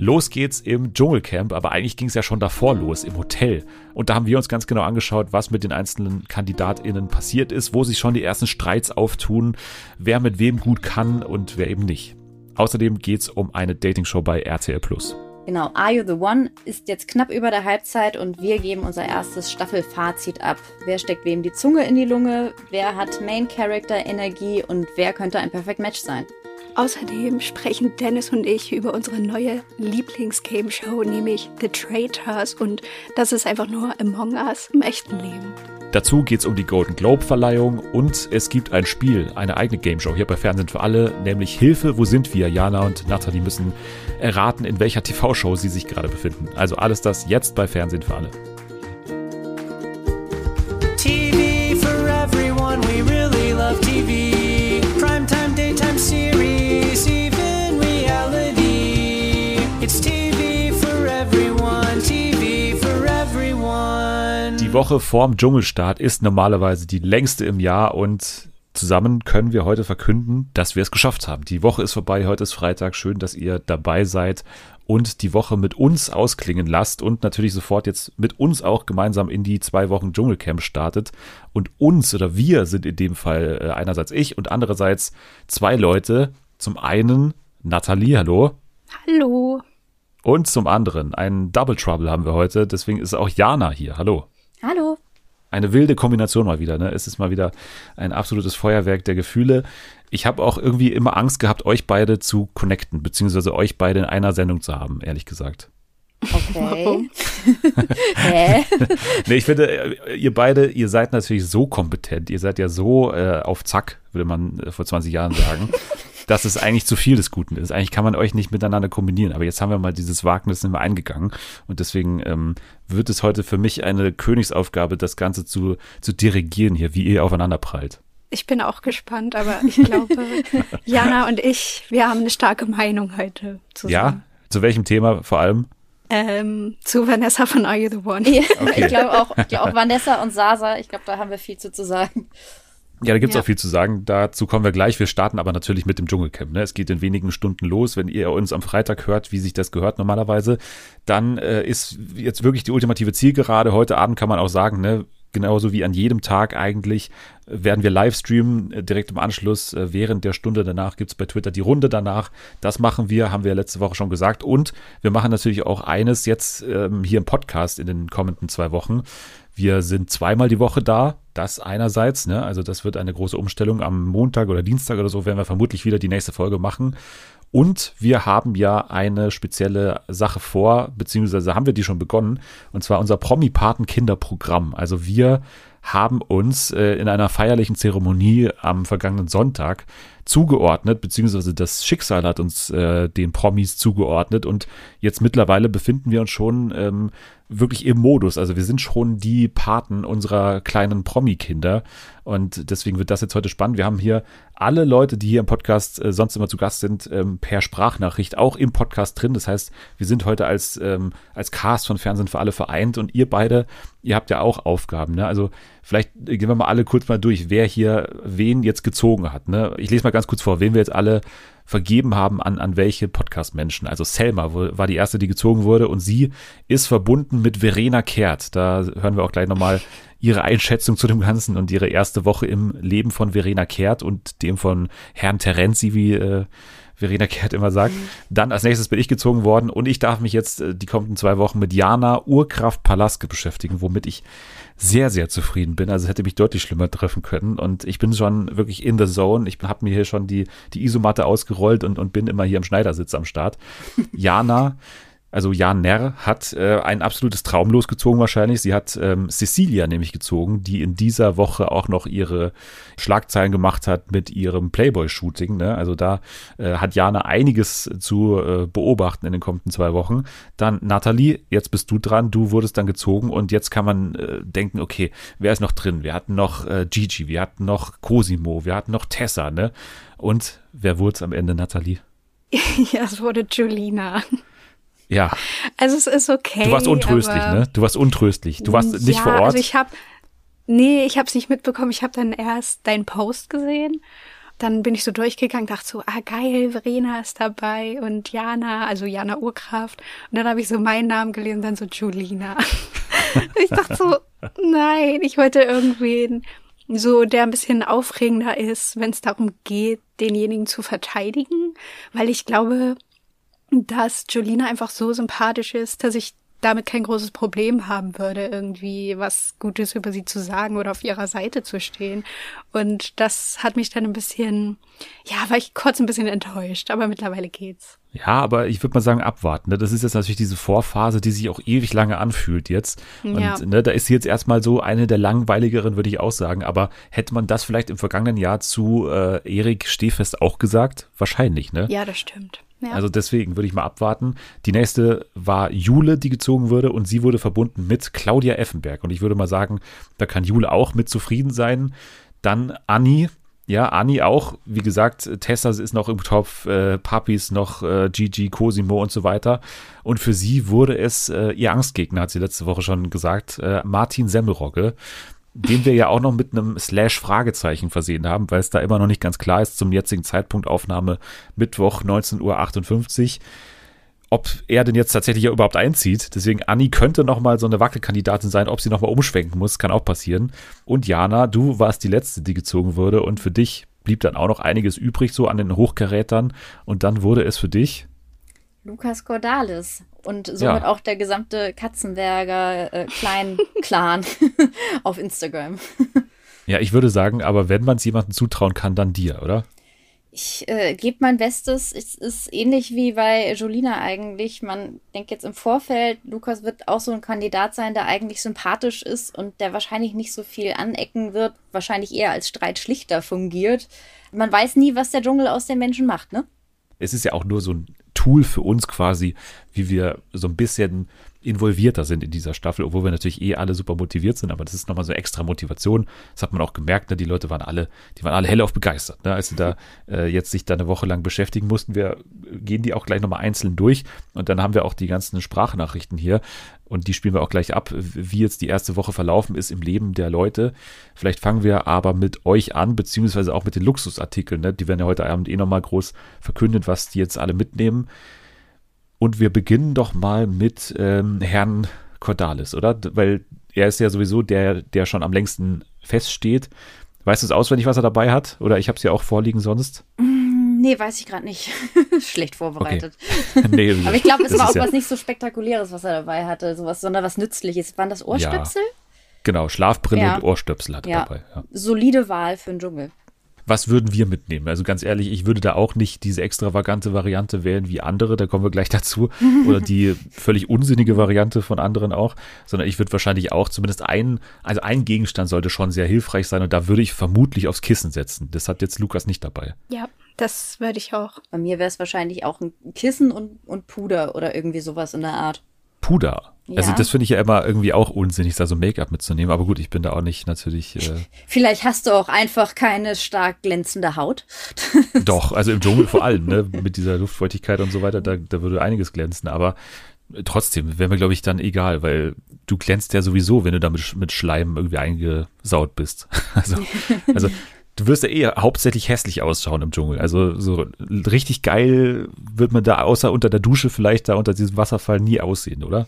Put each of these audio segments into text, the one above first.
Los geht's im Dschungelcamp, aber eigentlich ging es ja schon davor los, im Hotel. Und da haben wir uns ganz genau angeschaut, was mit den einzelnen KandidatInnen passiert ist, wo sich schon die ersten Streits auftun, wer mit wem gut kann und wer eben nicht. Außerdem geht's um eine Dating-Show bei RTL Plus. Genau, Are You the One ist jetzt knapp über der Halbzeit und wir geben unser erstes Staffelfazit ab. Wer steckt wem die Zunge in die Lunge, wer hat Main Character Energie und wer könnte ein Perfect Match sein? Außerdem sprechen Dennis und ich über unsere neue Lieblings-Game-Show, nämlich The Traitors. Und das ist einfach nur Among Us im echten Leben. Dazu geht es um die Golden Globe-Verleihung und es gibt ein Spiel, eine eigene Game-Show hier bei Fernsehen für alle, nämlich Hilfe, wo sind wir? Jana und Nathalie müssen erraten, in welcher TV-Show sie sich gerade befinden. Also alles das jetzt bei Fernsehen für alle. TV for everyone, we really love TV. Die Woche vorm Dschungelstart ist normalerweise die längste im Jahr und zusammen können wir heute verkünden, dass wir es geschafft haben. Die Woche ist vorbei, heute ist Freitag. Schön, dass ihr dabei seid und die Woche mit uns ausklingen lasst und natürlich sofort jetzt mit uns auch gemeinsam in die zwei Wochen Dschungelcamp startet. Und uns oder wir sind in dem Fall äh, einerseits ich und andererseits zwei Leute. Zum einen Nathalie, hallo. Hallo. Und zum anderen ein Double Trouble haben wir heute. Deswegen ist auch Jana hier. Hallo. Hallo. Eine wilde Kombination mal wieder. Ne? Es ist mal wieder ein absolutes Feuerwerk der Gefühle. Ich habe auch irgendwie immer Angst gehabt, euch beide zu connecten, beziehungsweise euch beide in einer Sendung zu haben, ehrlich gesagt. Okay. Hä? nee, ich finde, ihr beide, ihr seid natürlich so kompetent. Ihr seid ja so äh, auf Zack, würde man äh, vor 20 Jahren sagen dass es eigentlich zu viel des Guten ist. Eigentlich kann man euch nicht miteinander kombinieren. Aber jetzt haben wir mal dieses Wagnis sind wir eingegangen. Und deswegen ähm, wird es heute für mich eine Königsaufgabe, das Ganze zu, zu dirigieren hier, wie ihr aufeinander prallt. Ich bin auch gespannt, aber ich glaube, Jana und ich, wir haben eine starke Meinung heute zusammen. Ja? Zu welchem Thema vor allem? Ähm, zu Vanessa von Are You the One? Ja, okay. Ich glaube auch, glaub auch Vanessa und Sasa, ich glaube, da haben wir viel zu, zu sagen. Ja, da gibt's ja. auch viel zu sagen. Dazu kommen wir gleich. Wir starten aber natürlich mit dem Dschungelcamp. Ne? Es geht in wenigen Stunden los. Wenn ihr uns am Freitag hört, wie sich das gehört normalerweise, dann äh, ist jetzt wirklich die ultimative Zielgerade. Heute Abend kann man auch sagen, ne, genauso wie an jedem Tag eigentlich, werden wir live streamen, äh, direkt im Anschluss. Äh, während der Stunde danach gibt's bei Twitter die Runde danach. Das machen wir, haben wir letzte Woche schon gesagt. Und wir machen natürlich auch eines jetzt ähm, hier im Podcast in den kommenden zwei Wochen. Wir sind zweimal die Woche da. Das einerseits, ne? Also das wird eine große Umstellung. Am Montag oder Dienstag oder so werden wir vermutlich wieder die nächste Folge machen. Und wir haben ja eine spezielle Sache vor, beziehungsweise haben wir die schon begonnen, und zwar unser Promi-Paten-Kinderprogramm. Also wir haben uns äh, in einer feierlichen Zeremonie am vergangenen Sonntag zugeordnet, beziehungsweise das Schicksal hat uns äh, den Promis zugeordnet und jetzt mittlerweile befinden wir uns schon ähm, wirklich im Modus. Also wir sind schon die Paten unserer kleinen Promi-Kinder und deswegen wird das jetzt heute spannend. Wir haben hier alle Leute, die hier im Podcast äh, sonst immer zu Gast sind, ähm, per Sprachnachricht auch im Podcast drin. Das heißt, wir sind heute als, ähm, als Cast von Fernsehen für alle vereint und ihr beide, ihr habt ja auch Aufgaben. Ne? Also vielleicht gehen wir mal alle kurz mal durch, wer hier wen jetzt gezogen hat. Ne? Ich lese mal ganz kurz vor, wen wir jetzt alle vergeben haben an, an welche Podcast-Menschen. Also Selma war die erste, die gezogen wurde und sie ist verbunden mit Verena Kehrt. Da hören wir auch gleich nochmal ihre Einschätzung zu dem Ganzen und ihre erste Woche im Leben von Verena Kehrt und dem von Herrn Terenzi, wie äh, Verena Kehrt immer sagt. Mhm. Dann als nächstes bin ich gezogen worden und ich darf mich jetzt äh, die kommenden zwei Wochen mit Jana Urkraft Palaske beschäftigen, womit ich sehr, sehr zufrieden bin. Also hätte mich deutlich schlimmer treffen können. Und ich bin schon wirklich in the zone. Ich habe mir hier schon die, die Isomatte ausgerollt und, und bin immer hier im Schneidersitz am Start. Jana also Jan Nerr hat äh, ein absolutes Traum losgezogen wahrscheinlich. Sie hat ähm, Cecilia nämlich gezogen, die in dieser Woche auch noch ihre Schlagzeilen gemacht hat mit ihrem Playboy-Shooting. Ne? Also da äh, hat Jana einiges zu äh, beobachten in den kommenden zwei Wochen. Dann Nathalie, jetzt bist du dran. Du wurdest dann gezogen und jetzt kann man äh, denken, okay, wer ist noch drin? Wir hatten noch äh, Gigi, wir hatten noch Cosimo, wir hatten noch Tessa, ne? Und wer wurde es am Ende, Nathalie? ja, es wurde Julina. Ja. Also es ist okay. Du warst untröstlich, ne? Du warst untröstlich. Du warst nicht ja, vor Ort. Also ich habe, nee, ich habe es nicht mitbekommen. Ich habe dann erst deinen Post gesehen dann bin ich so durchgegangen, dachte so, ah geil, Verena ist dabei und Jana, also Jana Urkraft. Und dann habe ich so meinen Namen gelesen, dann so Julina. ich dachte so, nein, ich wollte irgendwen so, der ein bisschen aufregender ist, wenn es darum geht, denjenigen zu verteidigen, weil ich glaube, dass Jolina einfach so sympathisch ist, dass ich damit kein großes Problem haben würde, irgendwie was Gutes über sie zu sagen oder auf ihrer Seite zu stehen. Und das hat mich dann ein bisschen, ja, war ich kurz ein bisschen enttäuscht, aber mittlerweile geht's. Ja, aber ich würde mal sagen, abwarten. Ne? Das ist jetzt natürlich diese Vorphase, die sich auch ewig lange anfühlt jetzt. Und ja. ne, da ist sie jetzt erstmal so eine der langweiligeren, würde ich auch sagen. Aber hätte man das vielleicht im vergangenen Jahr zu äh, Erik Stehfest auch gesagt? Wahrscheinlich, ne? Ja, das stimmt. Ja. Also deswegen würde ich mal abwarten. Die nächste war Jule, die gezogen wurde und sie wurde verbunden mit Claudia Effenberg. Und ich würde mal sagen, da kann Jule auch mit zufrieden sein. Dann Anni. Ja, Anni auch. Wie gesagt, Tessa ist noch im Topf, äh, Papis noch, äh, Gigi, Cosimo und so weiter. Und für sie wurde es äh, ihr Angstgegner, hat sie letzte Woche schon gesagt, äh, Martin Semmelrogge den wir ja auch noch mit einem Slash-Fragezeichen versehen haben, weil es da immer noch nicht ganz klar ist zum jetzigen Zeitpunkt Aufnahme Mittwoch 19.58 Uhr, ob er denn jetzt tatsächlich ja überhaupt einzieht. Deswegen Anni könnte noch mal so eine Wackelkandidatin sein, ob sie noch mal umschwenken muss, kann auch passieren. Und Jana, du warst die letzte, die gezogen wurde und für dich blieb dann auch noch einiges übrig so an den Hochkarätern und dann wurde es für dich Lukas Cordalis und somit ja. auch der gesamte Katzenberger äh, Klein-Clan auf Instagram. ja, ich würde sagen, aber wenn man es jemandem zutrauen kann, dann dir, oder? Ich äh, gebe mein Bestes. Es ist ähnlich wie bei Jolina eigentlich. Man denkt jetzt im Vorfeld, Lukas wird auch so ein Kandidat sein, der eigentlich sympathisch ist und der wahrscheinlich nicht so viel anecken wird, wahrscheinlich eher als Streitschlichter fungiert. Man weiß nie, was der Dschungel aus den Menschen macht, ne? Es ist ja auch nur so ein Tool für uns quasi, wie wir so ein bisschen involvierter sind in dieser Staffel, obwohl wir natürlich eh alle super motiviert sind, aber das ist nochmal so extra Motivation. Das hat man auch gemerkt, ne? die Leute waren alle, die waren alle hellauf begeistert, ne? als sie da äh, jetzt sich da eine Woche lang beschäftigen mussten. Wir gehen die auch gleich nochmal einzeln durch und dann haben wir auch die ganzen Sprachnachrichten hier und die spielen wir auch gleich ab, wie jetzt die erste Woche verlaufen ist im Leben der Leute. Vielleicht fangen wir aber mit euch an, beziehungsweise auch mit den Luxusartikeln. Ne? Die werden ja heute Abend eh nochmal groß verkündet, was die jetzt alle mitnehmen. Und wir beginnen doch mal mit ähm, Herrn Cordalis, oder? Weil er ist ja sowieso der, der schon am längsten feststeht. Weißt du es auswendig, was er dabei hat? Oder ich habe es ja auch vorliegen sonst? Mm, nee, weiß ich gerade nicht. Schlecht vorbereitet. Okay. nee, Aber ich glaube, es war auch ja was nicht so Spektakuläres, was er dabei hatte, sowas, sondern was Nützliches. Waren das Ohrstöpsel? Ja. Genau, Schlafbrille ja. und Ohrstöpsel hat er ja. dabei. Solide Wahl für den Dschungel was würden wir mitnehmen? Also ganz ehrlich, ich würde da auch nicht diese extravagante Variante wählen wie andere, da kommen wir gleich dazu, oder die völlig unsinnige Variante von anderen auch, sondern ich würde wahrscheinlich auch zumindest ein, also ein Gegenstand sollte schon sehr hilfreich sein und da würde ich vermutlich aufs Kissen setzen. Das hat jetzt Lukas nicht dabei. Ja, das würde ich auch. Bei mir wäre es wahrscheinlich auch ein Kissen und, und Puder oder irgendwie sowas in der Art. Puder. Also ja. Also das finde ich ja immer irgendwie auch unsinnig, da so Make-up mitzunehmen. Aber gut, ich bin da auch nicht natürlich. Äh Vielleicht hast du auch einfach keine stark glänzende Haut. Doch, also im Dschungel vor allem, ne? Mit dieser Luftfeuchtigkeit und so weiter, da, da würde einiges glänzen. Aber trotzdem wäre mir, glaube ich, dann egal, weil du glänzt ja sowieso, wenn du da mit, mit Schleim irgendwie eingesaut bist. Also, also du wirst ja eh hauptsächlich hässlich ausschauen im Dschungel. Also so richtig geil wird man da außer unter der Dusche vielleicht da unter diesem Wasserfall nie aussehen, oder?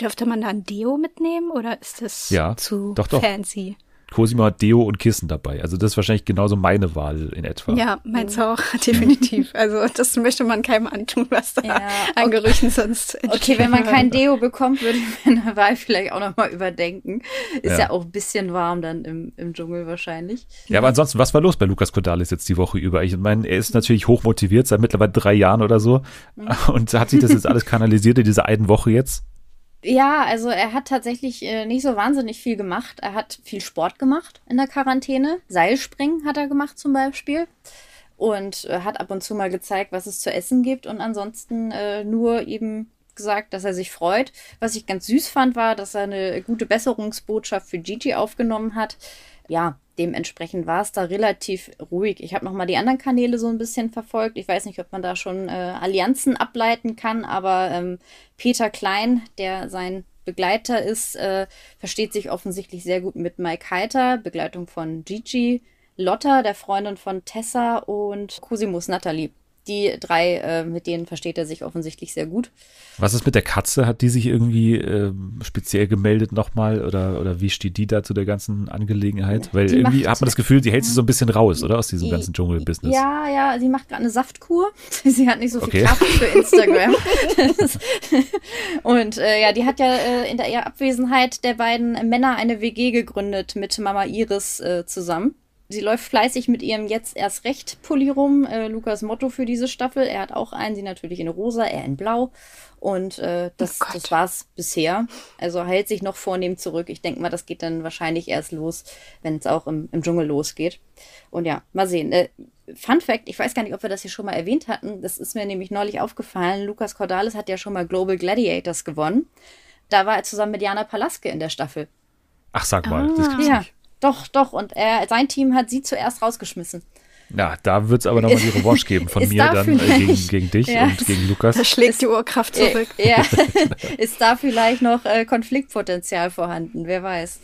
Dürfte man da ein Deo mitnehmen oder ist das ja, zu doch, doch. fancy? Cosimo hat Deo und Kissen dabei. Also das ist wahrscheinlich genauso meine Wahl in etwa. Ja, meins auch, definitiv. Also das möchte man keinem antun, was da ja, an Gerüchen sonst Okay, wenn man kein Deo bekommt, würde ich meine Wahl vielleicht auch nochmal überdenken. Ist ja. ja. auch ein bisschen warm dann im, im Dschungel wahrscheinlich. Ja, aber ansonsten, was war los bei Lukas Cordalis jetzt die Woche über? Ich meine, er ist natürlich hoch motiviert, seit mittlerweile drei Jahren oder so. Mhm. Und hat sich das jetzt alles kanalisiert in dieser einen Woche jetzt? Ja, also er hat tatsächlich äh, nicht so wahnsinnig viel gemacht. Er hat viel Sport gemacht in der Quarantäne. Seilspringen hat er gemacht zum Beispiel. Und äh, hat ab und zu mal gezeigt, was es zu essen gibt. Und ansonsten äh, nur eben gesagt, dass er sich freut. Was ich ganz süß fand, war, dass er eine gute Besserungsbotschaft für Gigi aufgenommen hat. Ja, dementsprechend war es da relativ ruhig. Ich habe nochmal die anderen Kanäle so ein bisschen verfolgt. Ich weiß nicht, ob man da schon äh, Allianzen ableiten kann, aber ähm, Peter Klein, der sein Begleiter ist, äh, versteht sich offensichtlich sehr gut mit Mike Heiter, Begleitung von Gigi. Lotta, der Freundin von Tessa und Cosimus Natalie die drei, äh, mit denen versteht er sich offensichtlich sehr gut. Was ist mit der Katze? Hat die sich irgendwie äh, speziell gemeldet nochmal oder, oder wie steht die da zu der ganzen Angelegenheit? Weil die irgendwie hat man das Gefühl, die hält sich so ein bisschen raus, oder? Aus diesem ganzen Dschungelbusiness. Ja, ja, sie macht gerade eine Saftkur. sie hat nicht so viel okay. Kraft für Instagram. Und äh, ja, die hat ja äh, in der Abwesenheit der beiden Männer eine WG gegründet mit Mama Iris äh, zusammen. Sie läuft fleißig mit ihrem jetzt erst recht Pulli rum. Äh, Lukas Motto für diese Staffel. Er hat auch einen, sie natürlich in rosa, er in blau. Und äh, das, oh das war's bisher. Also hält sich noch vornehm zurück. Ich denke mal, das geht dann wahrscheinlich erst los, wenn es auch im, im Dschungel losgeht. Und ja, mal sehen. Äh, Fun Fact, ich weiß gar nicht, ob wir das hier schon mal erwähnt hatten. Das ist mir nämlich neulich aufgefallen. Lukas Cordalis hat ja schon mal Global Gladiators gewonnen. Da war er zusammen mit Jana Palaske in der Staffel. Ach, sag mal, ah. das gibt's ja. nicht. Doch, doch. Und er, sein Team hat sie zuerst rausgeschmissen. Ja, da wird es aber nochmal die Revanche geben von mir dann äh, gegen, gegen dich ja. und gegen Lukas. Da schlägt die Urkraft zurück. Äh, ja, ist da vielleicht noch äh, Konfliktpotenzial vorhanden, wer weiß.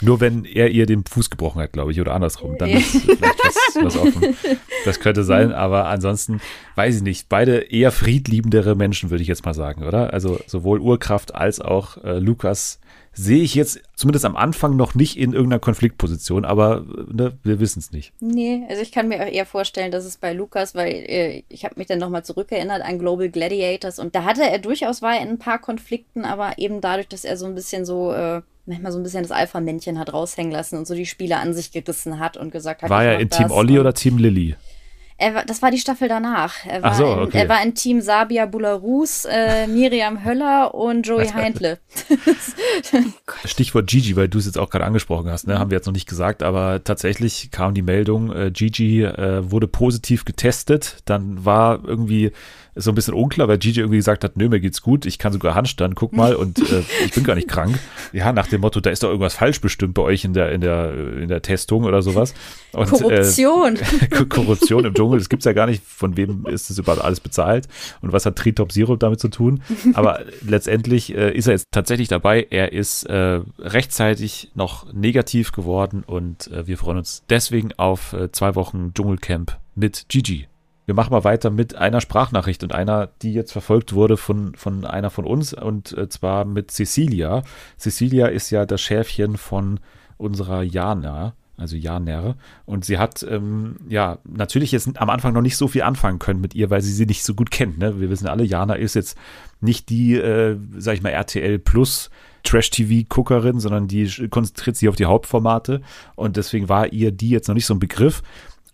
Nur wenn er ihr den Fuß gebrochen hat, glaube ich, oder andersrum, dann ist vielleicht was, was offen. Das könnte sein, aber ansonsten weiß ich nicht. Beide eher friedliebendere Menschen, würde ich jetzt mal sagen, oder? Also sowohl Urkraft als auch äh, Lukas sehe ich jetzt zumindest am Anfang noch nicht in irgendeiner Konfliktposition, aber ne, wir wissen es nicht. Nee, also ich kann mir eher vorstellen, dass es bei Lukas, weil äh, ich habe mich dann nochmal zurückerinnert an Global Gladiators und da hatte er durchaus war in ein paar Konflikten, aber eben dadurch, dass er so ein bisschen so äh, manchmal so ein bisschen das Alpha-Männchen hat raushängen lassen und so die Spiele an sich gerissen hat und gesagt hat. War er in Team Olli oder Team Lilly? Er, das war die Staffel danach. Er war, so, okay. in, er war in Team Sabia Bularus, äh, Miriam Höller und Joey Heintle. Stichwort Gigi, weil du es jetzt auch gerade angesprochen hast, ne? haben wir jetzt noch nicht gesagt, aber tatsächlich kam die Meldung, äh, Gigi äh, wurde positiv getestet. Dann war irgendwie ist so ein bisschen unklar, weil Gigi irgendwie gesagt hat, nö, mir geht's gut, ich kann sogar Handstand, guck mal und äh, ich bin gar nicht krank. Ja, nach dem Motto, da ist doch irgendwas falsch bestimmt bei euch in der in der in der Testung oder sowas. Und, Korruption. Äh, Korruption im Dschungel, das gibt's ja gar nicht. Von wem ist das überhaupt alles bezahlt und was hat Tritop Zero damit zu tun? Aber letztendlich äh, ist er jetzt tatsächlich dabei. Er ist äh, rechtzeitig noch negativ geworden und äh, wir freuen uns deswegen auf äh, zwei Wochen Dschungelcamp mit Gigi. Wir machen mal weiter mit einer Sprachnachricht und einer, die jetzt verfolgt wurde von, von einer von uns und äh, zwar mit Cecilia. Cecilia ist ja das Schäfchen von unserer Jana, also Janer. Und sie hat ähm, ja natürlich jetzt am Anfang noch nicht so viel anfangen können mit ihr, weil sie sie nicht so gut kennt. Ne? Wir wissen alle, Jana ist jetzt nicht die, äh, sag ich mal, RTL Plus Trash-TV-Guckerin, sondern die konzentriert sich auf die Hauptformate und deswegen war ihr die jetzt noch nicht so ein Begriff.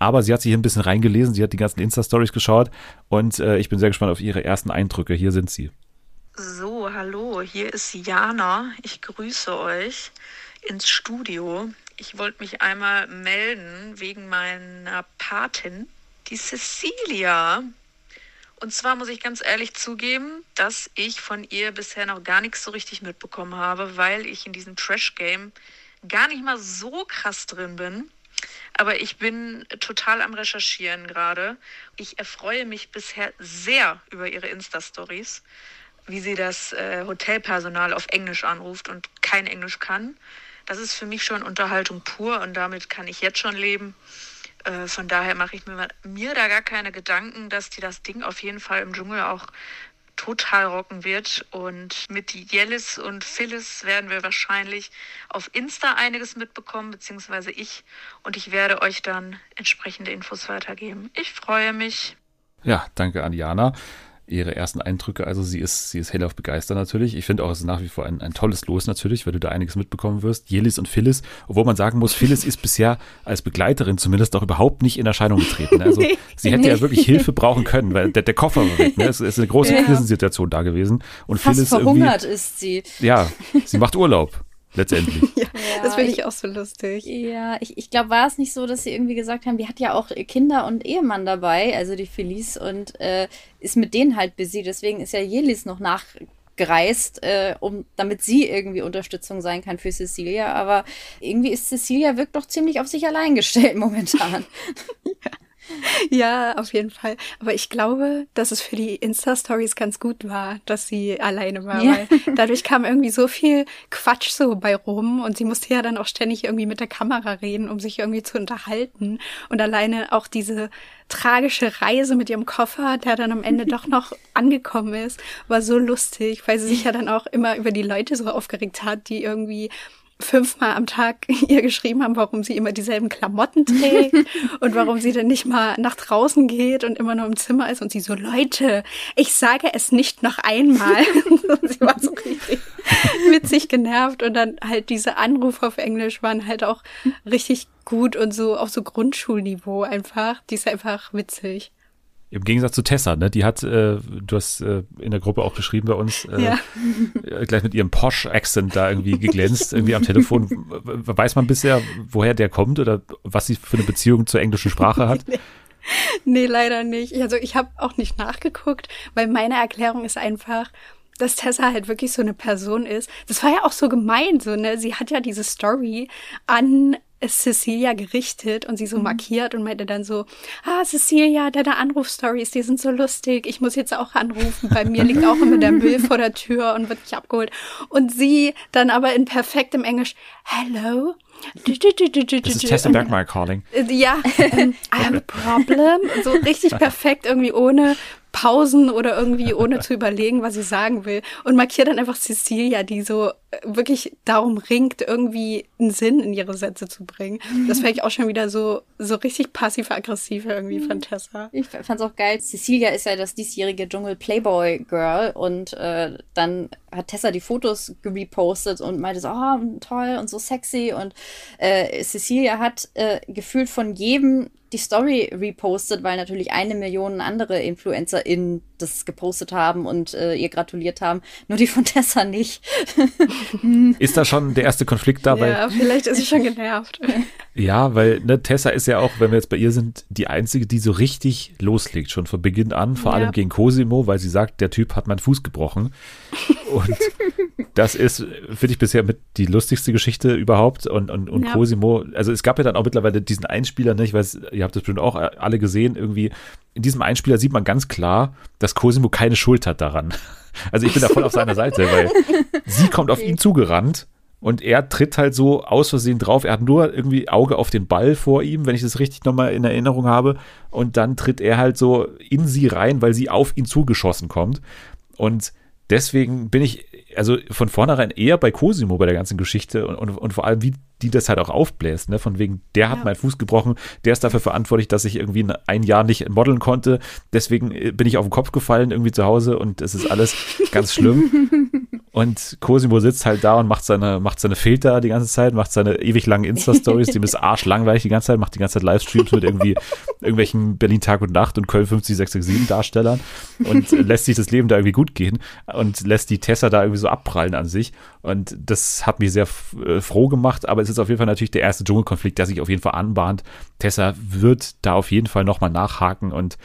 Aber sie hat sich ein bisschen reingelesen, sie hat die ganzen Insta-Stories geschaut und äh, ich bin sehr gespannt auf ihre ersten Eindrücke. Hier sind sie. So, hallo, hier ist Jana. Ich grüße euch ins Studio. Ich wollte mich einmal melden wegen meiner Patin, die Cecilia. Und zwar muss ich ganz ehrlich zugeben, dass ich von ihr bisher noch gar nichts so richtig mitbekommen habe, weil ich in diesem Trash-Game gar nicht mal so krass drin bin. Aber ich bin total am Recherchieren gerade. Ich erfreue mich bisher sehr über ihre Insta-Stories, wie sie das äh, Hotelpersonal auf Englisch anruft und kein Englisch kann. Das ist für mich schon Unterhaltung pur und damit kann ich jetzt schon leben. Äh, von daher mache ich mir, mir da gar keine Gedanken, dass die das Ding auf jeden Fall im Dschungel auch total rocken wird. Und mit Jellis und Phyllis werden wir wahrscheinlich auf Insta einiges mitbekommen, beziehungsweise ich. Und ich werde euch dann entsprechende Infos weitergeben. Ich freue mich. Ja, danke an Jana ihre ersten Eindrücke. Also sie ist, sie ist hellauf begeistert natürlich. Ich finde auch, es ist nach wie vor ein, ein tolles Los natürlich, weil du da einiges mitbekommen wirst. Jelis und Phyllis, obwohl man sagen muss, Phyllis ist bisher als Begleiterin zumindest auch überhaupt nicht in Erscheinung getreten. Also sie hätte ja wirklich Hilfe brauchen können, weil der, der Koffer war weg. Ne? Es ist eine große ja. Krisensituation da gewesen. Und Fast Phyllis verhungert ist sie. Ja, sie macht Urlaub letztendlich. ja, ja, das finde ich auch so lustig. Ja, ich, ich glaube, war es nicht so, dass sie irgendwie gesagt haben, die hat ja auch Kinder und Ehemann dabei, also die Felice, und äh, ist mit denen halt busy. Deswegen ist ja Jelis noch nachgereist, äh, um, damit sie irgendwie Unterstützung sein kann für Cecilia. Aber irgendwie ist Cecilia wirkt doch ziemlich auf sich allein gestellt momentan. ja. Ja, auf jeden Fall. Aber ich glaube, dass es für die Insta-Stories ganz gut war, dass sie alleine war, ja. weil dadurch kam irgendwie so viel Quatsch so bei rum und sie musste ja dann auch ständig irgendwie mit der Kamera reden, um sich irgendwie zu unterhalten. Und alleine auch diese tragische Reise mit ihrem Koffer, der dann am Ende doch noch angekommen ist, war so lustig, weil sie sich ja dann auch immer über die Leute so aufgeregt hat, die irgendwie fünfmal am Tag ihr geschrieben haben, warum sie immer dieselben Klamotten trägt und warum sie dann nicht mal nach draußen geht und immer nur im Zimmer ist und sie so, Leute, ich sage es nicht noch einmal. sie war so richtig witzig genervt und dann halt diese Anrufe auf Englisch waren halt auch richtig gut und so auf so Grundschulniveau einfach. Die ist einfach witzig. Im Gegensatz zu Tessa, ne? Die hat, äh, du hast äh, in der Gruppe auch geschrieben bei uns, äh, ja. Äh, gleich mit ihrem Posh-Accent da irgendwie geglänzt, irgendwie am Telefon. Weiß man bisher, woher der kommt oder was sie für eine Beziehung zur englischen Sprache hat? nee. nee, leider nicht. Also ich habe auch nicht nachgeguckt, weil meine Erklärung ist einfach, dass Tessa halt wirklich so eine Person ist. Das war ja auch so gemein, so, ne? Sie hat ja diese Story an Cecilia gerichtet und sie so mhm. markiert und meinte dann so, ah, Cecilia, deine Anrufstories, die sind so lustig. Ich muss jetzt auch anrufen. Bei mir liegt auch immer der Müll vor der Tür und wird nicht abgeholt. Und sie dann aber in perfektem Englisch, hello, das ist Tessa Bergmeier calling. Ja, um, I have a problem. So richtig perfekt irgendwie ohne Pausen oder irgendwie ohne zu überlegen, was sie sagen will. Und markiert dann einfach Cecilia, die so äh, wirklich darum ringt, irgendwie einen Sinn in ihre Sätze zu bringen. Das fand ich auch schon wieder so, so richtig passiv-aggressiv irgendwie von Tessa. Ich fand's auch geil. Cecilia ist ja das diesjährige Dschungel Playboy Girl und äh, dann hat Tessa die Fotos gepostet und meinte so, oh, toll und so sexy und äh, Cecilia hat äh, gefühlt von jedem die Story repostet, weil natürlich eine Million andere InfluencerInnen das gepostet haben und äh, ihr gratuliert haben. Nur die von Tessa nicht. ist da schon der erste Konflikt dabei? Ja, vielleicht ist sie schon genervt. ja, weil ne, Tessa ist ja auch, wenn wir jetzt bei ihr sind, die einzige, die so richtig loslegt, schon von Beginn an, vor ja. allem gegen Cosimo, weil sie sagt, der Typ hat meinen Fuß gebrochen. Und das ist, finde ich, bisher mit die lustigste Geschichte überhaupt. Und, und, und ja. Cosimo, also es gab ja dann auch mittlerweile diesen Einspieler, ne? ich weiß, ihr habt das bestimmt auch alle gesehen, irgendwie. In diesem Einspieler sieht man ganz klar, dass Cosimo keine Schuld hat daran. Also ich bin da voll auf seiner Seite, weil sie kommt auf ihn zugerannt und er tritt halt so aus Versehen drauf. Er hat nur irgendwie Auge auf den Ball vor ihm, wenn ich das richtig nochmal in Erinnerung habe. Und dann tritt er halt so in sie rein, weil sie auf ihn zugeschossen kommt. Und deswegen bin ich also von vornherein eher bei Cosimo bei der ganzen Geschichte und, und, und vor allem, wie die das halt auch aufbläst, ne? Von wegen, der hat ja. meinen Fuß gebrochen, der ist dafür verantwortlich, dass ich irgendwie ein Jahr nicht modeln konnte. Deswegen äh, bin ich auf den Kopf gefallen irgendwie zu Hause und es ist alles ganz schlimm. Und Cosimo sitzt halt da und macht seine, macht seine Filter die ganze Zeit, macht seine ewig langen Insta-Stories, die ist arschlangweilig die ganze Zeit, macht die ganze Zeit Livestreams mit irgendwie irgendwelchen Berlin Tag und Nacht und Köln 50667 Darstellern und lässt sich das Leben da irgendwie gut gehen und lässt die Tessa da irgendwie so abprallen an sich. Und das hat mich sehr äh, froh gemacht, aber es ist auf jeden Fall natürlich der erste Dschungelkonflikt, der sich auf jeden Fall anbahnt. Tessa wird da auf jeden Fall nochmal nachhaken und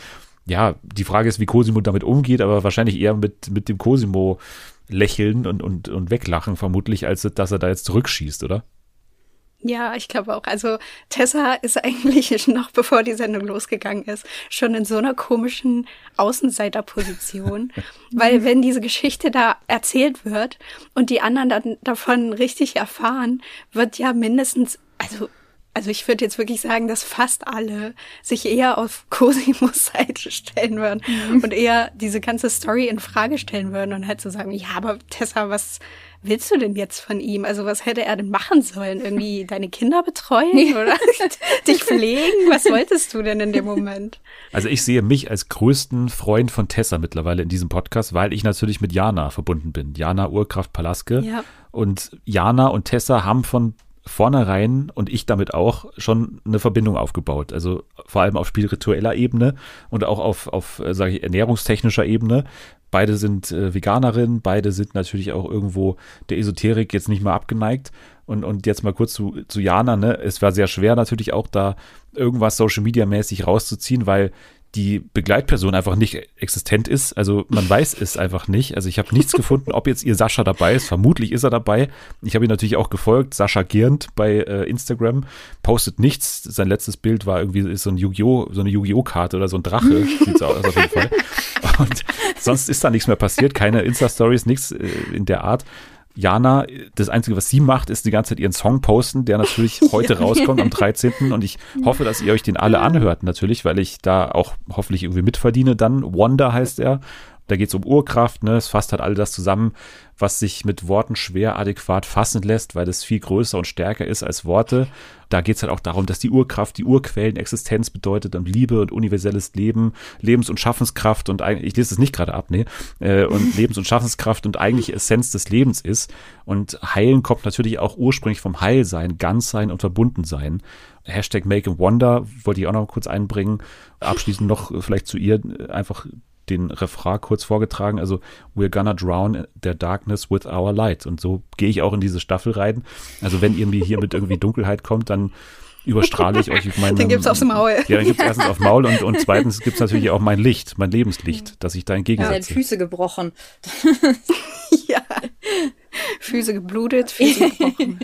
ja, die Frage ist, wie Cosimo damit umgeht, aber wahrscheinlich eher mit, mit dem Cosimo lächeln und, und, und weglachen, vermutlich, als dass er da jetzt zurückschießt, oder? Ja, ich glaube auch. Also Tessa ist eigentlich noch bevor die Sendung losgegangen ist, schon in so einer komischen Außenseiterposition. weil wenn diese Geschichte da erzählt wird und die anderen dann davon richtig erfahren, wird ja mindestens, also also ich würde jetzt wirklich sagen, dass fast alle sich eher auf Cosimos Seite stellen würden mhm. und eher diese ganze Story in Frage stellen würden und halt so sagen, ja, aber Tessa, was willst du denn jetzt von ihm? Also was hätte er denn machen sollen? Irgendwie deine Kinder betreuen oder dich pflegen? Was wolltest du denn in dem Moment? Also ich sehe mich als größten Freund von Tessa mittlerweile in diesem Podcast, weil ich natürlich mit Jana verbunden bin. Jana Urkraft Palaske. Ja. Und Jana und Tessa haben von vornherein und ich damit auch schon eine Verbindung aufgebaut. Also vor allem auf spiritueller Ebene und auch auf, auf äh, sage ich, ernährungstechnischer Ebene. Beide sind äh, Veganerin, beide sind natürlich auch irgendwo der Esoterik jetzt nicht mal abgeneigt. Und, und jetzt mal kurz zu, zu Jana, ne? Es war sehr schwer natürlich auch da irgendwas Social Media mäßig rauszuziehen, weil die Begleitperson einfach nicht existent ist. Also man weiß es einfach nicht. Also ich habe nichts gefunden, ob jetzt ihr Sascha dabei ist. Vermutlich ist er dabei. Ich habe ihn natürlich auch gefolgt. Sascha Giernd bei äh, Instagram postet nichts. Sein letztes Bild war irgendwie ist so ein Yu-Gi-Oh, so eine Yu-Gi-Oh Karte oder so ein Drache. Sieht so aus auf jeden Fall. Und sonst ist da nichts mehr passiert. Keine Insta-Stories, nichts äh, in der Art. Jana, das Einzige, was sie macht, ist die ganze Zeit ihren Song posten, der natürlich heute rauskommt am 13. Und ich hoffe, dass ihr euch den alle anhört, natürlich, weil ich da auch hoffentlich irgendwie mitverdiene dann. Wonder heißt er. Da geht es um Urkraft, ne? Es fasst halt all das zusammen, was sich mit Worten schwer adäquat fassen lässt, weil es viel größer und stärker ist als Worte. Da geht es halt auch darum, dass die Urkraft die Urquellenexistenz bedeutet und Liebe und universelles Leben, Lebens- und Schaffenskraft und eigentlich, ich lese es nicht gerade ab, nee, äh, und Lebens- und Schaffenskraft und eigentlich Essenz des Lebens ist. Und Heilen kommt natürlich auch ursprünglich vom Heilsein, Ganzsein und Verbundensein. Hashtag Make a Wonder wollte ich auch noch kurz einbringen. Abschließend noch vielleicht zu ihr einfach den Refrain kurz vorgetragen, also We're gonna drown the darkness with our light. Und so gehe ich auch in diese Staffel rein. Also wenn irgendwie hier mit irgendwie Dunkelheit kommt, dann überstrahle ich euch mit meinem. Dann gibt's aufs Maul. Ja, dann gibt's erstens auf Maul und, und zweitens gibt's natürlich auch mein Licht, mein Lebenslicht, das ich da entgegensetze. Ja, Füße gebrochen. ja. Füße geblutet, Füße gebrochen.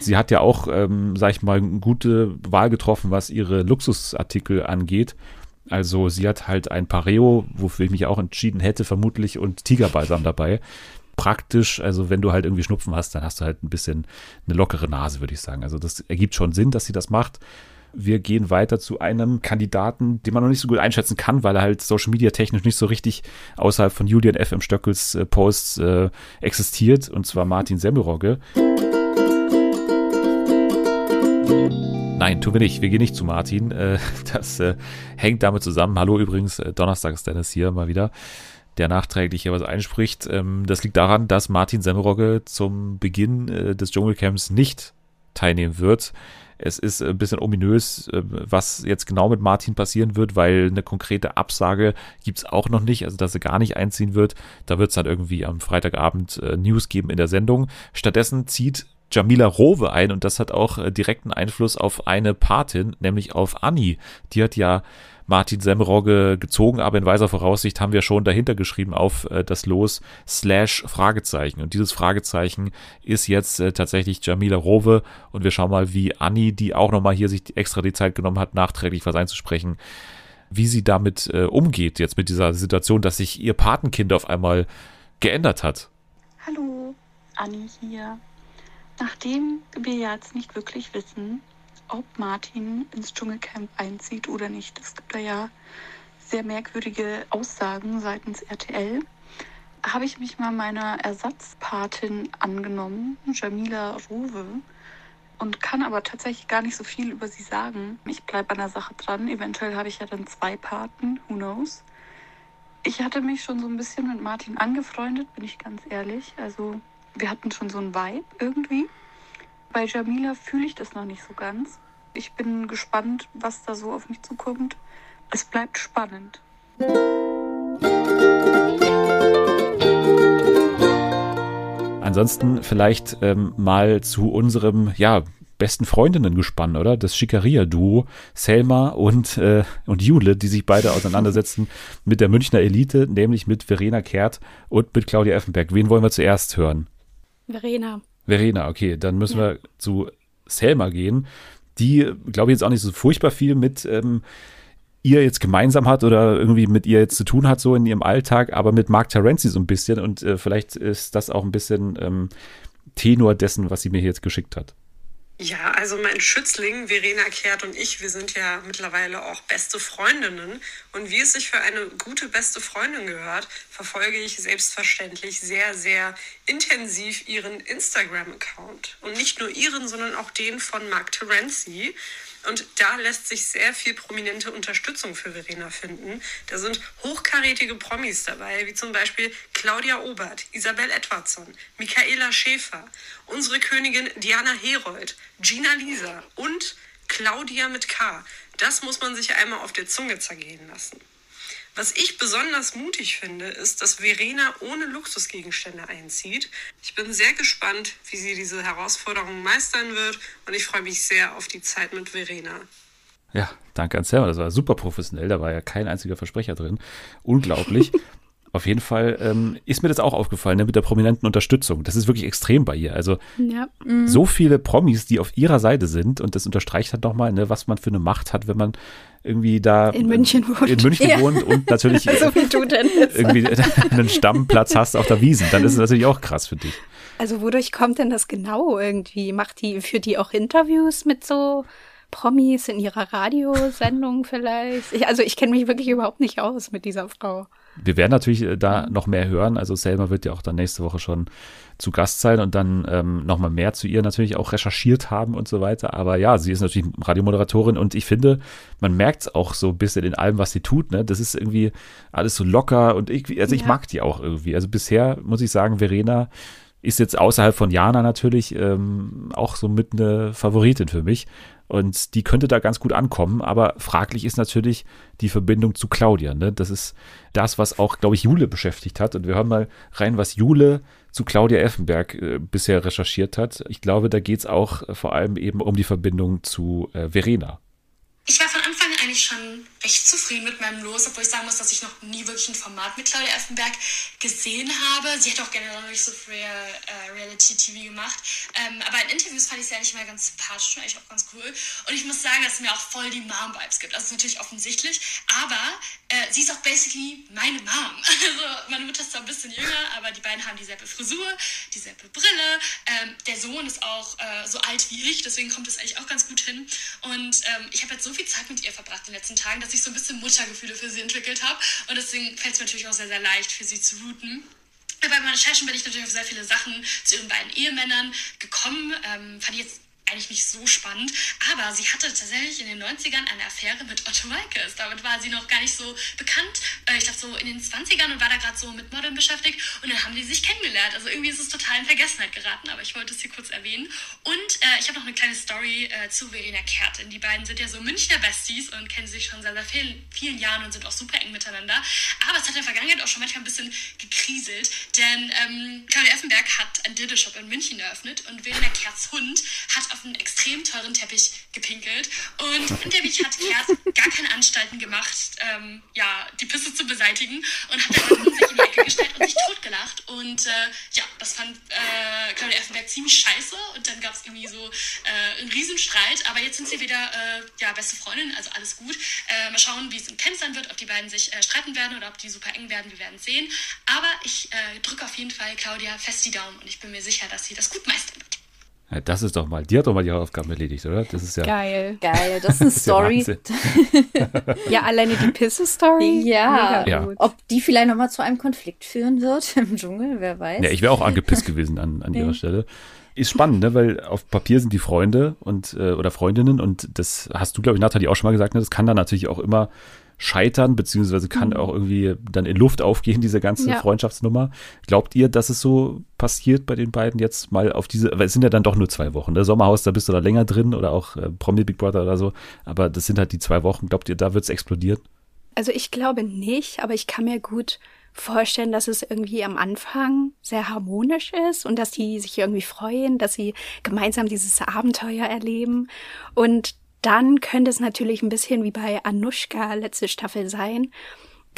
Sie hat ja auch, ähm, sag ich mal, eine gute Wahl getroffen, was ihre Luxusartikel angeht. Also sie hat halt ein Pareo, wofür ich mich auch entschieden hätte, vermutlich, und Tigerbalsam dabei. Praktisch, also wenn du halt irgendwie Schnupfen hast, dann hast du halt ein bisschen eine lockere Nase, würde ich sagen. Also das ergibt schon Sinn, dass sie das macht. Wir gehen weiter zu einem Kandidaten, den man noch nicht so gut einschätzen kann, weil er halt Social Media technisch nicht so richtig außerhalb von Julian F. M. Stöckels äh, Posts äh, existiert, und zwar Martin Semmelrogge. Nein, tun wir nicht. Wir gehen nicht zu Martin. Äh, das äh, hängt damit zusammen. Hallo übrigens, äh, Donnerstag ist Dennis hier mal wieder, der nachträglich hier was einspricht. Ähm, das liegt daran, dass Martin Semmerogge zum Beginn des Dschungelcamps nicht teilnehmen wird. Es ist ein bisschen ominös, was jetzt genau mit Martin passieren wird, weil eine konkrete Absage gibt es auch noch nicht, also dass er gar nicht einziehen wird. Da wird es dann irgendwie am Freitagabend News geben in der Sendung. Stattdessen zieht Jamila Rowe ein und das hat auch äh, direkten Einfluss auf eine Patin, nämlich auf Anni. Die hat ja Martin Semrogge gezogen, aber in weiser Voraussicht haben wir schon dahinter geschrieben auf äh, das Los slash Fragezeichen. Und dieses Fragezeichen ist jetzt äh, tatsächlich Jamila Rowe und wir schauen mal, wie Anni, die auch nochmal hier sich extra die Zeit genommen hat, nachträglich was einzusprechen, wie sie damit umgeht, jetzt mit dieser Situation, dass sich ihr Patenkind auf einmal geändert hat. Hallo, Anni hier. Nachdem wir jetzt nicht wirklich wissen, ob Martin ins Dschungelcamp einzieht oder nicht, es gibt da ja sehr merkwürdige Aussagen seitens RTL, habe ich mich mal meiner Ersatzpatin angenommen, Jamila Rowe, und kann aber tatsächlich gar nicht so viel über sie sagen. Ich bleibe an der Sache dran. Eventuell habe ich ja dann zwei Paten, who knows. Ich hatte mich schon so ein bisschen mit Martin angefreundet, bin ich ganz ehrlich. Also wir hatten schon so einen Vibe irgendwie. Bei Jamila fühle ich das noch nicht so ganz. Ich bin gespannt, was da so auf mich zukommt. Es bleibt spannend. Ansonsten vielleicht ähm, mal zu unserem, ja, besten Freundinnen gespannt, oder? Das Schickeria-Duo, Selma und, äh, und Jule, die sich beide auseinandersetzen mit der Münchner Elite, nämlich mit Verena Kehrt und mit Claudia Effenberg. Wen wollen wir zuerst hören? Verena. Verena, okay, dann müssen ja. wir zu Selma gehen, die, glaube ich, jetzt auch nicht so furchtbar viel mit ähm, ihr jetzt gemeinsam hat oder irgendwie mit ihr jetzt zu tun hat, so in ihrem Alltag, aber mit Mark Terenzi so ein bisschen und äh, vielleicht ist das auch ein bisschen ähm, Tenor dessen, was sie mir hier jetzt geschickt hat. Ja, also mein Schützling Verena Kehrt und ich, wir sind ja mittlerweile auch beste Freundinnen. Und wie es sich für eine gute beste Freundin gehört, verfolge ich selbstverständlich sehr, sehr intensiv ihren Instagram-Account. Und nicht nur ihren, sondern auch den von Mark Terenzi. Und da lässt sich sehr viel prominente Unterstützung für Verena finden. Da sind hochkarätige Promis dabei, wie zum Beispiel Claudia Obert, Isabel Edwardson, Michaela Schäfer, unsere Königin Diana Herold, Gina Lisa und Claudia mit K. Das muss man sich einmal auf der Zunge zergehen lassen. Was ich besonders mutig finde, ist, dass Verena ohne Luxusgegenstände einzieht. Ich bin sehr gespannt, wie sie diese Herausforderung meistern wird und ich freue mich sehr auf die Zeit mit Verena. Ja, danke an Selma. Das war super professionell. Da war ja kein einziger Versprecher drin. Unglaublich. Auf jeden Fall ähm, ist mir das auch aufgefallen ne, mit der prominenten Unterstützung. Das ist wirklich extrem bei ihr. Also Ja. so viele Promis, die auf ihrer Seite sind und das unterstreicht halt nochmal, ne, was man für eine Macht hat, wenn man irgendwie da In München wohnt. in München Ja. wohnt und natürlich So irgendwie einen Stammplatz hast auf der Wiesen. Dann ist es natürlich auch krass für dich. Also wodurch kommt denn das genau irgendwie? Macht die, führt die auch Interviews mit so Promis in ihrer Radiosendung vielleicht? Ich, also ich kenne mich wirklich überhaupt nicht aus mit dieser Frau. Wir werden natürlich äh, da noch mehr hören. Also Selma wird ja auch dann nächste Woche schon zu Gast sein und dann ähm, nochmal mehr zu ihr natürlich auch recherchiert haben und so weiter. Aber ja, sie ist natürlich Radiomoderatorin und ich finde, man merkt es auch so ein bisschen in allem, was sie tut. Ne? Das ist irgendwie alles so locker und ich, also ich Ja. mag die auch irgendwie. Also bisher muss ich sagen, Verena ist jetzt außerhalb von Jana natürlich ähm, auch so mit eine Favoritin für mich. Und die könnte da ganz gut ankommen, aber fraglich ist natürlich die Verbindung zu Claudia. Ne? Das ist das, was auch, glaube ich, Jule beschäftigt hat. Und wir hören mal rein, was Jule zu Claudia Effenberg äh, bisher recherchiert hat. Ich glaube, da geht es auch vor allem eben um die Verbindung zu äh, Verena. Ich war von Anfang an eigentlich schon recht zufrieden mit meinem Los, obwohl ich sagen muss, dass ich noch nie wirklich ein Format mit Claudia Effenberg gesehen habe. Sie hat auch generell noch nicht so viel äh, Reality-TV gemacht. Ähm, aber in Interviews fand ich sie eigentlich immer ganz sympathisch und eigentlich auch ganz cool. Und ich muss sagen, dass sie mir auch voll die Mom-Vibes gibt. Also ist natürlich offensichtlich, aber äh, sie ist auch basically meine Mom. Also meine Mutter ist zwar ein bisschen jünger, aber die beiden haben dieselbe Frisur, dieselbe Brille. Ähm, der Sohn ist auch äh, so alt wie ich, deswegen kommt es eigentlich auch ganz gut hin. Und ähm, ich habe jetzt so viel Zeit mit ihr verbracht in den letzten Tagen, dass ich so ein bisschen Muttergefühle für sie entwickelt habe. Und deswegen fällt es mir natürlich auch sehr, sehr leicht, für sie zu routen. Bei meinen Recherchen bin ich natürlich auf sehr viele Sachen zu ihren beiden Ehemännern gekommen. Ähm, fand ich jetzt eigentlich nicht so spannend. Aber sie hatte tatsächlich in den 90ern eine Affäre mit Otto Walkes. Damit war sie noch gar nicht so bekannt. Äh, ich glaube so in den 20ern und war da gerade so mit Modeln beschäftigt. Und dann haben die sich kennengelernt. Also irgendwie ist es total in Vergessenheit geraten. Aber ich wollte es hier kurz erwähnen. Und äh, ich habe noch eine kleine Story äh, zu Verena Kertin. Die beiden sind ja so Münchner Besties und kennen sich schon seit sehr vielen, vielen Jahren und sind auch super eng miteinander. Aber es hat in der Vergangenheit auch schon manchmal ein bisschen gekriselt. Denn ähm, Claudia Effenberg hat einen Dildo-Shop in München eröffnet und Verena Kerts Hund hat auf einen extrem teuren Teppich gepinkelt. Und auf dem Teppich hat Kert gar keine Anstalten gemacht, ähm, ja, die Pisse zu beseitigen und hat dann sich in die Ecke gestellt und sich totgelacht. Und äh, ja, das fand äh, Claudia Effenberg ziemlich scheiße und dann gab es irgendwie so äh, einen Riesenstreit. Aber jetzt sind sie wieder äh, ja, beste Freundinnen, also alles gut. Äh, mal schauen, wie es im Camp sein wird, ob die beiden sich äh, streiten werden oder ob die super eng werden. Wir werden sehen. Aber ich äh, drücke auf jeden Fall Claudia fest die Daumen und ich bin mir sicher, dass sie das gut meistern wird. Ja, das ist doch mal, die hat doch mal die Hausaufgaben erledigt, oder? Das ist ja, Geil. Geil, das ist eine ja Story. Ja, alleine die Pisse-Story. Ja. Ja. gut. Ob die vielleicht nochmal zu einem Konflikt führen wird im Dschungel, wer weiß. Ja, ich wäre auch angepisst gewesen an, an ihrer Stelle. Ist spannend, ne? weil auf Papier sind die Freunde und äh, oder Freundinnen und das hast du, glaube ich, Nathalie auch schon mal gesagt, ne? das kann dann natürlich auch immer scheitern, beziehungsweise kann auch irgendwie dann in Luft aufgehen, diese ganze Ja. Freundschaftsnummer. Glaubt ihr, dass es so passiert bei den beiden jetzt mal auf diese, weil es sind ja dann doch nur zwei Wochen. Der Sommerhaus, da bist du da länger drin oder auch äh, Promi Big Brother oder so, aber das sind halt die zwei Wochen. Glaubt ihr, da wird es explodieren? Also ich glaube nicht, aber ich kann mir gut vorstellen, dass es irgendwie am Anfang sehr harmonisch ist und dass die sich irgendwie freuen, dass sie gemeinsam dieses Abenteuer erleben. Und dann könnte es natürlich ein bisschen wie bei Anushka letzte Staffel sein,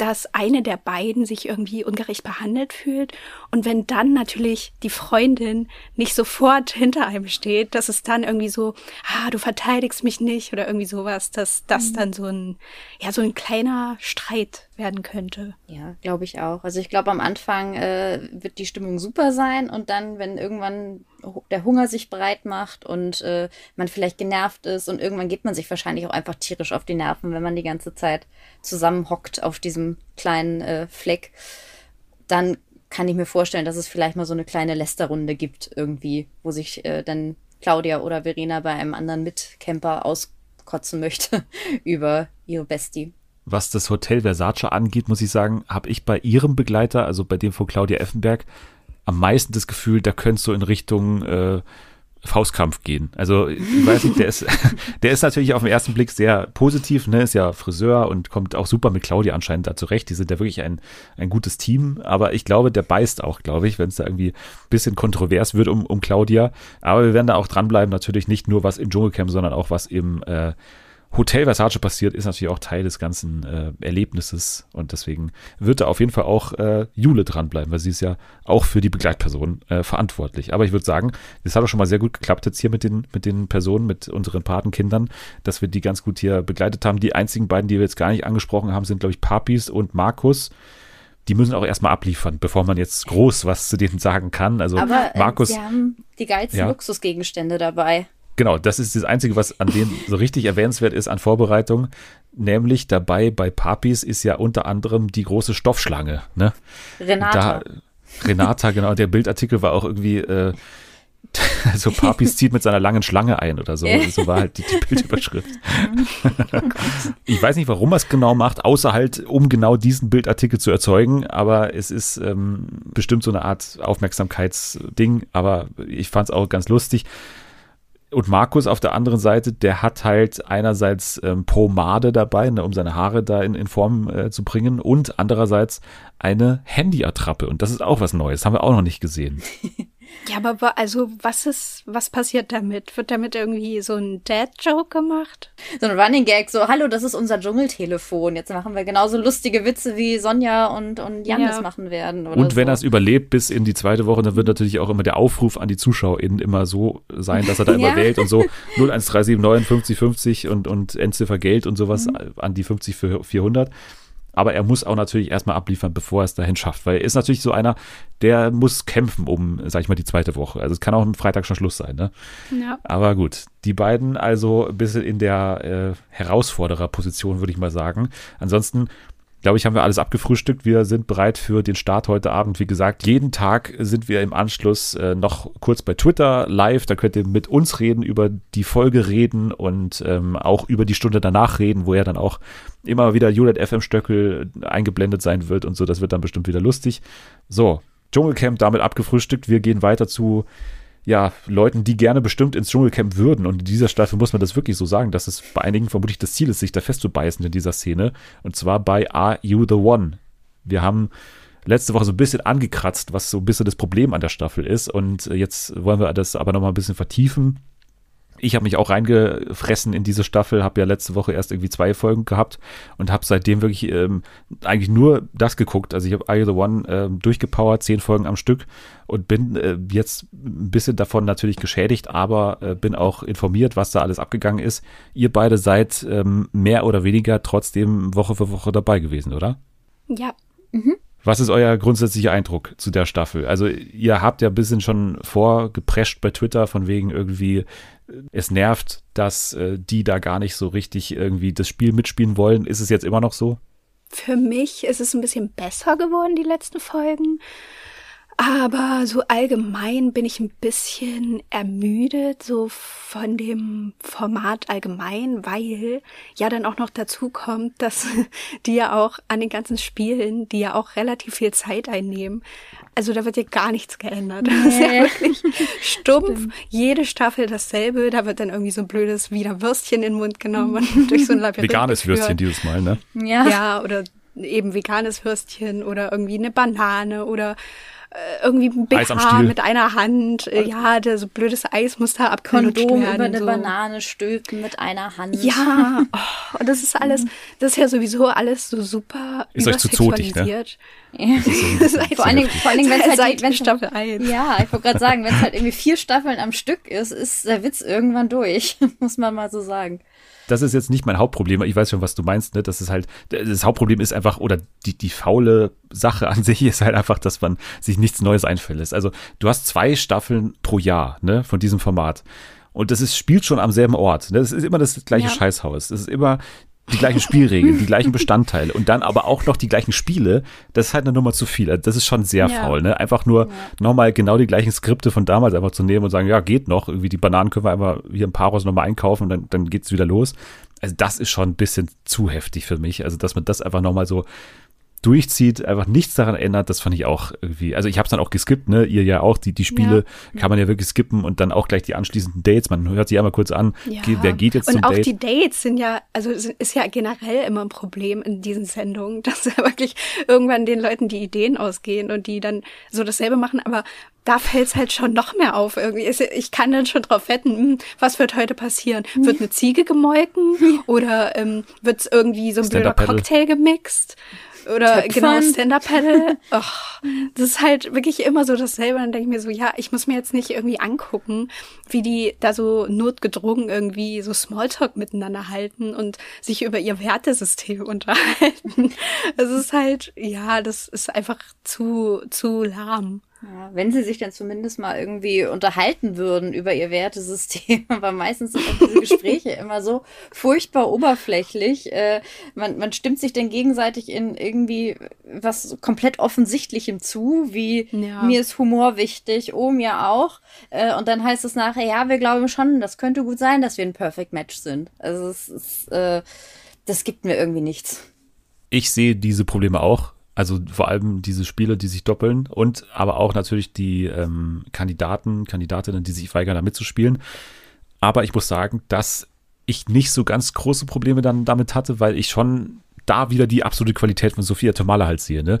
dass eine der beiden sich irgendwie ungerecht behandelt fühlt. Und wenn dann natürlich die Freundin nicht sofort hinter einem steht, dass es dann irgendwie so, ah, du verteidigst mich nicht oder irgendwie sowas, dass das dann so ein, ja, so ein kleiner Streit werden könnte. Ja, glaube ich auch. Also ich glaube, am Anfang äh, wird die Stimmung super sein und dann, wenn irgendwann der Hunger sich breit macht und äh, man vielleicht genervt ist und irgendwann geht man sich wahrscheinlich auch einfach tierisch auf die Nerven, wenn man die ganze Zeit zusammenhockt auf diesem kleinen äh, Fleck, dann kann ich mir vorstellen, dass es vielleicht mal so eine kleine Lästerrunde gibt irgendwie, wo sich äh, dann Claudia oder Verena bei einem anderen Mitcamper auskotzen möchte über ihre Bestie. Was das Hotel Versace angeht, muss ich sagen, habe ich bei ihrem Begleiter, also bei dem von Claudia Effenberg, am meisten das Gefühl, da könntest du in Richtung äh, Faustkampf gehen. Also ich weiß nicht, der ist, der ist natürlich auf den ersten Blick sehr positiv, ne, ist ja Friseur und kommt auch super mit Claudia anscheinend da zurecht. Die sind ja wirklich ein, ein gutes Team, aber ich glaube, der beißt auch, glaube ich, wenn es da irgendwie ein bisschen kontrovers wird um, um Claudia. Aber wir werden da auch dranbleiben, natürlich nicht nur was im Dschungelcamp, sondern auch was im äh, Hotel Versace passiert, ist natürlich auch Teil des ganzen äh, Erlebnisses und deswegen wird da auf jeden Fall auch äh, Jule dranbleiben, weil sie ist ja auch für die Begleitperson äh, verantwortlich. Aber ich würde sagen, das hat auch schon mal sehr gut geklappt jetzt hier mit den, mit den Personen, mit unseren Patenkindern, dass wir die ganz gut hier begleitet haben. Die einzigen beiden, die wir jetzt gar nicht angesprochen haben, sind, glaube ich, Papis und Markus die müssen auch erstmal abliefern, bevor man jetzt groß was zu denen sagen kann. Also Aber äh, Markus. sie haben die geilsten Ja. Luxusgegenstände dabei. Genau, das ist das Einzige, was an denen so richtig erwähnenswert ist an Vorbereitung. Nämlich dabei bei Papis ist ja unter anderem die große Stoffschlange. Ne? Renata. Da, Renata, genau, der Bildartikel war auch irgendwie, äh, so Papis zieht mit seiner langen Schlange ein oder so. So war halt die, die Bildüberschrift. ich weiß nicht, warum er es genau macht, außer halt, um genau diesen Bildartikel zu erzeugen. Aber es ist ähm, bestimmt so eine Art Aufmerksamkeitsding. Aber ich fand es auch ganz lustig. Und Markus auf der anderen Seite, der hat halt einerseits ähm, Pomade dabei, ne, um seine Haare da in, in Form äh, zu bringen, und andererseits eine Handyattrappe. Und das ist auch was Neues, haben wir auch noch nicht gesehen. Ja, aber also was ist, was passiert damit? Wird damit irgendwie so ein Dad-Joke gemacht? So ein Running Gag, so, hallo, das ist unser Dschungeltelefon. Jetzt machen wir genauso lustige Witze, wie Sonja und, und Jan Ja. das machen werden. Oder Und wenn so. er es überlebt bis in die zweite Woche, dann wird natürlich auch immer der Aufruf an die ZuschauerInnen immer so sein, dass er da immer Ja. wählt und so 01379 50 50 und, und Endziffer Geld und sowas Mhm. an die 50 für 400. Aber er muss auch natürlich erstmal abliefern, bevor er es dahin schafft, weil er ist natürlich so einer, der muss kämpfen um, sag ich mal, die zweite Woche. Also es kann auch am Freitag schon Schluss sein, ne? Ja. Aber gut, die beiden also ein bisschen in der äh, Herausfordererposition, würde ich mal sagen. Ansonsten, glaube ich, haben wir alles abgefrühstückt. Wir sind bereit für den Start heute Abend. Wie gesagt, jeden Tag sind wir im Anschluss äh, noch kurz bei Twitter live. Da könnt ihr mit uns reden, über die Folge reden und ähm, auch über die Stunde danach reden, wo ja dann auch immer wieder Juliet FM Stöckel eingeblendet sein wird und so. Das wird dann bestimmt wieder lustig. So, Dschungelcamp damit abgefrühstückt. Wir gehen weiter zu ja, Leuten, die gerne bestimmt ins Dschungelcamp würden. Und in dieser Staffel muss man das wirklich so sagen, dass es bei einigen vermutlich das Ziel ist, sich da festzubeißen in dieser Szene. Und zwar bei Are You the One? Wir haben letzte Woche so ein bisschen angekratzt, was so ein bisschen das Problem an der Staffel ist. Und jetzt wollen wir das aber nochmal ein bisschen vertiefen. Ich habe mich auch reingefressen in diese Staffel, habe ja letzte Woche erst irgendwie zwei Folgen gehabt und habe seitdem wirklich ähm, eigentlich nur das geguckt. Also ich habe Are You the One ähm, durchgepowert, zehn Folgen am Stück und bin äh, jetzt ein bisschen davon natürlich geschädigt, aber äh, bin auch informiert, was da alles abgegangen ist. Ihr beide seid ähm, mehr oder weniger trotzdem Woche für Woche dabei gewesen, oder? Ja. Was ist euer grundsätzlicher Eindruck zu der Staffel? Also ihr habt ja ein bisschen schon vorgeprescht bei Twitter von wegen irgendwie, es nervt, dass äh, die da gar nicht so richtig irgendwie das Spiel mitspielen wollen. Ist es jetzt immer noch so? Für mich ist es ein bisschen besser geworden, die letzten Folgen. Aber so allgemein bin ich ein bisschen ermüdet, so von dem Format allgemein, weil ja dann auch noch dazu kommt, dass die ja auch an den ganzen Spielen, die ja auch relativ viel Zeit einnehmen, also da wird ja gar nichts geändert. Das ist ja Nee. wirklich stumpf. Jede Staffel dasselbe. Da wird dann irgendwie so ein blödes Wiener Würstchen in den Mund genommen und durch so ein Labyrinth Veganes geführt. Würstchen dieses Mal, ne? Ja. Ja, oder eben veganes Würstchen oder irgendwie eine Banane oder irgendwie ein BH mit einer Hand. Äh, Ja, der so blödes Eis muss da abgelutscht Kondom werden. über eine so. Banane stülpen mit einer Hand. Ja, oh, und das ist alles, das ist ja sowieso alles so super Ist euch zu zotig, ne? vor allen Dingen, vor allen Dingen wenn es halt, Seit wenn Staffel 1. Ja, ich wollte gerade sagen, wenn es halt irgendwie vier Staffeln am Stück ist, ist der Witz irgendwann durch, muss man mal so sagen. Das ist jetzt nicht mein Hauptproblem. Ich weiß schon, was du meinst. Ne? Das ist halt, das Hauptproblem ist einfach, oder die, die faule Sache an sich ist halt einfach, dass man sich nichts Neues einfallen lässt. Also du hast zwei Staffeln pro Jahr ne, von diesem Format. Und das ist, spielt schon am selben Ort. Ne? Das ist immer das gleiche Ja. Scheißhaus. Das ist immer die gleichen Spielregeln, die gleichen Bestandteile und dann aber auch noch die gleichen Spiele. Das ist halt eine Nummer zu viel. Also das ist schon sehr Ja. faul. Ne? Einfach nur nochmal genau die gleichen Skripte von damals einfach zu nehmen und sagen, ja, geht noch. Irgendwie die Bananen können wir einfach hier im Paros nochmal einkaufen und dann, dann geht's wieder los. Also das ist schon ein bisschen zu heftig für mich. Also dass man das einfach nochmal so durchzieht, einfach nichts daran ändert, das fand ich auch irgendwie, also ich habe es dann auch geskippt, ne, ihr ja auch, die, die Spiele ja. kann man ja wirklich skippen und dann auch gleich die anschließenden Dates, man hört sich einmal kurz an, ja. wer geht jetzt und zum Date. Und auch die Dates sind ja, also ist ja generell immer ein Problem in diesen Sendungen, dass ja wirklich irgendwann den Leuten die Ideen ausgehen und die dann so dasselbe machen, aber da fällt's halt schon noch mehr auf irgendwie. Ich kann dann schon drauf wetten, hm, was wird heute passieren? Wird eine Ziege gemolken oder ähm, wird's irgendwie so ein blöder Cocktail gemixt? Oder Töpfern. genau, Stand-Up-Paddle. Oh, das ist halt wirklich immer so dasselbe. Dann denke ich mir so, ja, ich muss mir jetzt nicht irgendwie angucken, wie die da so notgedrungen irgendwie so Smalltalk miteinander halten und sich über ihr Wertesystem unterhalten. Es ist halt, ja, das ist einfach zu, zu lahm. Ja, wenn sie sich dann zumindest mal irgendwie unterhalten würden über ihr Wertesystem, aber meistens sind auch diese Gespräche immer so furchtbar oberflächlich. Äh, man, man stimmt sich dann gegenseitig in irgendwie was komplett Offensichtlichem zu, wie ja. mir ist Humor wichtig, oh mir auch. Äh, und dann heißt es nachher, ja, wir glauben schon, das könnte gut sein, dass wir ein Perfect Match sind. Also es ist, äh, das gibt mir irgendwie nichts. Ich sehe diese Probleme auch also vor allem diese Spieler, die sich doppeln und aber auch natürlich die ähm, Kandidaten, Kandidatinnen, die sich weigern, da mitzuspielen. Aber ich muss sagen, dass ich nicht so ganz große Probleme dann damit hatte, weil ich schon da wieder die absolute Qualität von Sophia Tomala halt sehe. Ne?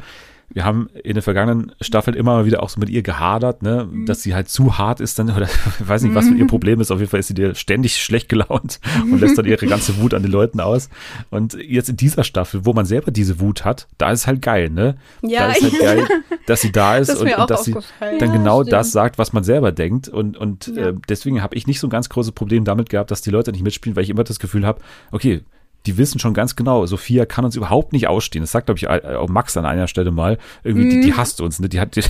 Wir haben in den vergangenen Staffeln immer mal wieder auch so mit ihr gehadert, ne, mhm. dass sie halt zu hart ist dann, oder ich weiß nicht, was mit ihr Problem ist. Auf jeden Fall ist sie dir ständig schlecht gelaunt und lässt dann ihre ganze Wut an den Leuten aus. Und jetzt in dieser Staffel, wo man selber diese Wut hat, da ist halt geil, ne? Ja, da ist halt geil, dass sie da ist das und, und dass sie dann ja, genau stimmt. das sagt, was man selber denkt. Und, und ja. äh, deswegen habe ich nicht so ein ganz großes Problem damit gehabt, dass die Leute nicht mitspielen, weil ich immer das Gefühl habe, okay, die wissen schon ganz genau, Sophia kann uns überhaupt nicht ausstehen. Das sagt, glaube ich, auch Max an einer Stelle mal. Irgendwie, mm. die, die mhm. hasst uns, ne? Die hat, die,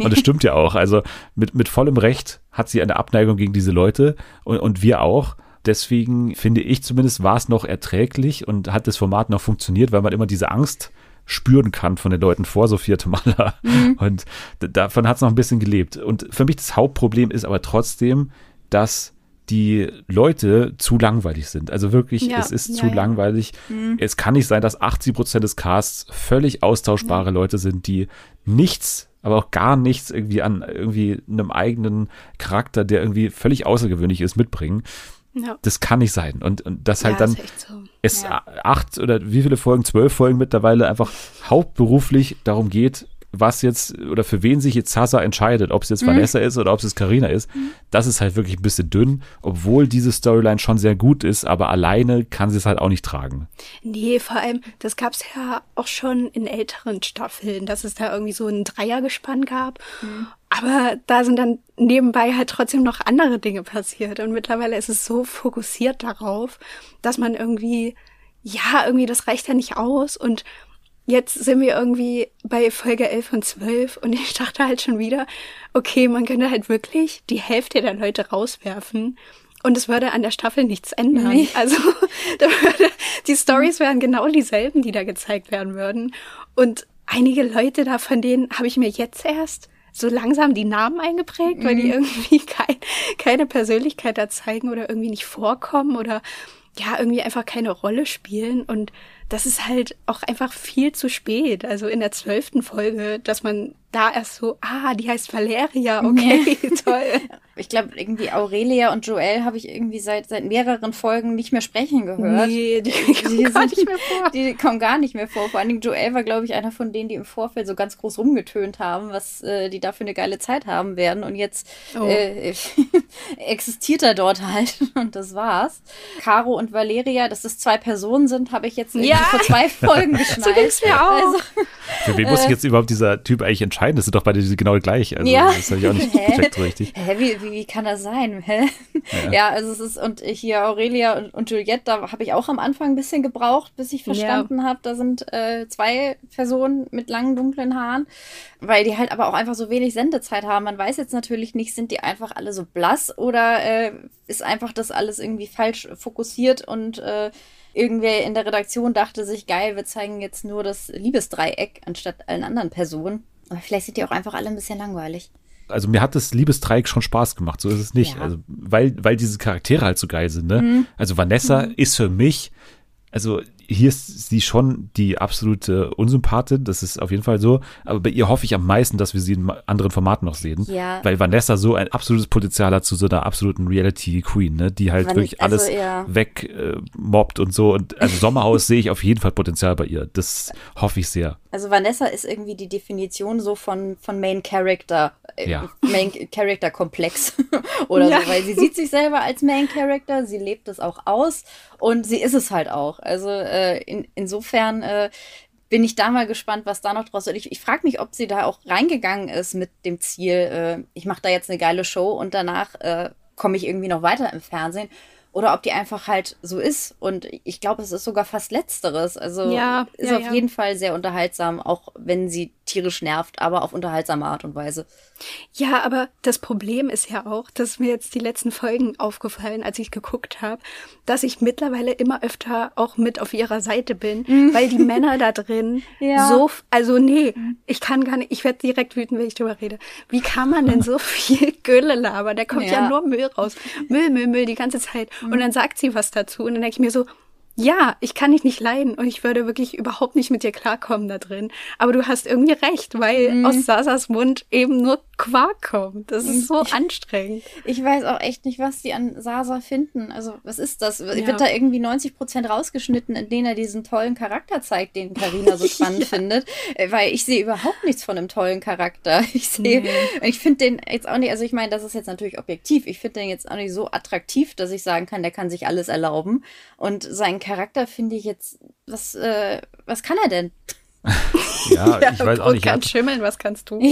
und das stimmt ja auch. Also mit, mit vollem Recht hat sie eine Abneigung gegen diese Leute und, und wir auch. Deswegen finde ich zumindest war es noch erträglich und hat das Format noch funktioniert, weil man immer diese Angst spüren kann von den Leuten vor Sophia Tomala. Mhm. Und davon hat es noch ein bisschen gelebt. Und für mich das Hauptproblem ist aber trotzdem, dass die Leute zu langweilig sind. Also wirklich, ja, es ist ja, zu ja. langweilig. Mhm. Es kann nicht sein, dass 80 Prozent des Casts völlig austauschbare Leute sind, die nichts, aber auch gar nichts irgendwie an irgendwie einem eigenen Charakter, der irgendwie völlig außergewöhnlich ist, mitbringen. Das kann nicht sein. Und, und das halt dann so. es acht oder wie viele Folgen, zwölf Folgen mittlerweile einfach hauptberuflich darum geht, was jetzt oder für wen sich jetzt Sasa entscheidet, ob es jetzt mhm. Vanessa ist oder ob es Karina ist, mhm. das ist halt wirklich ein bisschen dünn, obwohl diese Storyline schon sehr gut ist, aber alleine kann sie es halt auch nicht tragen. Nee, vor allem, das gab es ja auch schon in älteren Staffeln, dass es da irgendwie so ein Dreiergespann gab. Mhm. Aber da sind dann nebenbei halt trotzdem noch andere Dinge passiert. Und mittlerweile ist es so fokussiert darauf, dass man irgendwie, ja, irgendwie, das reicht ja nicht aus und jetzt sind wir irgendwie bei Folge 11 und 12 und ich dachte halt schon wieder, okay, man könnte halt wirklich die Hälfte der Leute rauswerfen und es würde an der Staffel nichts ändern. Nee. Also die Stories wären genau dieselben, die da gezeigt werden würden. Und einige Leute da, von denen habe ich mir jetzt erst so langsam die Namen eingeprägt, weil die mhm. irgendwie kein, keine Persönlichkeit da zeigen oder irgendwie nicht vorkommen oder ja, irgendwie einfach keine Rolle spielen. Und das ist halt auch einfach viel zu spät. Also in der zwölften Folge, dass man da erst so, ah, die heißt Valeria, okay, toll. Ich glaube, irgendwie Aurelia und Joel habe ich irgendwie seit, seit mehreren Folgen nicht mehr sprechen gehört. Nee, die, die kommen gar sind, nicht mehr vor. Die kommen gar nicht mehr vor. Vor allen Dingen Joel war, glaube ich, einer von denen, die im Vorfeld so ganz groß rumgetönt haben, was äh, die da für eine geile Zeit haben werden. Und jetzt oh. äh, existiert er dort halt. Und das war's. Caro und Valeria, dass das zwei Personen sind, habe ich jetzt ja. vor zwei Folgen geschnallt. so ging's mir auch. Also, für wen muss sich jetzt überhaupt dieser Typ eigentlich entscheiden? Das sind doch beide genau gleich. Also, ja. Das habe ich auch nicht gecheckt so richtig. Hä, wie, wie, wie kann das sein? Hä? Ja. ja. also es ist, und hier Aurelia und, und Juliette, da habe ich auch am Anfang ein bisschen gebraucht, bis ich verstanden ja. habe, da sind äh, zwei Personen mit langen, dunklen Haaren, weil die halt aber auch einfach so wenig Sendezeit haben. Man weiß jetzt natürlich nicht, sind die einfach alle so blass oder äh, ist einfach das alles irgendwie falsch fokussiert und äh, irgendwer in der Redaktion dachte sich, geil, wir zeigen jetzt nur das Liebesdreieck anstatt allen anderen Personen. Aber vielleicht sind die auch einfach alle ein bisschen langweilig. Also mir hat das Liebesdreieck schon Spaß gemacht, so ist es nicht. Ja. Also, weil, weil diese Charaktere halt so geil sind, ne? Mhm. Also Vanessa mhm. ist für mich, also hier ist sie schon die absolute Unsympathin, das ist auf jeden Fall so. Aber bei ihr hoffe ich am meisten, dass wir sie in anderen Formaten noch sehen. Ja. Weil Vanessa so ein absolutes Potenzial hat zu so einer absoluten Reality-Queen, ne? die halt Van- wirklich also, alles ja. weg äh, mobbt und so. Und also Sommerhaus sehe ich auf jeden Fall Potenzial bei ihr. Das hoffe ich sehr. Also Vanessa ist irgendwie die Definition so von, von Main Character, äh, Ja. Main Character Komplex oder Ja. so, weil sie sieht sich selber als Main Character, sie lebt es auch aus und sie ist es halt auch. Also äh, in, insofern äh, bin ich da mal gespannt, was da noch draus wird. Ich, ich frage mich, ob sie da auch reingegangen ist mit dem Ziel, äh, ich mache da jetzt eine geile Show und danach äh, komme ich irgendwie noch weiter im Fernsehen. Oder ob die einfach halt so ist. Und ich glaube, es ist sogar fast Letzteres. Also Ja, ist ja, auf ja. jeden Fall sehr unterhaltsam, auch wenn sie tierisch nervt, aber auf unterhaltsame Art und Weise. Ja, aber das Problem ist ja auch, das ist mir jetzt die letzten Folgen aufgefallen, als ich geguckt habe, dass ich mittlerweile immer öfter auch mit auf ihrer Seite bin, weil die Männer da drin Ja. so, also nee, ich kann gar nicht, ich werde direkt wütend, wenn ich drüber rede. Wie kann man denn so viel Gülle labern? Da kommt ja. Ja. nur Müll raus. Müll, Müll, Müll die ganze Zeit. Und dann sagt sie was dazu und dann denke ich mir so, ja, ich kann dich nicht leiden und ich würde wirklich überhaupt nicht mit dir klarkommen da drin. Aber du hast irgendwie recht, weil aus Sasas Mund eben nur Quark kommt. Das ist so anstrengend. Ich weiß auch echt nicht, was die an Sasa finden. Also, was ist das? Ja. Wird da irgendwie 90 Prozent rausgeschnitten, in denen er diesen tollen Charakter zeigt, den Karina so spannend findet? Äh, Weil ich sehe überhaupt nichts von einem tollen Charakter. Ich sehe, ich finde den jetzt auch nicht, also ich meine, das ist jetzt natürlich objektiv. Ich finde den jetzt auch nicht so attraktiv, dass ich sagen kann, der kann sich alles erlauben. Und seinen Charakter finde ich jetzt, was, äh, was kann er denn? Ja, ich weiß auch nicht. Kann schimmeln, was kannst du?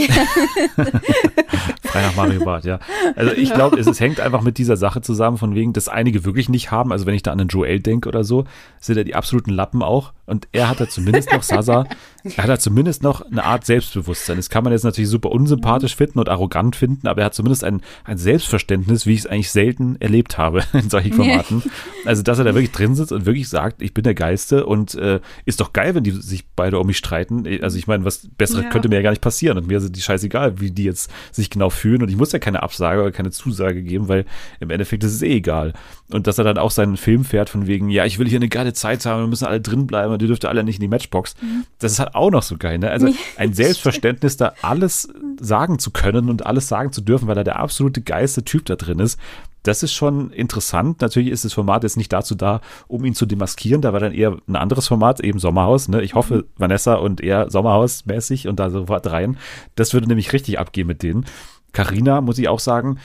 frei nach Mario Bart, ja. Also ich glaube, es, es hängt einfach mit dieser Sache zusammen, von wegen, dass einige wirklich nicht haben. Also wenn ich da an den Joel denke oder so, sind ja die absoluten Lappen auch. Und er hat da zumindest noch, Sasa, er hat da zumindest noch eine Art Selbstbewusstsein. Das kann man jetzt natürlich super unsympathisch finden und arrogant finden, aber er hat zumindest ein, ein Selbstverständnis, wie ich es eigentlich selten erlebt habe in solchen Formaten. Also, dass er da wirklich drin sitzt und wirklich sagt, ich bin der Geiste und äh, ist doch geil, wenn die sich beide um mich streiten. Also ich meine, was Besseres Ja. könnte mir ja gar nicht passieren und mir sind die scheißegal, wie die jetzt sich genau fühlen und ich muss ja keine Absage oder keine Zusage geben, weil im Endeffekt ist es eh egal. Und dass er dann auch seinen Film fährt von wegen, ja, ich will hier eine geile Zeit haben, wir müssen alle drin bleiben und ihr dürft alle nicht in die Matchbox. Das ist halt auch noch so geil, ne? Also ein Selbstverständnis, da alles sagen zu können und alles sagen zu dürfen, weil er der absolute geilste Typ da drin ist. Das ist schon interessant. Natürlich ist das Format jetzt nicht dazu da, um ihn zu demaskieren. Da war dann eher ein anderes Format, eben Sommerhaus. Ne? Ich hoffe, Vanessa und er Sommerhaus-mäßig und da sofort rein. Das würde nämlich richtig abgehen mit denen. Carina, muss ich auch sagen,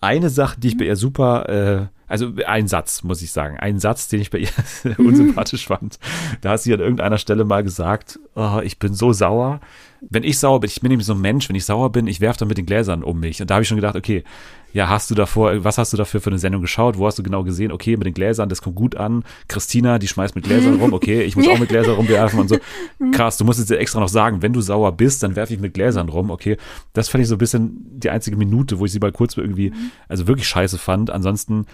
eine Sache, die ich bei ihr super, äh, also ein Satz, muss ich sagen, ein Satz, den ich bei ihr unsympathisch fand. Da hat sie an irgendeiner Stelle mal gesagt, oh, ich bin so sauer. Wenn ich sauer bin, ich bin nämlich so ein Mensch, wenn ich sauer bin, ich werfe dann mit den Gläsern um mich. Und da habe ich schon gedacht, okay, ja, hast du davor, was hast du dafür für eine Sendung geschaut? Wo hast du genau gesehen? Okay, mit den Gläsern, das kommt gut an. Christina, die schmeißt mit Gläsern rum. Okay, ich muss auch mit Gläsern rumwerfen und so. Krass, du musst jetzt extra noch sagen, wenn du sauer bist, dann werfe ich mit Gläsern rum. Okay, das fand ich so ein bisschen die einzige Minute, wo ich sie mal kurz irgendwie, also wirklich scheiße fand. Ansonsten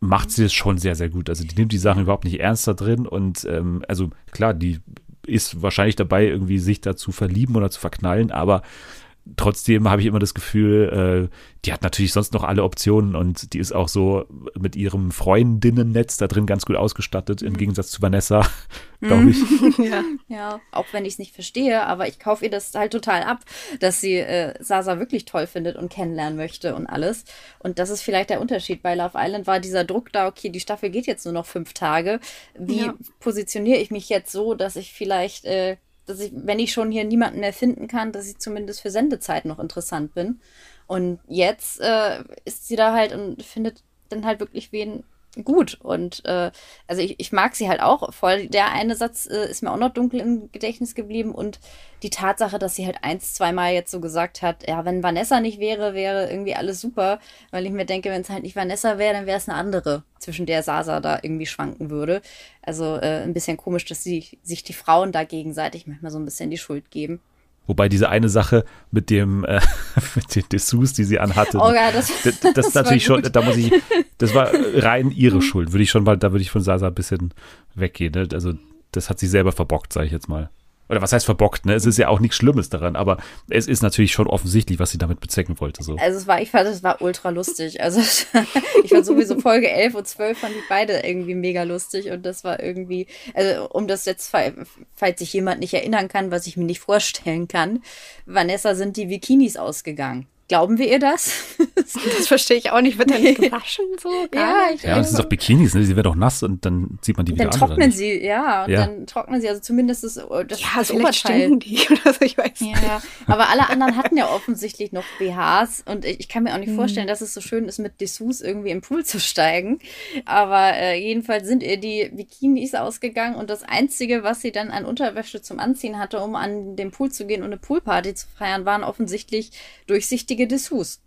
macht sie es schon sehr, sehr gut. Also die nimmt die Sachen überhaupt nicht ernst da drin und ähm, also klar, die ist wahrscheinlich dabei, irgendwie sich da zu verlieben oder zu verknallen, aber trotzdem habe ich immer das Gefühl, äh, die hat natürlich sonst noch alle Optionen und die ist auch so mit ihrem Freundinnennetz da drin ganz gut ausgestattet, im Gegensatz zu Vanessa, glaube ich. ja. Ja, auch wenn ich es nicht verstehe, aber ich kaufe ihr das halt total ab, dass sie äh, Sasa wirklich toll findet und kennenlernen möchte und alles. Und das ist vielleicht der Unterschied. Bei Love Island war dieser Druck da, okay, die Staffel geht jetzt nur noch fünf Tage. Wie Ja. positioniere ich mich jetzt so, dass ich vielleicht, äh, dass ich, wenn ich schon hier niemanden mehr finden kann, dass ich zumindest für Sendezeit noch interessant bin. Und jetzt äh, ist sie da halt und findet dann halt wirklich wen gut. Und äh, also ich, ich mag sie halt auch voll. Der eine Satz äh, ist mir auch noch dunkel im Gedächtnis geblieben und die Tatsache, dass sie halt eins, zweimal jetzt so gesagt hat, ja, wenn Vanessa nicht wäre, wäre irgendwie alles super. Weil ich mir denke, wenn es halt nicht Vanessa wäre, dann wäre es eine andere, zwischen der Sasa da irgendwie schwanken würde. Also äh, ein bisschen komisch, dass sie sich die Frauen da gegenseitig manchmal so ein bisschen die Schuld geben. Wobei diese eine Sache mit dem, äh, mit den Dessous, die sie anhatte, Oh ja, das, das, das, das ist natürlich war schon, da muss ich, das war rein ihre Schuld, würde ich schon mal, da würde ich von Sasa ein bisschen weggehen. Ne? Also das hat sie selber verbockt, sage ich jetzt mal. Oder was heißt verbockt, ne? Es ist ja auch nichts Schlimmes daran, aber es ist natürlich schon offensichtlich, was sie damit bezwecken wollte. So. Also es war, ich fand, es war ultra lustig. Also ich fand sowieso Folge 11 und 12 fand ich beide irgendwie mega lustig und das war irgendwie, also um das jetzt, falls sich jemand nicht erinnern kann, was ich mir nicht vorstellen kann, Vanessa sind die Bikinis ausgegangen. Glauben wir ihr das? das verstehe ich auch nicht. Wird dann nicht gewaschen so? ja, ich ja, das sind doch Bikinis, ne? Sie werden doch nass und dann zieht man die wieder dann an. Dann trocknen sie, ja, und Ja. dann trocknen sie, also zumindest das, das, Ja, das Oberteil. die oder so, ich weiß nicht. Ja, aber alle anderen hatten ja offensichtlich noch BHs und ich, ich kann mir auch nicht vorstellen, dass es so schön ist, mit Dessous irgendwie im Pool zu steigen. Aber äh, jedenfalls sind ihr die Bikinis ausgegangen und das Einzige, was sie dann an Unterwäsche zum Anziehen hatte, um an den Pool zu gehen und eine Poolparty zu feiern, waren offensichtlich durchsichtige Dessous.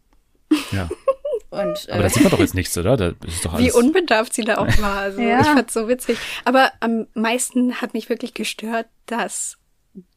Ja. Und, Aber äh, da sieht man doch jetzt nichts, oder? Da ist doch Wie alles. unbedarft sie da auch war. Also Ja. ich fand's so witzig. Aber am meisten hat mich wirklich gestört, dass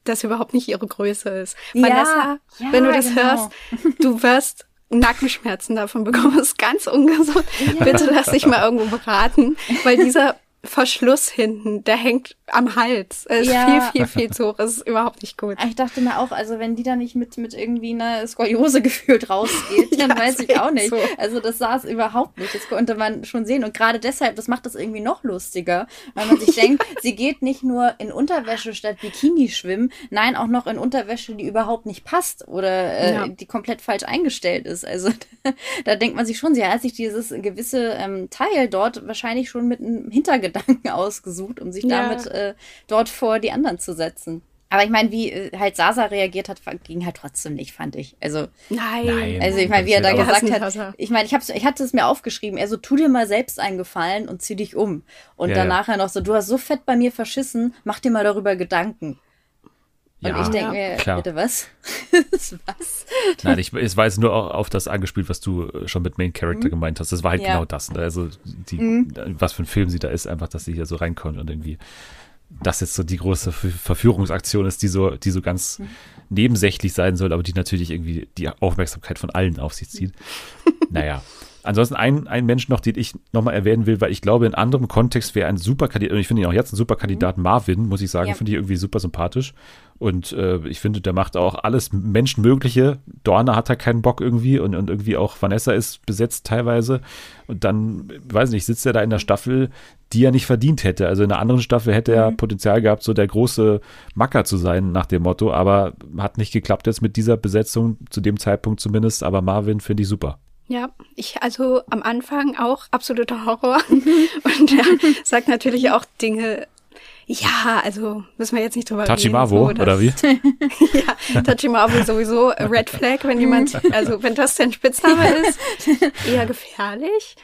das überhaupt nicht ihre Größe ist. Ja, Vanessa, ja, wenn du das genau. hörst, du wirst Nackenschmerzen davon bekommen. Das ist ganz ungesund. Bitte lass dich mal irgendwo beraten, weil dieser Verschluss hinten, der hängt am Hals. Er ist Ja. viel, viel, viel zu hoch. Es ist überhaupt nicht gut. Ich dachte mir auch, also wenn die da nicht mit, mit irgendwie einer Skoliose gefühlt rausgeht, dann Ja, weiß ich auch nicht. so. Also das saß überhaupt nicht. Das konnte man schon sehen. Und gerade deshalb, das macht das irgendwie noch lustiger, weil man sich denkt, sie geht nicht nur in Unterwäsche statt Bikini schwimmen, nein, auch noch in Unterwäsche, die überhaupt nicht passt oder äh, Ja. die komplett falsch eingestellt ist. Also da denkt man sich schon, sie hat sich dieses gewisse ähm, Teil dort wahrscheinlich schon mit einem Hintergedanken ausgesucht, um sich Ja. damit äh, dort vor die anderen zu setzen. Aber ich meine, wie äh, halt Sasa reagiert hat, ging halt trotzdem nicht, fand ich. Also, Nein. Nein. also ich meine, wie er da gesagt hat, Sasa. ich meine, ich hab's, ich hatte es mir aufgeschrieben, er so, tu dir mal selbst einen Gefallen und zieh dich um. Und Ja, dann ja. nachher noch so, du hast so fett bei mir verschissen, mach dir mal darüber Gedanken. Und Ja, ich denke mir, klar. bitte was? was? Nein, ich, es war jetzt nur auch auf das angespielt, was du äh, schon mit Main Character gemeint hast. Das war halt Mhm. Ja. Mhm. genau das. Ne? Also, die, was für ein Film sie da ist, einfach, dass sie hier so reinkommt und irgendwie das jetzt so die große Ver- Verführungsaktion ist, die so, die so ganz Mhm. nebensächlich sein soll, aber die natürlich irgendwie die Aufmerksamkeit von allen auf sich zieht. naja. Ansonsten ein, ein Mensch noch, den ich nochmal erwähnen will, weil ich glaube, in anderem Kontext wäre ein super Kandidat, und ich finde ihn auch jetzt ein super Kandidat, Marvin, muss ich sagen, Mhm. Ja. finde ich irgendwie super sympathisch. Und äh, ich finde, der macht auch alles Menschenmögliche. Dorna hat da keinen Bock irgendwie und, und irgendwie auch Vanessa ist besetzt teilweise. Und dann, weiß nicht, sitzt er da in der Staffel, die er nicht verdient hätte. Also in einer anderen Staffel hätte er Potenzial gehabt, so der große Macker zu sein, nach dem Motto. Aber hat nicht geklappt jetzt mit dieser Besetzung, zu dem Zeitpunkt zumindest. Aber Marvin finde ich super. Ja, ich also am Anfang auch absoluter Horror. Und er sagt natürlich auch Dinge. Ja, also müssen wir jetzt nicht drüber Tachimavo, reden. so, oder wie? Ja, Tachimavo sowieso Red Flag, wenn jemand, also wenn das dein Spitzname ist, eher gefährlich.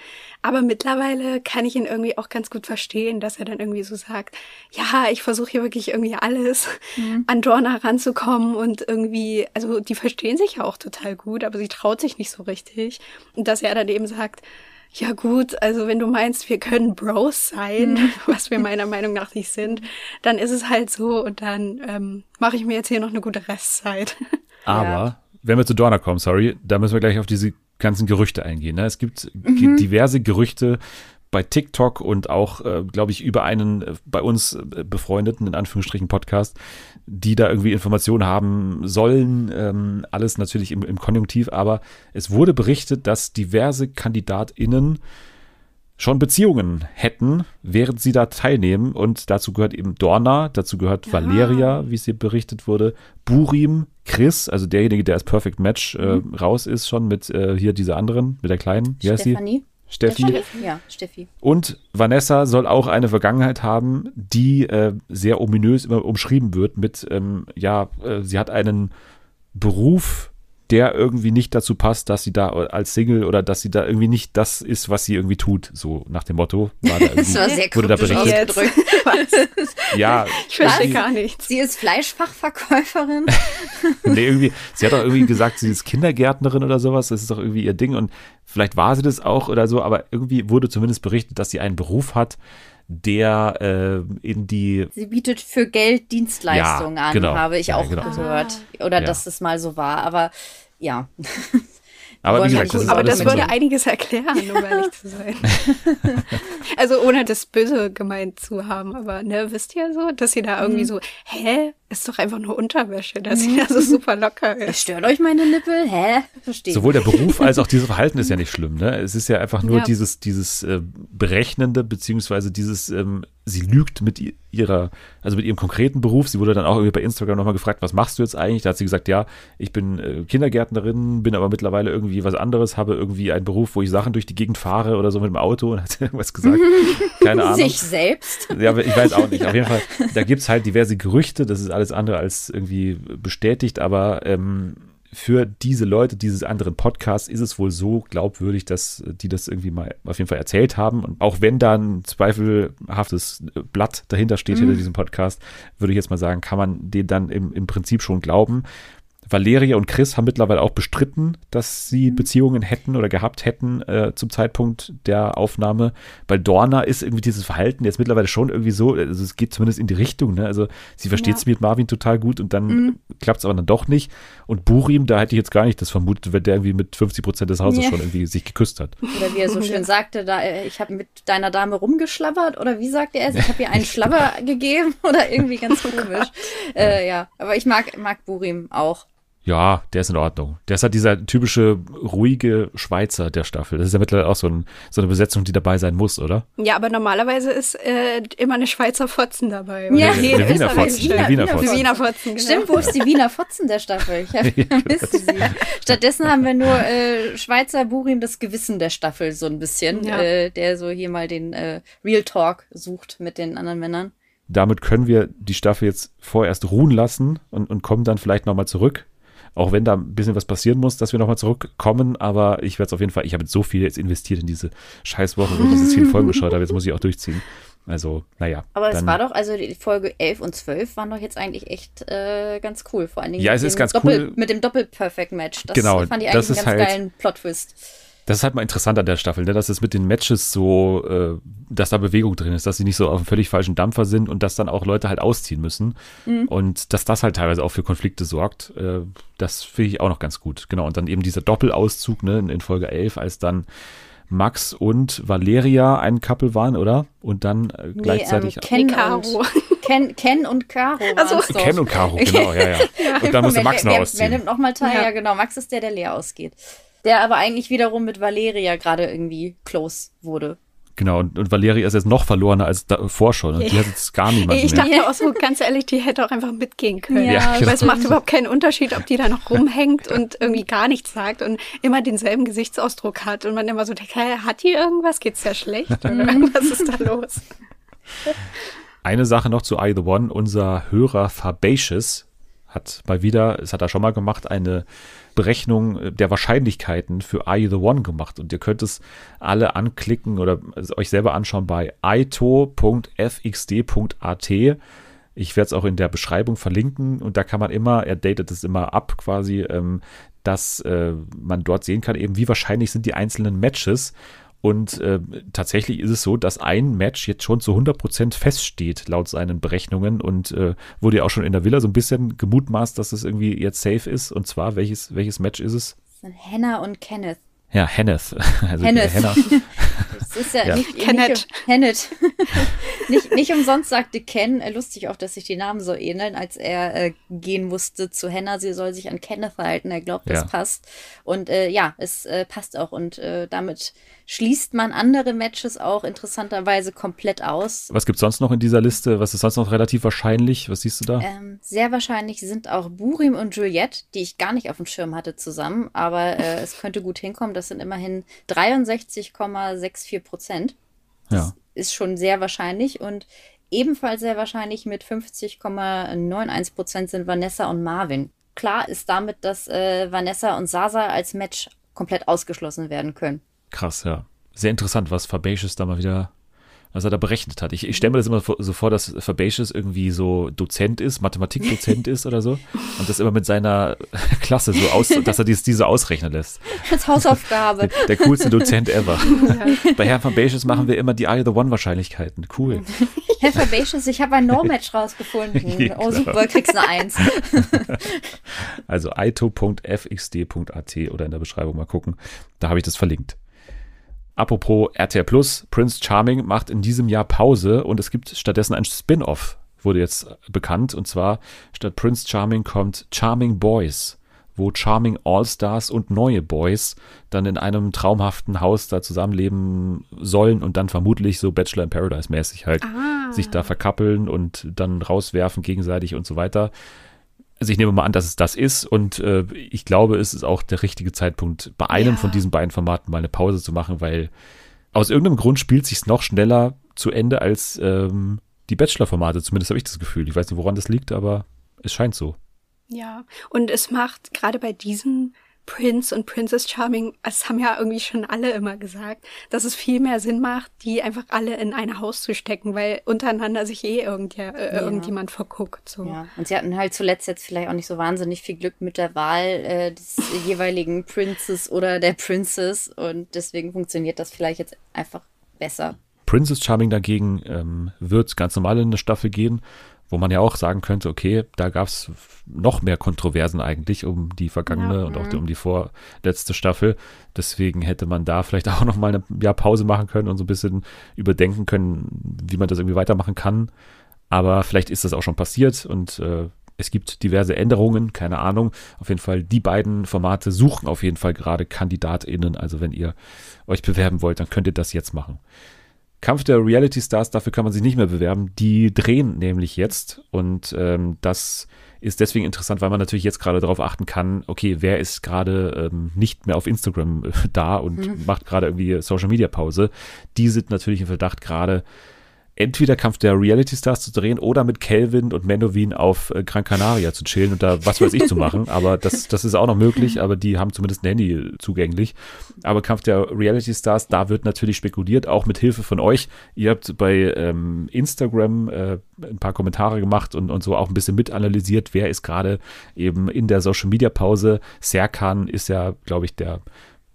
Aber mittlerweile kann ich ihn irgendwie auch ganz gut verstehen, dass er dann irgendwie so sagt, ja, ich versuche hier wirklich irgendwie alles an Dorna ranzukommen und irgendwie, also die verstehen sich ja auch total gut, aber sie traut sich nicht so richtig. Und dass er dann eben sagt, ja gut, also wenn du meinst, wir können Bros sein, was wir meiner Meinung nach nicht sind, dann ist es halt so und dann ähm, mache ich mir jetzt hier noch eine gute Restzeit. Aber wenn wir zu Dorna kommen, sorry, da müssen wir gleich auf diese ganzen Gerüchte eingehen. Ne? Es gibt ge- diverse Gerüchte bei TikTok und auch, äh, glaube ich, über einen äh, bei uns äh, befreundeten, in Anführungsstrichen, Podcast, die da irgendwie Informationen haben sollen. Ähm, alles natürlich im, im Konjunktiv, aber es wurde berichtet, dass diverse KandidatInnen schon Beziehungen hätten, während sie da teilnehmen. Und dazu gehört eben Dorna, dazu gehört Valeria, wie es hier berichtet wurde, Burim, Chris, also derjenige, der als Perfect Match äh, raus ist, schon mit äh, hier dieser anderen, mit der kleinen, wie? Stefanie? Steffi. Steffi? Ja, Steffi. Und Vanessa soll auch eine Vergangenheit haben, die äh, sehr ominös immer umschrieben wird mit, ähm, ja, äh, sie hat einen Beruf, der irgendwie nicht dazu passt, dass sie da als Single oder dass sie da irgendwie nicht das ist, was sie irgendwie tut, so nach dem Motto. War da Das war irgendwie, sehr wurde da berichtet. Ja, Ich verstehe gar nichts. Sie ist Fleischfachverkäuferin. nee, irgendwie, sie hat doch irgendwie gesagt, sie ist Kindergärtnerin oder sowas, das ist doch irgendwie ihr Ding und vielleicht war sie das auch oder so, aber irgendwie wurde zumindest berichtet, dass sie einen Beruf hat, der äh, in die Sie bietet für Geld Dienstleistungen Ja, an, genau. habe ich Ja, auch genau. gehört. Oder Ja. dass das mal so war. Aber ja. Aber wie gesagt, das Aber alles das so- würde einiges erklären, um ehrlich zu sein. also ohne das Böse gemeint zu haben, aber ne, wisst ihr so, dass sie da Mhm. irgendwie so, hä, ist doch einfach nur Unterwäsche, dass sie da so super locker ist. Stört euch meine Nippel? Hä? Verstehe. Sowohl der Beruf als auch dieses Verhalten ist ja nicht schlimm. Ne? Es ist ja einfach nur Ja. dieses, dieses äh, Berechnende, beziehungsweise dieses, ähm, sie lügt mit ihrer, also mit ihrem konkreten Beruf. Sie wurde dann auch irgendwie bei Instagram nochmal gefragt, was machst du jetzt eigentlich? Da hat sie gesagt, ja, ich bin äh, Kindergärtnerin, bin aber mittlerweile irgendwie was anderes, habe irgendwie einen Beruf, wo ich Sachen durch die Gegend fahre oder so mit dem Auto und hat irgendwas gesagt. Keine Ahnung. Sich selbst? Ja, aber ich weiß auch nicht. Auf jeden Fall, da gibt's halt diverse Gerüchte, das ist alles andere als irgendwie bestätigt, aber ähm, für diese Leute, dieses anderen Podcasts, ist es wohl so glaubwürdig, dass die das irgendwie mal auf jeden Fall erzählt haben. Und auch wenn da ein zweifelhaftes Blatt dahinter steht, hinter diesem Podcast, würde ich jetzt mal sagen, kann man den dann im, im Prinzip schon glauben. Valeria und Chris haben mittlerweile auch bestritten, dass sie Beziehungen hätten oder gehabt hätten äh, zum Zeitpunkt der Aufnahme. Bei Dorna ist irgendwie dieses Verhalten jetzt mittlerweile schon irgendwie so, also es geht zumindest in die Richtung. Ne? Also sie versteht sich mit Marvin total gut und dann Mhm. klappt es aber dann doch nicht. Und Burim, da hätte ich jetzt gar nicht das vermutet, wenn der irgendwie mit 50 Prozent des Hauses Ja. schon irgendwie sich geküsst hat. Oder wie er so schön sagte, da, äh, ich habe mit deiner Dame rumgeschlabbert oder wie sagte er es? Ich habe ihr einen Schlabber gegeben oder irgendwie ganz komisch. äh, ja, aber ich mag, mag Burim auch. Ja, der ist in Ordnung. Der ist halt dieser typische ruhige Schweizer der Staffel. Das ist ja mittlerweile auch so, ein, so eine Besetzung, die dabei sein muss, oder? Ja, aber normalerweise ist äh, immer eine Schweizer Fotzen dabei. Ja, Oder eine Wiener. Fotzen. Eine Wiener Die Fotzen. Wiener Fotzen, genau. Stimmt, wo ist die Wiener Fotzen der Staffel? Ich hab, vermisst sie. Stattdessen haben wir nur äh, Schweizer Burim, das Gewissen der Staffel, so ein bisschen, Ja. äh, der so hier mal den äh, Real Talk sucht mit den anderen Männern. Damit können wir die Staffel jetzt vorerst ruhen lassen und, und kommen dann vielleicht nochmal zurück. Auch wenn da ein bisschen was passieren muss, dass wir nochmal zurückkommen, aber ich werde es auf jeden Fall, ich habe jetzt so viel jetzt investiert in diese Scheißwoche, wo ich diese zehn Folgen geschaut habe, jetzt muss ich auch durchziehen. Also, naja. Aber es war doch, also die Folge 11 und 12 waren doch jetzt eigentlich echt äh, ganz cool. Vor allen Dingen Ja, mit es ist dem ganz Doppel, cool. mit dem Doppel-Perfect-Match. Das Genau, fand ich das eigentlich ist einen ganz halt- geilen Plot-Twist. Das ist halt mal interessant an der Staffel, ne? dass es mit den Matches so, äh, dass da Bewegung drin ist, dass sie nicht so auf einem völlig falschen Dampfer sind und dass dann auch Leute halt ausziehen müssen. Und dass das halt teilweise auch für Konflikte sorgt, äh, das finde ich auch noch ganz gut. Genau, und dann eben dieser Doppelauszug ne, in, in Folge 11, als dann Max und Valeria ein Couple waren, oder? Und dann äh, gleichzeitig ähm, Ken, Nee, Caro. Und, Ken, Ken und Caro waren so. es doch. Ken und Caro, genau, ja, ja. Und dann musste wer, Max wer, noch wer, wer ausziehen. nimmt nochmal teil? Ja. Ja. genau. Max ist der, der leer ausgeht. Der aber eigentlich wiederum mit Valeria gerade irgendwie close wurde. Genau, und, und Valeria ist jetzt noch verlorener als davor schon. Und die hat jetzt gar niemanden Ich mehr. dachte auch so, ganz ehrlich, die hätte auch einfach mitgehen können. Ja, Ja, Weil es macht überhaupt keinen Unterschied, ob die da noch rumhängt und irgendwie gar nichts sagt und immer denselben Gesichtsausdruck hat und man immer so denkt, hä, hat die irgendwas? Geht's ja schlecht? Was ist da los? Eine Sache noch zu I The One. Unser Hörer Fabacious hat mal wieder, es hat er schon mal gemacht, eine Berechnung der Wahrscheinlichkeiten für I The One gemacht. Und ihr könnt es alle anklicken oder euch selber anschauen bei ito.fxd.at. Ich werde es auch in der Beschreibung verlinken und da kann man immer, er datet es immer ab quasi, ähm, dass äh, man dort sehen kann, eben wie wahrscheinlich sind die einzelnen Matches. Und äh, tatsächlich ist es so, dass ein Match jetzt schon zu 100% feststeht, laut seinen Berechnungen. Und äh, wurde ja auch schon in der Villa so ein bisschen gemutmaßt, dass es irgendwie jetzt safe ist. Und zwar, welches, welches Match ist es? Hannah und Kenneth. Ja, Henneth. Also Henneth. Hannah. Das ist ja, Ja. nicht Kenneth. Nicht, Kenneth. nicht, nicht umsonst sagte Ken, äh, lustig auch, dass sich die Namen so ähneln, als er äh, gehen musste zu Hannah. Sie soll sich an Kenneth halten. Er glaubt, das Ja. passt. Und äh, ja, es äh, passt auch. Und äh, damit schließt man andere Matches auch interessanterweise komplett aus. Was gibt's sonst noch in dieser Liste? Was ist sonst noch relativ wahrscheinlich? Was siehst du da? Ähm, sehr wahrscheinlich sind auch Burim und Juliette, die ich gar nicht auf dem Schirm hatte, zusammen. Aber äh, es könnte gut hinkommen. Das sind immerhin 63,64 Prozent. ja. ist schon sehr wahrscheinlich und ebenfalls sehr wahrscheinlich mit 50,91 Prozent sind Vanessa und Marvin. Klar ist damit, dass äh, Vanessa und Sasa als Match komplett ausgeschlossen werden können. Krass, ja. Sehr interessant, was Fabacious da mal wieder, was er da berechnet hat. Ich, ich stelle mir das immer so vor, dass Fabacious irgendwie so Dozent ist, Mathematikdozent ist oder so und das immer mit seiner Klasse so aus, dass er dies, diese ausrechnen lässt. Als Hausaufgabe. Der, der coolste Dozent ever. Bei Herrn Fabacious machen wir immer die I the One Wahrscheinlichkeiten. Cool. Herr Fabacious, ich habe ein No-Match rausgefunden. Ja, oh, super, kriegst eine Eins. Also aito.fxd.at oder in der Beschreibung mal gucken. Da habe ich das verlinkt. Apropos RTL Plus, Prince Charming macht in diesem Jahr Pause und es gibt stattdessen ein Spin-off, wurde jetzt bekannt. Und zwar statt Prince Charming kommt Charming Boys, wo Charming All-Stars und neue Boys dann in einem traumhaften Haus da zusammenleben sollen und dann vermutlich so Bachelor in Paradise mäßig halt Ah. sich da verkappeln und dann rauswerfen gegenseitig und so weiter. Also ich nehme mal an, dass es das ist und äh, ich glaube, es ist auch der richtige Zeitpunkt, bei einem Ja. von diesen beiden Formaten mal eine Pause zu machen, weil aus irgendeinem Grund spielt sich noch schneller zu Ende als ähm, die Bachelor-Formate. Zumindest habe ich das Gefühl. Ich weiß nicht, woran das liegt, aber es scheint so. Ja, und es macht gerade bei diesem Prince und Princess Charming, es haben ja irgendwie schon alle immer gesagt, dass es viel mehr Sinn macht, die einfach alle in ein Haus zu stecken, weil untereinander sich eh irgendja, äh, Ja. irgendjemand verguckt. So. Ja, und sie hatten halt zuletzt jetzt vielleicht auch nicht so wahnsinnig viel Glück mit der Wahl äh, des jeweiligen Princes oder der Princess und deswegen funktioniert das vielleicht jetzt einfach besser. Princess Charming dagegen ähm, wird ganz normal in eine Staffel gehen, wo man ja auch sagen könnte, okay, da gab es noch mehr Kontroversen eigentlich um die vergangene Ja. und auch um die vorletzte Staffel. Deswegen hätte man da vielleicht auch noch mal eine Jahr Pause machen können und so ein bisschen überdenken können, wie man das irgendwie weitermachen kann. Aber vielleicht ist das auch schon passiert und äh, es gibt diverse Änderungen, keine Ahnung. Auf jeden Fall, die beiden Formate suchen auf jeden Fall gerade KandidatInnen. Also wenn ihr euch bewerben wollt, dann könnt ihr das jetzt machen. Kampf der Reality Stars, dafür kann man sich nicht mehr bewerben. Die drehen nämlich jetzt und ähm, das ist deswegen interessant, weil man natürlich jetzt gerade darauf achten kann, okay, wer ist gerade ähm, nicht mehr auf Instagram äh, da und macht gerade irgendwie Social Media Pause. Die sind natürlich im Verdacht gerade entweder Kampf der Reality Stars zu drehen oder mit Kelvin und Menowin auf äh, Gran Canaria zu chillen und da was weiß ich zu machen. Aber das, das ist auch noch möglich, aber die haben zumindest ein Handy zugänglich. Aber Kampf der Reality Stars, da wird natürlich spekuliert, auch mit Hilfe von euch. Ihr habt bei ähm, Instagram äh, ein paar Kommentare gemacht und, und so auch ein bisschen mitanalysiert, wer ist gerade eben in der Social Media Pause. Serkan ist ja, glaube ich, der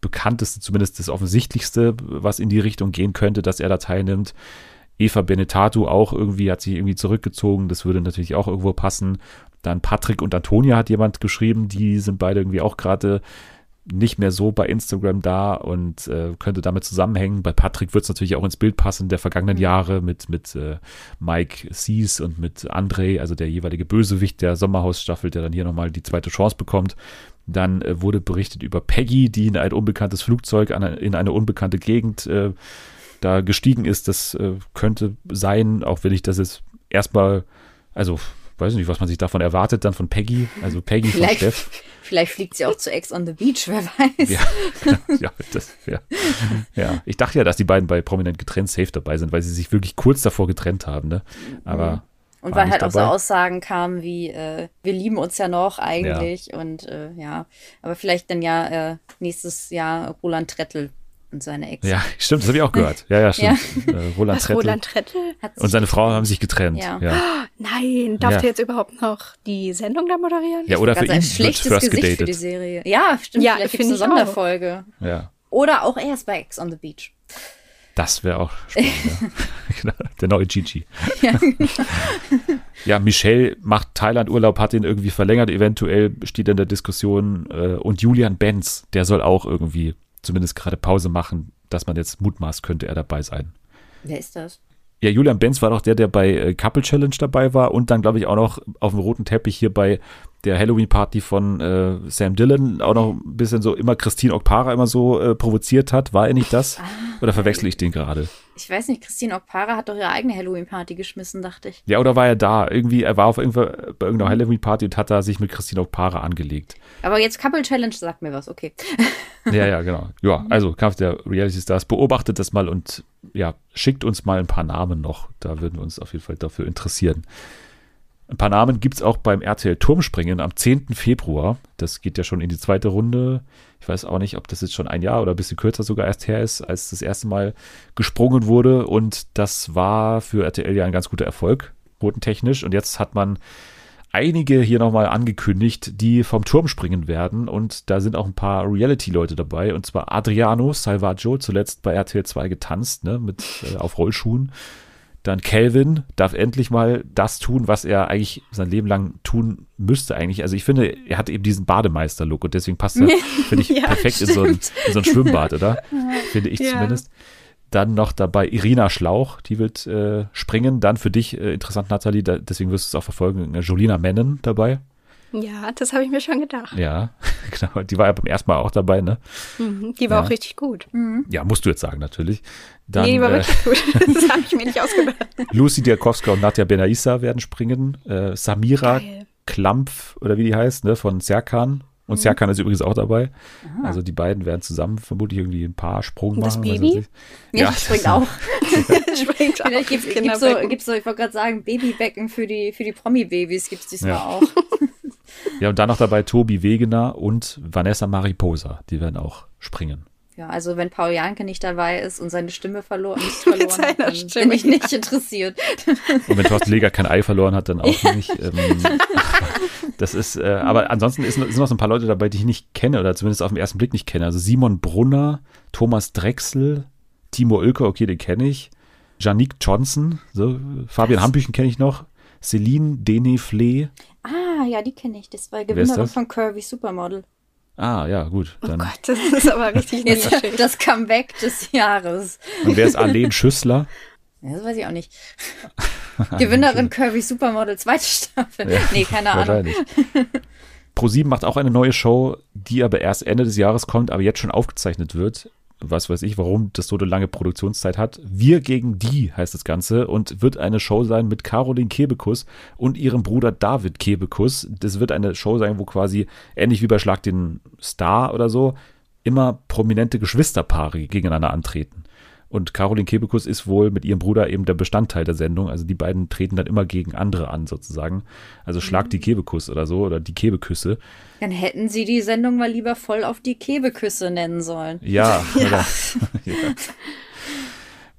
bekannteste, zumindest das offensichtlichste, was in die Richtung gehen könnte, dass er da teilnimmt. Eva Benetatu auch irgendwie, hat sich irgendwie zurückgezogen. Das würde natürlich auch irgendwo passen. Dann Patrick und Antonia hat jemand geschrieben. Die sind beide irgendwie auch gerade nicht mehr so bei Instagram da und äh, könnte damit zusammenhängen. Bei Patrick wird es natürlich auch ins Bild passen der vergangenen Jahre mit, mit äh, Mike Sees und mit André, also der jeweilige Bösewicht der Sommerhausstaffel, der dann hier nochmal die zweite Chance bekommt. Dann äh, wurde berichtet über Peggy, die in ein unbekanntes Flugzeug an, in eine unbekannte Gegend äh, da gestiegen ist. Das äh, könnte sein, auch wenn ich das jetzt erstmal, also weiß nicht, was man sich davon erwartet, dann von Peggy, also Peggy von Vielleicht, Steff. vielleicht fliegt sie auch zu Ex on the Beach, wer weiß. Ja, ja, das, ja. ja, ich dachte ja, dass die beiden bei Prominent getrennt safe dabei sind, weil sie sich wirklich kurz davor getrennt haben, ne? Aber Und war weil halt auch so dabei. Aussagen kamen wie, äh, wir lieben uns ja noch eigentlich und äh, ja, aber vielleicht dann ja äh, nächstes Jahr Roland Trettel und seine Ex. ja, stimmt, das habe ich auch gehört. Ja, ja, stimmt. Äh, Roland Trettel Roland Trettel? Hat sich und seine Frau haben sich getrennt. Ja. Ja, ja. Nein, darf Ja. der jetzt überhaupt noch die Sendung da moderieren? oder für ihn ein wird schlechtes first Gesicht für die gedatet. Serie. Ja, stimmt, Ja, vielleicht gibt es find eine auch. Sonderfolge. Ja, Oder auch erst bei Ex on the Beach. das wäre auch spannend. ja. Genau, Der neue Gigi. Ja, Ja, Michelle macht Thailand-Urlaub, hat ihn irgendwie verlängert, eventuell steht in der Diskussion. Äh, und Julian Benz, der soll auch irgendwie zumindest gerade Pause machen, dass man jetzt mutmaßt, könnte er dabei sein. Wer ist das? Ja, Julian Benz war doch der, der bei äh, Couple Challenge dabei war und dann, glaube ich, auch noch auf dem roten Teppich hier bei der Halloween-Party von äh, Sam Dillon auch noch ein bisschen so immer Christine Okpara immer so äh, provoziert hat. War er nicht das? Oder verwechsel ich den gerade? Ich weiß nicht, Christine Okpara hat doch ihre eigene Halloween-Party geschmissen, dachte ich. Ja, oder war er da? Irgendwie, er war auf irgendwo, bei irgendeiner Halloween-Party und hat da sich mit Christine Okpara angelegt. Aber jetzt Couple Challenge sagt mir was, okay. Ja, ja, genau. Ja, also Kampf der Reality Stars. Beobachtet das mal und ja, schickt uns mal ein paar Namen noch. Da würden wir uns auf jeden Fall dafür interessieren. Ein paar Namen gibt es auch beim RTL Turmspringen am 10. Februar. Das geht ja schon in die zweite Runde. Ich weiß auch nicht, ob das jetzt schon ein Jahr oder ein bisschen kürzer sogar erst her ist, als das erste Mal gesprungen wurde. Und das war für RTL ja ein ganz guter Erfolg, quotentechnisch. Und jetzt hat man einige hier nochmal angekündigt, die vom Turm springen werden. Und da sind auch ein paar Reality-Leute dabei. Und zwar Adriano Salvaggio, zuletzt bei RTL 2 getanzt, ne, mit, äh, auf Rollschuhen. Dann Calvin darf endlich mal das tun, was er eigentlich sein Leben lang tun müsste eigentlich. Also ich finde, er hat eben diesen Bademeister-Look und deswegen passt er, finde ich, Ja, perfekt in so, ein, in so ein Schwimmbad, oder? Finde ich Ja. zumindest. Dann noch dabei Irina Schlauch, die wird äh, springen. Dann für dich äh, interessant, Nathalie, da, deswegen wirst du es auch verfolgen, Jolina Mennen dabei. Ja, das habe ich mir schon gedacht. Ja, genau. Die war ja beim ersten Mal auch dabei, ne? Mhm, die war Ja. auch richtig gut. Ja, musst du jetzt sagen, natürlich. Dann nee, die war äh, wirklich gut. Das habe ich mir nicht ausgedacht. Lucy Diakowska und Nadja Benaissa werden springen. Äh, Samira Geil. Klampf, oder wie die heißt, ne, von Serkan. Und Serkan ist übrigens auch dabei. Also die beiden werden zusammen vermutlich irgendwie ein paar Sprung Und das machen. weiß Baby? Ja, Ja, das springt auch. Springt auf Vielleicht das gibt es so, Kinderbecken. gibt's so, ich wollte gerade sagen, Babybecken für die, für die Promi-Babys gibt es diesmal Ja. auch. Ja, und dann noch dabei Tobi Wegener und Vanessa Mariposa. Die werden auch springen. Ja, also wenn Paul Janke nicht dabei ist und seine Stimme verloren, nicht verloren hat, dann Stimme, bin ich nicht interessiert. Und wenn Thorsten Leger kein Ei verloren hat, dann auch nicht. Ähm, das ist, äh, aber ansonsten ist, sind noch so ein paar Leute dabei, die ich nicht kenne oder zumindest auf den ersten Blick nicht kenne. Also Simon Brunner, Thomas Drechsel, Timo Oelke, okay, den kenne ich. Janique Johnson, so, Fabian Hambüchen kenne ich noch. Celine Denefle. Ja, die kenne ich. Das war Gewinnerin von Curvy Supermodel. Ah, ja, gut. Oh Dann, Gott, das ist aber richtig nischig. das Comeback des Jahres. und wer ist Arlene Schüssler? Ja, das weiß ich auch nicht. Gewinnerin Curvy Supermodel, zweite Staffel. Ja, nee, keine Ahnung. Pro7 macht auch eine neue Show, die aber erst Ende des Jahres kommt, aber jetzt schon aufgezeichnet wird. Was weiß ich, warum das so eine lange Produktionszeit hat. Wir gegen die heißt das Ganze und wird eine Show sein mit Caroline Kebekus und ihrem Bruder David Kebekus. Das wird eine Show sein, wo quasi ähnlich wie bei Schlag den Star oder so immer prominente Geschwisterpaare gegeneinander antreten. Und Caroline Kebekus ist wohl mit ihrem Bruder eben der Bestandteil der Sendung. Also die beiden treten dann immer gegen andere an, sozusagen. Also Schlag die Kebekus oder so oder die Kebeküsse. Dann hätten sie die Sendung mal lieber voll auf die Kebeküsse nennen sollen. Ja, Oder, ja.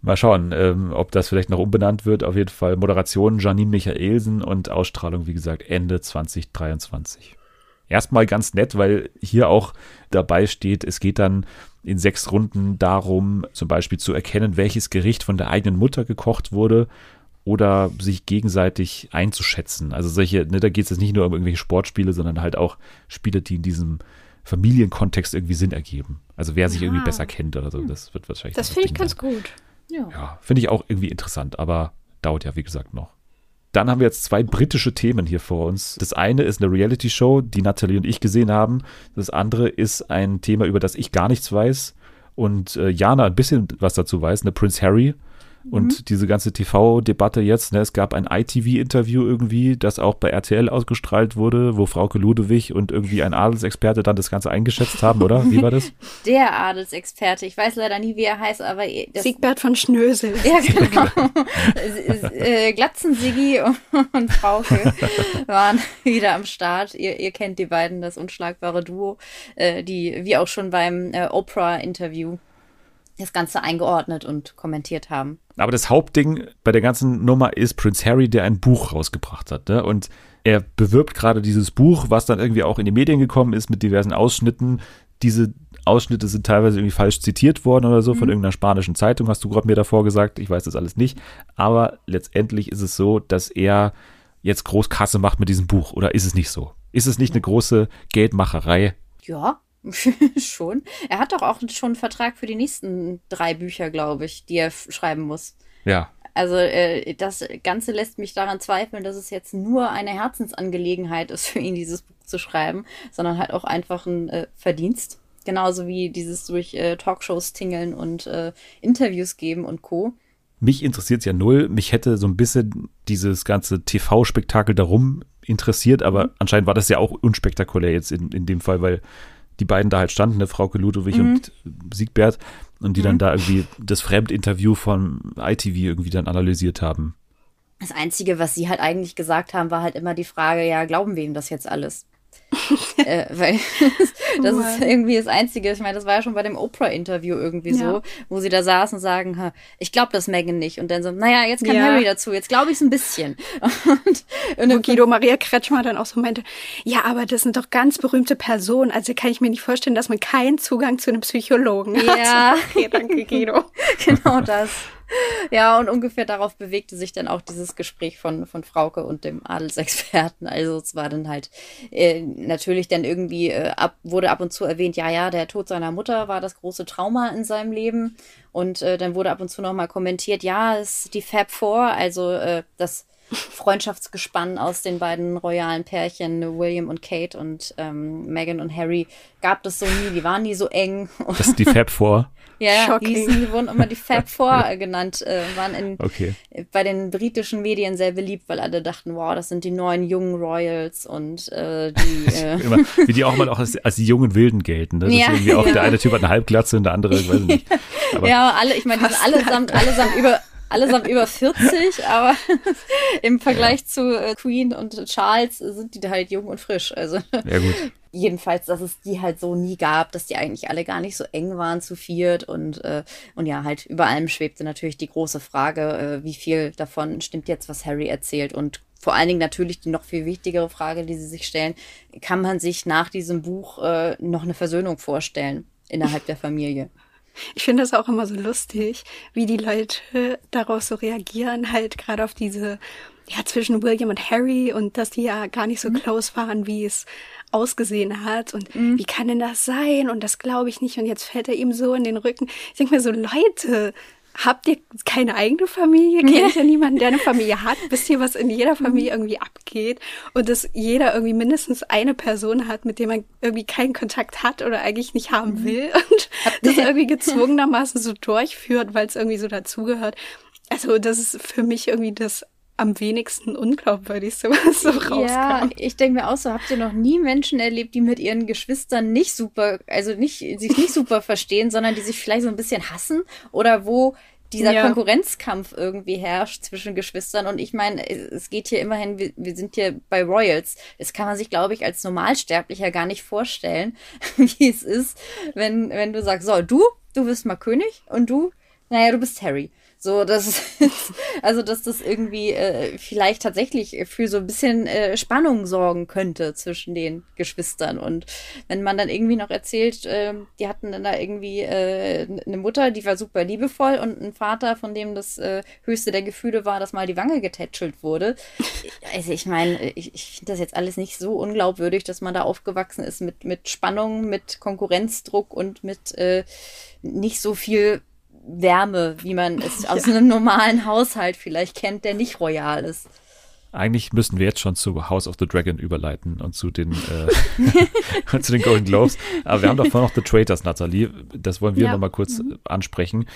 Mal schauen, ähm, ob das vielleicht noch umbenannt wird. Auf jeden Fall Moderation Janine Michaelsen und Ausstrahlung, wie gesagt, Ende 2023. Erstmal ganz nett, weil hier auch dabei steht, es geht dann in sechs Runden darum, zum Beispiel zu erkennen, welches Gericht von der eigenen Mutter gekocht wurde oder sich gegenseitig einzuschätzen. Also solche, ne, da geht es jetzt nicht nur um irgendwelche Sportspiele, sondern halt auch Spiele, die in diesem Familienkontext irgendwie Sinn ergeben. Also wer sich irgendwie Ah. besser kennt oder so, das wird wahrscheinlich. Das dann finde ich ganz gut. Ja. Ja, finde ich auch irgendwie interessant, aber dauert ja, wie gesagt, noch. Dann haben wir jetzt zwei britische Themen hier vor uns. Das eine ist eine Reality-Show, die Natalie und ich gesehen haben. Das andere ist ein Thema, über das ich gar nichts weiß und äh, Jana ein bisschen was dazu weiß, eine Prince Harry. Und diese ganze TV-Debatte jetzt, ne, es gab ein ITV-Interview irgendwie, das auch bei RTL ausgestrahlt wurde, wo Frauke Ludewig und irgendwie ein Adelsexperte dann das Ganze eingeschätzt haben, oder? Wie war das? Der Adelsexperte. Ich weiß leider nie, wie er heißt, aber das, Siegbert von Schnösel. Ja, genau. äh, Glatzen Siggi und Frauke waren wieder am Start. Ihr, ihr kennt die beiden, das unschlagbare Duo, äh, die wie auch schon beim äh, Oprah-Interview das Ganze eingeordnet und kommentiert haben. Aber das Hauptding bei der ganzen Nummer ist Prince Harry, der ein Buch rausgebracht hat. Ne? Und er bewirbt gerade dieses Buch, was dann irgendwie auch in die Medien gekommen ist mit diversen Ausschnitten. Diese Ausschnitte sind teilweise irgendwie falsch zitiert worden oder so von irgendeiner spanischen Zeitung, hast du gerade mir davor gesagt. Ich weiß das alles nicht. Aber letztendlich ist es so, dass er jetzt groß Kasse macht mit diesem Buch. Oder ist es nicht so? Ist es nicht eine große Geldmacherei? Ja, schon. Er hat doch auch schon einen Vertrag für die nächsten drei Bücher, glaube ich, die er schreiben muss. Ja. Also äh, das Ganze lässt mich daran zweifeln, dass es jetzt nur eine Herzensangelegenheit ist für ihn, dieses Buch zu schreiben, sondern halt auch einfach ein äh, Verdienst. Genauso wie dieses durch äh, Talkshows tingeln und äh, Interviews geben und Co. Mich interessiert es ja null. Mich hätte so ein bisschen dieses ganze TV-Spektakel darum interessiert, aber anscheinend war das ja auch unspektakulär jetzt in, in dem Fall, weil die beiden da halt standen, ne, Frauke Ludwig und Siegbert, und die dann da irgendwie das Fremdinterview von ITV irgendwie dann analysiert haben. Das Einzige, was sie halt eigentlich gesagt haben, war halt immer die Frage, ja, glauben wir ihm das jetzt alles? äh, weil das ist irgendwie das Einzige. Ich meine, das war ja schon bei dem Oprah-Interview irgendwie so, Ja. wo sie da saßen und sagen, "Ha, ich glaube das Megan nicht. Und dann so, naja, jetzt kann Ja. Harry dazu, jetzt glaube ich es ein bisschen. Und, und Wo Guido Maria Kretschmer dann auch so meinte, ja, aber das sind doch ganz berühmte Personen. Also kann ich mir nicht vorstellen, dass man keinen Zugang zu einem Psychologen hat. Ja. Okay, danke Guido. genau das. ja, und ungefähr darauf bewegte sich dann auch dieses Gespräch von, von Frauke und dem Adelsexperten. Also es war dann halt äh, natürlich dann irgendwie, äh, ab, wurde ab und zu erwähnt, ja, ja, der Tod seiner Mutter war das große Trauma in seinem Leben. Und äh, dann wurde ab und zu nochmal kommentiert, ja, es ist die Fab Four, also äh, das Freundschaftsgespann aus den beiden royalen Pärchen, William und Kate und ähm, Meghan und Harry, gab es so nie, die waren nie so eng. Das ist die Fab Four. Ja, die, hießen, die wurden immer die Fab Four genannt, äh, waren in, Okay. bei den britischen Medien sehr beliebt, weil alle dachten, wow, das sind die neuen jungen Royals und äh, die äh, Immer, wie die auch mal auch als, als die jungen Wilden gelten. Ne? Das Ja, ist irgendwie auch ja. der eine Typ hat eine Halbglatze und der andere, ich weiß nicht. Aber ja, alle, ich meine, die sind allesamt, allesamt über allesamt über 40, aber im Vergleich zu äh, Queen und Charles sind die da halt jung und frisch. Also ja gut. jedenfalls, dass es die halt so nie gab, dass die eigentlich alle gar nicht so eng waren zu viert und äh, und ja, halt über allem schwebte natürlich die große Frage, äh, wie viel davon stimmt jetzt, was Harry erzählt und vor allen Dingen natürlich die noch viel wichtigere Frage, die sie sich stellen, kann man sich nach diesem Buch äh, noch eine Versöhnung vorstellen innerhalb der Familie? Ich finde das auch immer so lustig, wie die Leute darauf so reagieren, halt gerade auf diese, ja, zwischen William und Harry und dass die ja gar nicht so close waren, wie es ausgesehen hat. Und wie kann denn das sein? Und das glaube ich nicht. Und jetzt fällt er ihm so in den Rücken. Ich denke mir so, Leute, habt ihr keine eigene Familie? Kennt ihr niemanden, der eine Familie hat? Wisst ihr, was in jeder Familie irgendwie abgeht? Und dass jeder irgendwie mindestens eine Person hat, mit der man irgendwie keinen Kontakt hat oder eigentlich nicht haben will und das irgendwie gezwungenermaßen so durchführt, weil es irgendwie so dazugehört. Also das ist für mich irgendwie das am wenigsten unglaubwürdigste, was so rauskam. Ja, ich denke mir auch so, habt ihr noch nie Menschen erlebt, die mit ihren Geschwistern nicht super, also nicht, sich nicht super verstehen, sondern die sich vielleicht so ein bisschen hassen oder wo dieser Ja. Konkurrenzkampf irgendwie herrscht zwischen Geschwistern. Und ich meine, es geht hier immerhin, wir, wir sind hier bei Royals. Das kann man sich, glaube ich, als Normalsterblicher gar nicht vorstellen, wie es ist, wenn, wenn du sagst, so, du, du bist mal König und du, naja, du bist Harry. So, das also, dass das irgendwie äh, vielleicht tatsächlich für so ein bisschen äh, Spannung sorgen könnte zwischen den Geschwistern. Und wenn man dann irgendwie noch erzählt, äh, die hatten dann da irgendwie äh, eine Mutter, die war super liebevoll und ein Vater, von dem das äh, höchste der Gefühle war, dass mal die Wange getätschelt wurde. Also ich meine, ich, ich finde das jetzt alles nicht so unglaubwürdig, dass man da aufgewachsen ist mit, mit Spannung, mit Konkurrenzdruck und mit äh, nicht so viel Wärme, wie man es aus einem normalen Haushalt vielleicht kennt, der nicht royal ist. Eigentlich müssen wir jetzt schon zu House of the Dragon überleiten und zu den, äh, zu den Golden Globes. Aber wir haben doch vorhin noch The Traitors, Nathalie. Das wollen wir Ja. noch mal kurz ansprechen,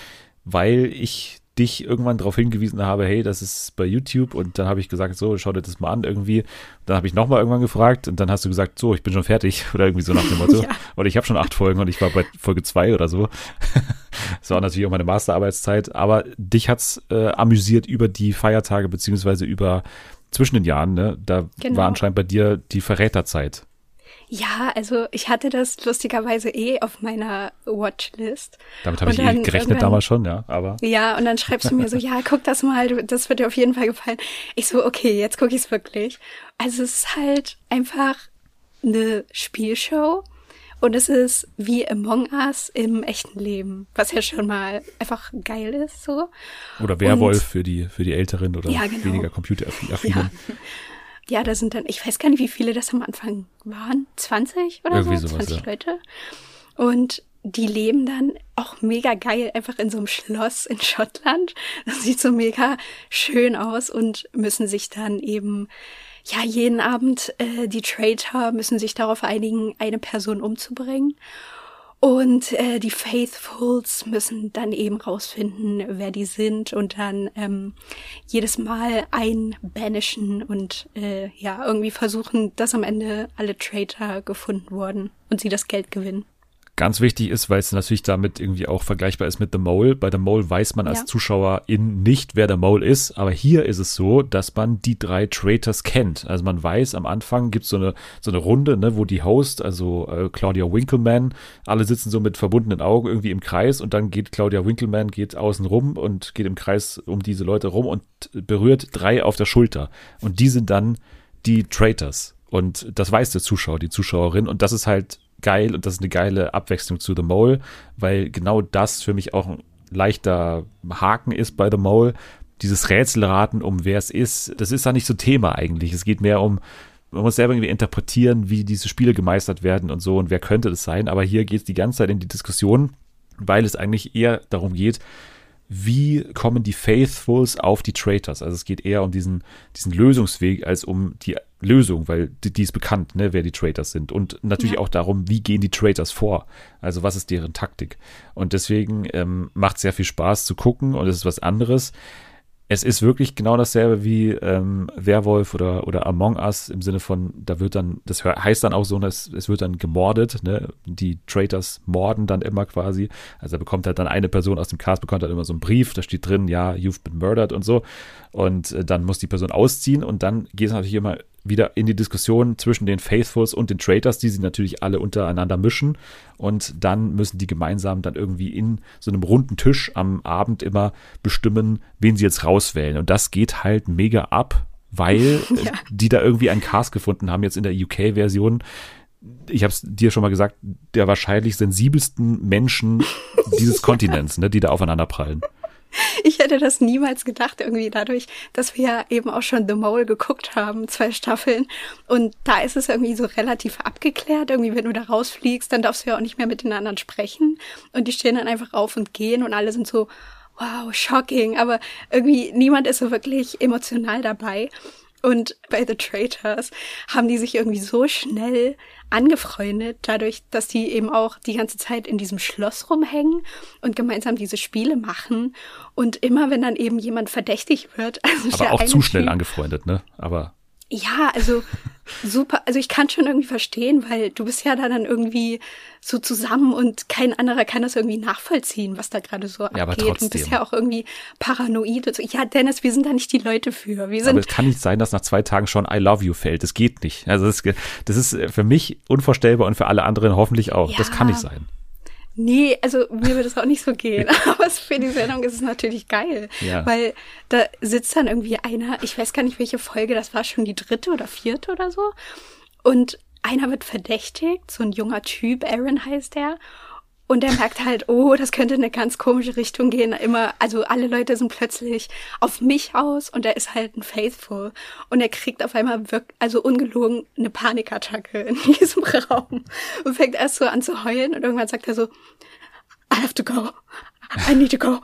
weil ich dich irgendwann darauf hingewiesen habe, hey, das ist bei YouTube und dann habe ich gesagt, so, schau dir das mal an irgendwie. Dann habe ich nochmal irgendwann gefragt und dann hast du gesagt, so, ich bin schon fertig oder irgendwie so nach dem Motto. Ja. Oder ich habe schon acht Folgen und ich war bei Folge zwei oder so. Das war natürlich auch meine Masterarbeitszeit, aber dich hat's äh, amüsiert über die Feiertage beziehungsweise über zwischen den Jahren, ne? Da Genau. war anscheinend bei dir die Verräterzeit. Ja, also ich hatte das lustigerweise eh auf meiner Watchlist. Damit habe Und ich eh gerechnet damals schon, ja, aber Ja, und dann schreibst du mir so, ja, guck das mal, du- das wird dir auf jeden Fall gefallen. Ich so, okay, jetzt gucke ich es wirklich. Also es ist halt einfach eine Spielshow und es ist wie Among Us im echten Leben, was ja schon mal einfach geil ist, so. oder Werwolf für die für die Älteren oder Ja, genau. weniger computeraffinen. Ja. Ja, da sind dann, ich weiß gar nicht, wie viele das am Anfang waren. 20 oder Irgendwie so? sowas, 20 ja. Leute. Und die leben dann auch mega geil einfach in so einem Schloss in Schottland. Das sieht so mega schön aus und müssen sich dann eben, ja, jeden Abend, äh, die Traitor müssen sich darauf einigen, eine Person umzubringen. Und äh, die Faithfuls müssen dann eben rausfinden, wer die sind und dann ähm, jedes Mal einbanishen und äh, ja, irgendwie versuchen, dass am Ende alle Traitor gefunden wurden und sie das Geld gewinnen. Ganz wichtig ist, weil es natürlich damit irgendwie auch vergleichbar ist mit The Mole. Bei The Mole weiß man als Ja. Zuschauerin nicht, wer der Mole ist, aber hier ist es so, dass man die drei Traitors kennt. Also man weiß, am Anfang gibt so eine so eine Runde, ne, wo die Host, also äh, Claudia Winkleman, alle sitzen so mit verbundenen Augen irgendwie im Kreis und dann geht Claudia Winkleman geht außen rum und geht im Kreis um diese Leute rum und berührt drei auf der Schulter und die sind dann die Traitors. Und das weiß der Zuschauer, die Zuschauerin. Und das ist halt geil und das ist eine geile Abwechslung zu The Mole, weil genau das für mich auch leichter Haken ist bei The Mole. Dieses Rätselraten um wer es ist, das ist da nicht so Thema eigentlich. Es geht mehr um, man muss selber irgendwie interpretieren, wie diese Spiele gemeistert werden und so und wer könnte das sein. Aber hier geht es die ganze Zeit in die Diskussion, weil es eigentlich eher darum geht, wie kommen die Faithfuls auf die Traitors? Also es geht eher um diesen, diesen Lösungsweg als um die Lösung, weil die, die ist bekannt, ne, wer die Traitors sind. Und natürlich ja. auch darum, wie gehen die Traitors vor? Also was ist deren Taktik? Und deswegen ähm, macht sehr viel Spaß zu gucken und es ist was anderes es ist wirklich genau dasselbe wie ähm, Werwolf oder, oder Among Us im Sinne von, da wird dann, das heißt dann auch so, dass es wird dann gemordet, ne? Die Traitors morden dann immer quasi. Also da bekommt halt dann eine Person aus dem Cast, bekommt halt immer so einen Brief, da steht drin, ja, you've been murdered und so. Und äh, dann muss die Person ausziehen und dann geht es natürlich immer wieder in die Diskussion zwischen den Faithfuls und den Traitors, die sie natürlich alle untereinander mischen. Und dann müssen die gemeinsam dann irgendwie in so einem runden Tisch am Abend immer bestimmen, wen sie jetzt rauswählen. Und das geht halt mega ab, weil ja. die da irgendwie einen Cast gefunden haben, jetzt in der UK-Version. Ich habe es dir schon mal gesagt, der wahrscheinlich sensibelsten Menschen dieses Kontinents, ne, die da aufeinander prallen. Ich hätte das niemals gedacht, irgendwie dadurch, dass wir ja eben auch schon The Mole geguckt haben, zwei Staffeln. Und da ist es irgendwie so relativ abgeklärt. Irgendwie, wenn du da rausfliegst, dann darfst du ja auch nicht mehr mit den anderen sprechen. Und die stehen dann einfach auf und gehen und alle sind so, wow, shocking. Aber irgendwie niemand ist so wirklich emotional dabei. Und bei The Traitors haben die sich irgendwie so schnell angefreundet, dadurch, dass die eben auch die ganze Zeit in diesem Schloss rumhängen und gemeinsam diese Spiele machen. Und immer, wenn dann eben jemand verdächtig wird, also aber auch zu schnell typ, angefreundet, ne? Aber ja, also super. Also ich kann schon irgendwie verstehen, weil du bist ja da dann irgendwie so zusammen und kein anderer kann das irgendwie nachvollziehen, was da gerade so ja, abgeht. Aber und bist ja auch irgendwie paranoid. So. Ja, Dennis, wir sind da nicht die Leute für. Wir sind aber es kann nicht sein, dass nach zwei Tagen schon I love you fällt. Das geht nicht. Also das, das ist für mich unvorstellbar und für alle anderen hoffentlich auch. Ja. Das kann nicht sein. Nee, also mir würde es auch nicht so gehen. Aber für die Sendung ist es natürlich geil. Ja. Weil da sitzt dann irgendwie einer, ich weiß gar nicht, welche Folge, das war schon die dritte oder vierte oder so. Und einer wird verdächtigt, so ein junger Typ, Aaron heißt der. Und er merkt halt, oh, das könnte in eine ganz komische Richtung gehen. Immer, also alle Leute sind plötzlich auf mich aus und er ist halt ein Faithful. Und er kriegt auf einmal wirklich, also ungelogen, eine Panikattacke in diesem Raum. Und fängt erst so an zu heulen und irgendwann sagt er so, I have to go. I need to go.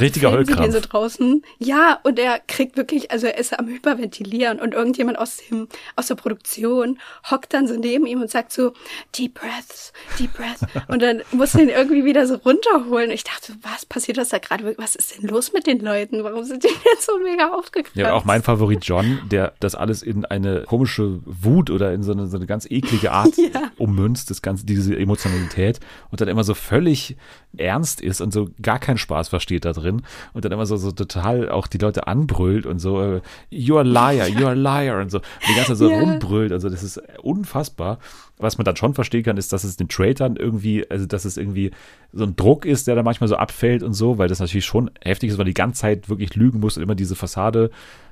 Richtiger Heulkrampf. so draußen. Ja, und er kriegt wirklich, also er ist am Hyperventilieren und irgendjemand aus dem, aus der Produktion hockt dann so neben ihm und sagt so, deep breaths, deep breaths. Und dann muss er ihn irgendwie wieder so runterholen. Ich dachte, was passiert das da gerade? Was ist denn los mit den Leuten? Warum sind die jetzt so mega aufgekratzt? Ja, auch mein Favorit John, der das alles in eine komische Wut oder in so eine, so eine ganz eklige Art ja. ummünzt, das ganze, diese Emotionalität und dann immer so völlig ernst ist und so gar keinen Spaß versteht da drin und dann immer so, so total auch die Leute anbrüllt und so, äh, you're a liar, you're a liar und so, und die ganze Zeit so yeah. rumbrüllt, also das ist unfassbar. Was man dann schon verstehen kann, ist, dass es den Traitern irgendwie, also dass es irgendwie so ein Druck ist, der da manchmal so abfällt und so, weil das natürlich schon heftig ist, weil die ganze Zeit wirklich lügen muss und immer diese Fassade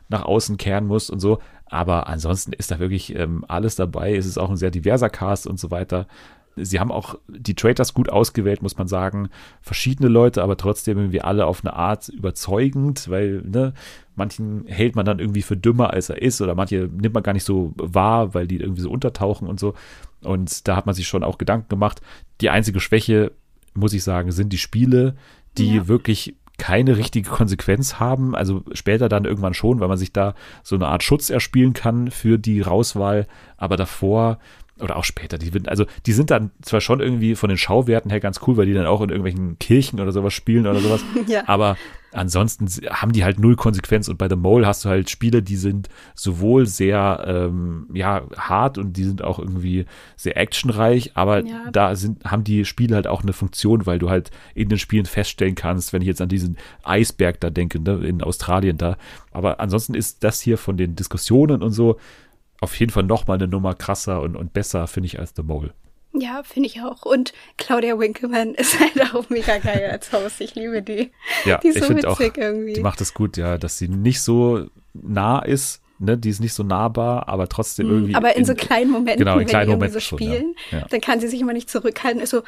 nach außen kehren muss und so. Aber ansonsten ist da wirklich ähm, alles dabei. Es ist auch ein sehr diverser Cast und so weiter. Sie haben auch die Traders gut ausgewählt, muss man sagen. Verschiedene Leute, aber trotzdem irgendwie alle auf eine Art überzeugend, weil, ne, manchen hält man dann irgendwie für dümmer, als er ist, oder manche nimmt man gar nicht so wahr, weil die irgendwie so untertauchen und so. Und da hat man sich schon auch Gedanken gemacht. Die einzige Schwäche, muss ich sagen, sind die Spiele, die ja. wirklich keine richtige Konsequenz haben. Also später dann irgendwann schon, weil man sich da so eine Art Schutz erspielen kann für die Rauswahl. Aber davor oder auch später, die, also die sind dann zwar schon irgendwie von den Schauwerten her ganz cool, weil die dann auch in irgendwelchen Kirchen oder sowas spielen oder sowas, ja. aber ansonsten haben die halt null Konsequenz. Und bei The Mole hast du halt Spiele, die sind sowohl sehr ähm, ja hart und die sind auch irgendwie sehr actionreich, aber ja. da sind haben die Spiele halt auch eine Funktion, weil du halt in den Spielen feststellen kannst, wenn ich jetzt an diesen Eisberg da denke, ne, in Australien da, aber ansonsten ist das hier von den Diskussionen und so auf jeden Fall noch mal eine Nummer krasser und, und besser, finde ich, als The Mole. Ja, finde ich auch. Und Claudia Winkelmann ist halt auch mega geil als Haus. Ich liebe die. Ja, die ist so ich finde auch, irgendwie. die macht es gut, ja, dass sie nicht so nah ist, ne, die ist nicht so nahbar, aber trotzdem mhm. irgendwie. Aber in, in so kleinen Momenten, genau, in wenn kleinen die Momenten so spielen, schon, ja. dann kann sie sich immer nicht zurückhalten, ist so,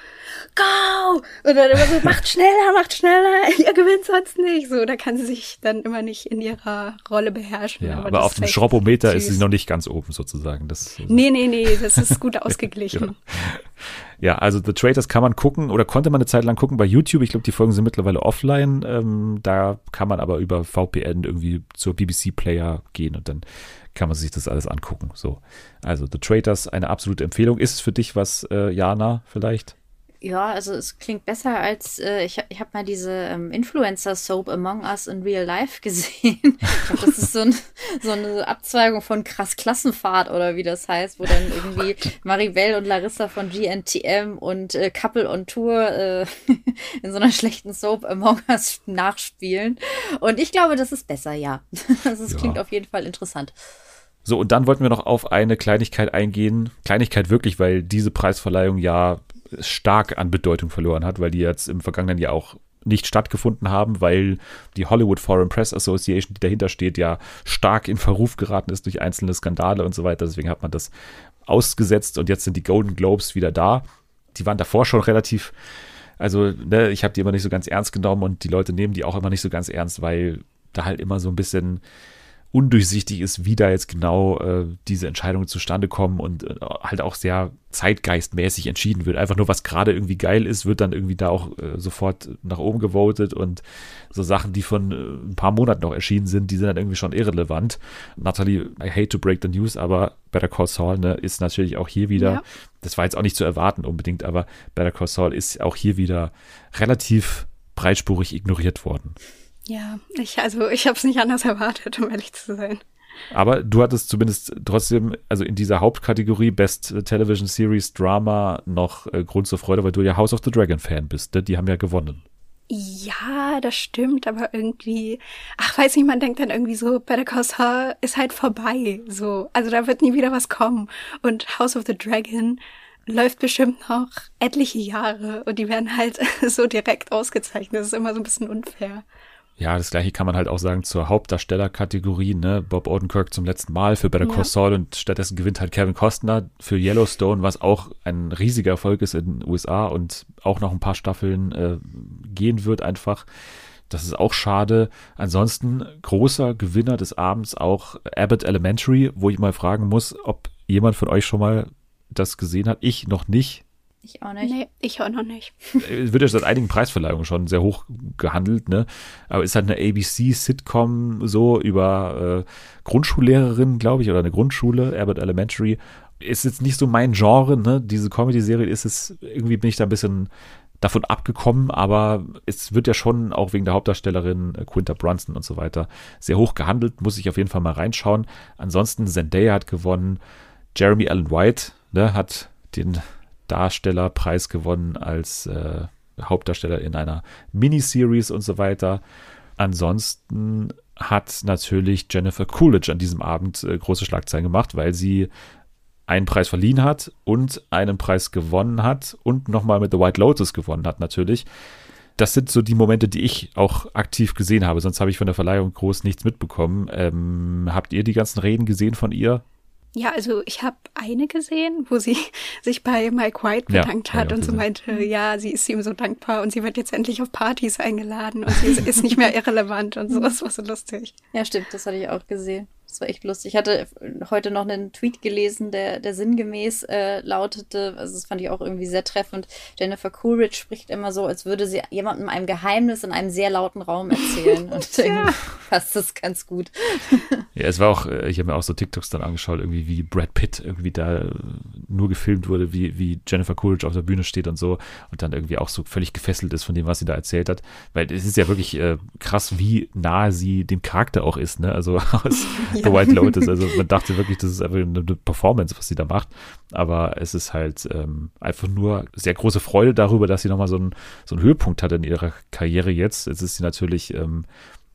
go! Dann immer so, macht schneller, macht schneller, ihr gewinnt sonst nicht. So, da kann sie sich dann immer nicht in ihrer Rolle beherrschen. Ja, aber, aber auf dem Schrobbometer ist sie noch nicht ganz oben sozusagen. Das, nee, nee, nee, das ist gut ausgeglichen. genau. Ja, also The Traitors kann man gucken oder konnte man eine Zeit lang gucken bei YouTube. Ich glaube, die Folgen sind mittlerweile offline. Ähm, da kann man aber über VPN irgendwie zur BBC Player gehen und dann kann man sich das alles angucken. So, also The Traitors, eine absolute Empfehlung. Ist es für dich was, äh, Jana, vielleicht? Ja, also es klingt besser als, äh, ich, ich habe mal diese ähm, Influencer-Soap Among Us in Real Life gesehen. ich glaube, das ist so, ein, so, eine Abzweigung von krass Klassenfahrt oder wie das heißt, wo dann irgendwie Maribel und Larissa von GNTM und äh, Couple on Tour äh, in so einer schlechten Soap Among Us nachspielen. Und ich glaube, das ist besser, ja. also es ja. klingt auf jeden Fall interessant. So, und dann wollten wir noch auf eine Kleinigkeit eingehen. Kleinigkeit wirklich, weil diese Preisverleihung ja stark an Bedeutung verloren hat, weil die jetzt im vergangenen Jahr auch nicht stattgefunden haben, weil die Hollywood Foreign Press Association, die dahinter steht, ja stark in Verruf geraten ist durch einzelne Skandale und so weiter. Deswegen hat man das ausgesetzt und jetzt sind die Golden Globes wieder da. Die waren davor schon relativ, also ne, ich habe die immer nicht so ganz ernst genommen und die Leute nehmen die auch immer nicht so ganz ernst, weil da halt immer so ein bisschen undurchsichtig ist, wie da jetzt genau äh, diese Entscheidungen zustande kommen und äh, halt auch sehr zeitgeistmäßig entschieden wird. Einfach nur, was gerade irgendwie geil ist, wird dann irgendwie da auch äh, sofort nach oben gewotet und so Sachen, die von äh, ein paar Monaten noch erschienen sind, die sind dann irgendwie schon irrelevant. Natalie, I hate to break the news, aber Better Call Saul ne, ist natürlich auch hier wieder, ja. das war jetzt auch nicht zu erwarten unbedingt, aber Better Call Saul ist auch hier wieder relativ breitspurig ignoriert worden. Ja, ich, also ich habe es nicht anders erwartet, um ehrlich zu sein. Aber du hattest zumindest trotzdem, also in dieser Hauptkategorie Best Television Series Drama noch äh, Grund zur Freude, weil du ja House of the Dragon Fan bist. Ne? Die haben ja gewonnen. Ja, das stimmt, aber irgendwie, ach, weiß nicht, man denkt dann irgendwie so, Better Call Saul ist halt vorbei, so. Also da wird nie wieder was kommen. Und House of the Dragon läuft bestimmt noch etliche Jahre und die werden halt so direkt ausgezeichnet. Das ist immer so ein bisschen unfair. Ja, das gleiche kann man halt auch sagen zur Hauptdarstellerkategorie. Ne? Bob Odenkirk zum letzten Mal für Better Call ja. Saul und stattdessen gewinnt halt Kevin Costner für Yellowstone, was auch ein riesiger Erfolg ist in den USA und auch noch ein paar Staffeln äh, gehen wird einfach. Das ist auch schade. Ansonsten großer Gewinner des Abends auch Abbott Elementary, wo ich mal fragen muss, ob jemand von euch schon mal das gesehen hat. Ich noch nicht. Ich auch nicht. Nee, ich auch noch nicht. Es wird ja seit einigen Preisverleihungen schon sehr hoch gehandelt, ne? Aber ist halt eine ABC-Sitcom so über äh, Grundschullehrerin, glaube ich, oder eine Grundschule, Abbott Elementary. Ist jetzt nicht so mein Genre, ne? Diese Comedy-Serie ist es, irgendwie bin ich da ein bisschen davon abgekommen, aber es wird ja schon auch wegen der Hauptdarstellerin äh, Quinta Brunson und so weiter sehr hoch gehandelt. Muss ich auf jeden Fall mal reinschauen. Ansonsten Zendaya hat gewonnen. Jeremy Allen White ne, hat den Darstellerpreis gewonnen als äh, Hauptdarsteller in einer Miniseries und so weiter. Ansonsten hat natürlich Jennifer Coolidge an diesem Abend äh, große Schlagzeilen gemacht, weil sie einen Preis verliehen hat und einen Preis gewonnen hat und nochmal mit The White Lotus gewonnen hat natürlich. Das sind so die Momente, die ich auch aktiv gesehen habe. Sonst habe ich von der Verleihung groß nichts mitbekommen. Ähm, habt ihr die ganzen Reden gesehen von ihr? Ja, also ich habe eine gesehen, wo sie sich bei Mike White bedankt ja, hat und so meinte, ja, sie ist ihm so dankbar und sie wird jetzt endlich auf Partys eingeladen und sie ist, ist nicht mehr irrelevant und so. Das war so lustig. Ja, stimmt, das hatte ich auch gesehen. Das war echt lustig. Ich hatte heute noch einen Tweet gelesen, der, der sinngemäß äh, lautete, also das fand ich auch irgendwie sehr treffend. Jennifer Coolidge spricht immer so, als würde sie jemandem ein Geheimnis in einem sehr lauten Raum erzählen. Und ja. passt das ganz gut. ja, es war auch, äh, ich habe mir auch so TikToks dann angeschaut, irgendwie wie Brad Pitt irgendwie da äh, nur gefilmt wurde, wie, wie Jennifer Coolidge auf der Bühne steht und so und dann irgendwie auch so völlig gefesselt ist von dem, was sie da erzählt hat. Weil es ist ja wirklich äh, krass, wie nahe sie dem Charakter auch ist, ne? Also aus ja. The White Lotus. Also man dachte wirklich, das ist einfach eine Performance, was sie da macht. Aber es ist halt ähm, einfach nur sehr große Freude darüber, dass sie nochmal so einen, so einen Höhepunkt hat in ihrer Karriere jetzt. Jetzt ist sie natürlich, ähm,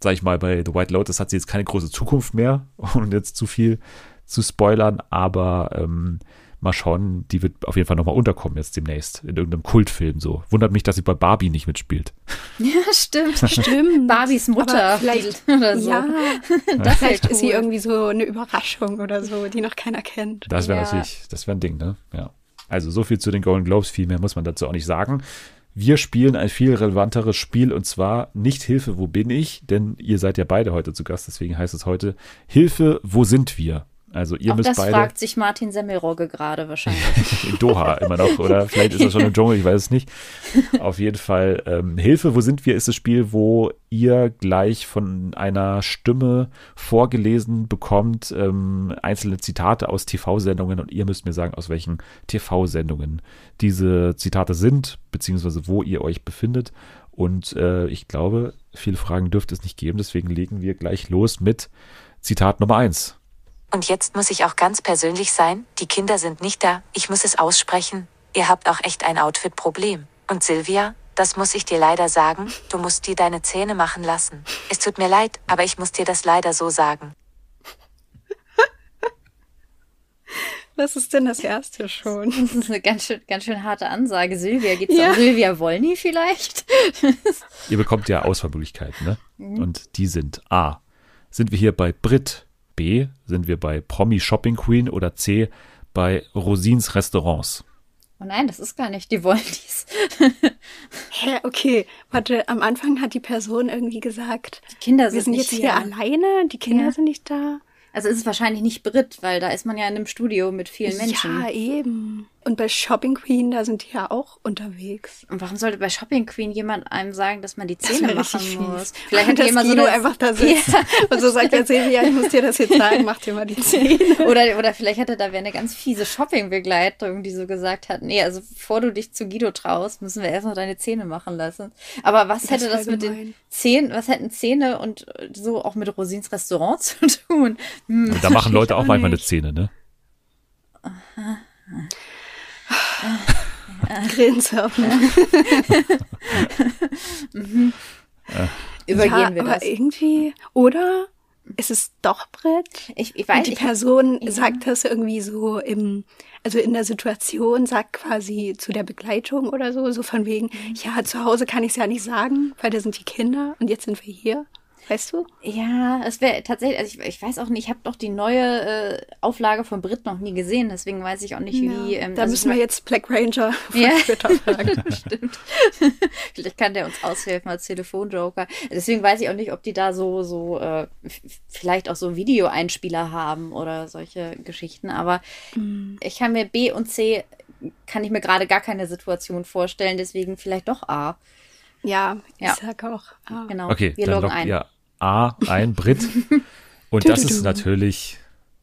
sag ich mal, bei The White Lotus hat sie jetzt keine große Zukunft mehr, um jetzt zu viel zu spoilern, aber ähm, mal schauen, die wird auf jeden Fall nochmal unterkommen jetzt demnächst in irgendeinem Kultfilm so. Wundert mich, dass sie bei Barbie nicht mitspielt. Ja, stimmt. Stimmt. Barbies Mutter Aber vielleicht, oder so. ja, das vielleicht ist sie irgendwie so eine Überraschung oder so, die noch keiner kennt. Das wäre Ja. natürlich, das wäre ein Ding, ne? Ja. Also so viel zu den Golden Globes, viel mehr muss man dazu auch nicht sagen. Wir spielen ein viel relevanteres Spiel und zwar nicht Hilfe, wo bin ich? Denn ihr seid ja beide heute zu Gast, deswegen heißt es heute Hilfe, wo sind wir? Also ihr Auch müsst das beide fragt sich Martin Semmelrogge gerade wahrscheinlich. in Doha immer noch oder vielleicht ist er schon im Dschungel, ich weiß es nicht. Auf jeden Fall ähm, Hilfe, wo sind wir? Ist das Spiel, wo ihr gleich von einer Stimme vorgelesen bekommt ähm, einzelne Zitate aus TV-Sendungen und ihr müsst mir sagen, aus welchen TV-Sendungen diese Zitate sind beziehungsweise wo ihr euch befindet. Und äh, ich glaube, viele Fragen dürfte es nicht geben, deswegen legen wir gleich los mit Zitat Nummer eins. Und jetzt muss ich auch ganz persönlich sein, die Kinder sind nicht da, ich muss es aussprechen. Ihr habt auch echt ein Outfit-Problem. Und Silvia, das muss ich dir leider sagen, du musst dir deine Zähne machen lassen. Es tut mir leid, aber ich muss dir das leider so sagen. Was ist denn das erste schon? Das ist eine ganz schön, ganz schön harte Ansage. Silvia, geht's Ja. um Silvia Wollny vielleicht? Ihr bekommt ja Auswahlmöglichkeiten, ne? Und die sind A. Sind wir hier bei Brit? B. Sind wir bei Promi Shopping Queen? Oder C. Bei Rosins Restaurants? Oh nein, das ist gar nicht die Wollnys. Hä, okay. Warte, am Anfang hat die Person irgendwie gesagt, Die Kinder wir sind sind nicht jetzt hier hier. alleine, die Kinder Ja. sind nicht da. Also ist es wahrscheinlich nicht Brit, weil da ist man ja in einem Studio mit vielen Menschen. Ja, eben. Und bei Shopping Queen, da sind die ja auch unterwegs. Und warum sollte bei Shopping Queen jemand einem sagen, dass man die Zähne machen muss? fies. Vielleicht hat immer so eine, einfach da sitzt und so sagt er Silvia, ich muss dir das jetzt sagen, mach dir mal die Zähne. Oder, oder vielleicht hatte da wer eine ganz fiese Shoppingbegleitung, die so gesagt hat, nee, also bevor du dich zu Guido traust, müssen wir erstmal deine Zähne machen lassen. Aber was Das hätte das mit den. Zähnen, was hätten Zähne und äh, so auch mit Rosins Restaurant zu tun? Hm. Da machen Leute auch auch manchmal eine nicht. Szene, ne? Übergehen ja, wir aber das. irgendwie, oder? Ist es doch Brett? Ich, ich weiß Und die ich, Person ja. sagt das irgendwie so im, also in der Situation, sagt quasi zu der Begleitung oder so, so von wegen, Mhm. ja, zu Hause kann ich es ja nicht sagen, weil da sind die Kinder und jetzt sind wir hier. Weißt du? Ja, es wäre tatsächlich, also ich, ich weiß auch nicht, ich habe doch die neue äh, Auflage von Brit noch nie gesehen, deswegen weiß ich auch nicht, wie. Ähm, da also müssen wir jetzt Black Ranger von Ja. Twitter fragen. Stimmt. Vielleicht kann der uns aushelfen als Telefonjoker. Deswegen weiß ich auch nicht, ob die da so, so, äh, vielleicht auch so Videoeinspieler haben oder solche Geschichten. Aber Mhm. ich kann mir B und C, kann ich mir gerade gar keine Situation vorstellen. Deswegen vielleicht doch A. Ja, Ja. ich sag auch. Ah. Genau. Okay, wir loggen loggt ein. ihr A ein, Brit. Und das ist natürlich,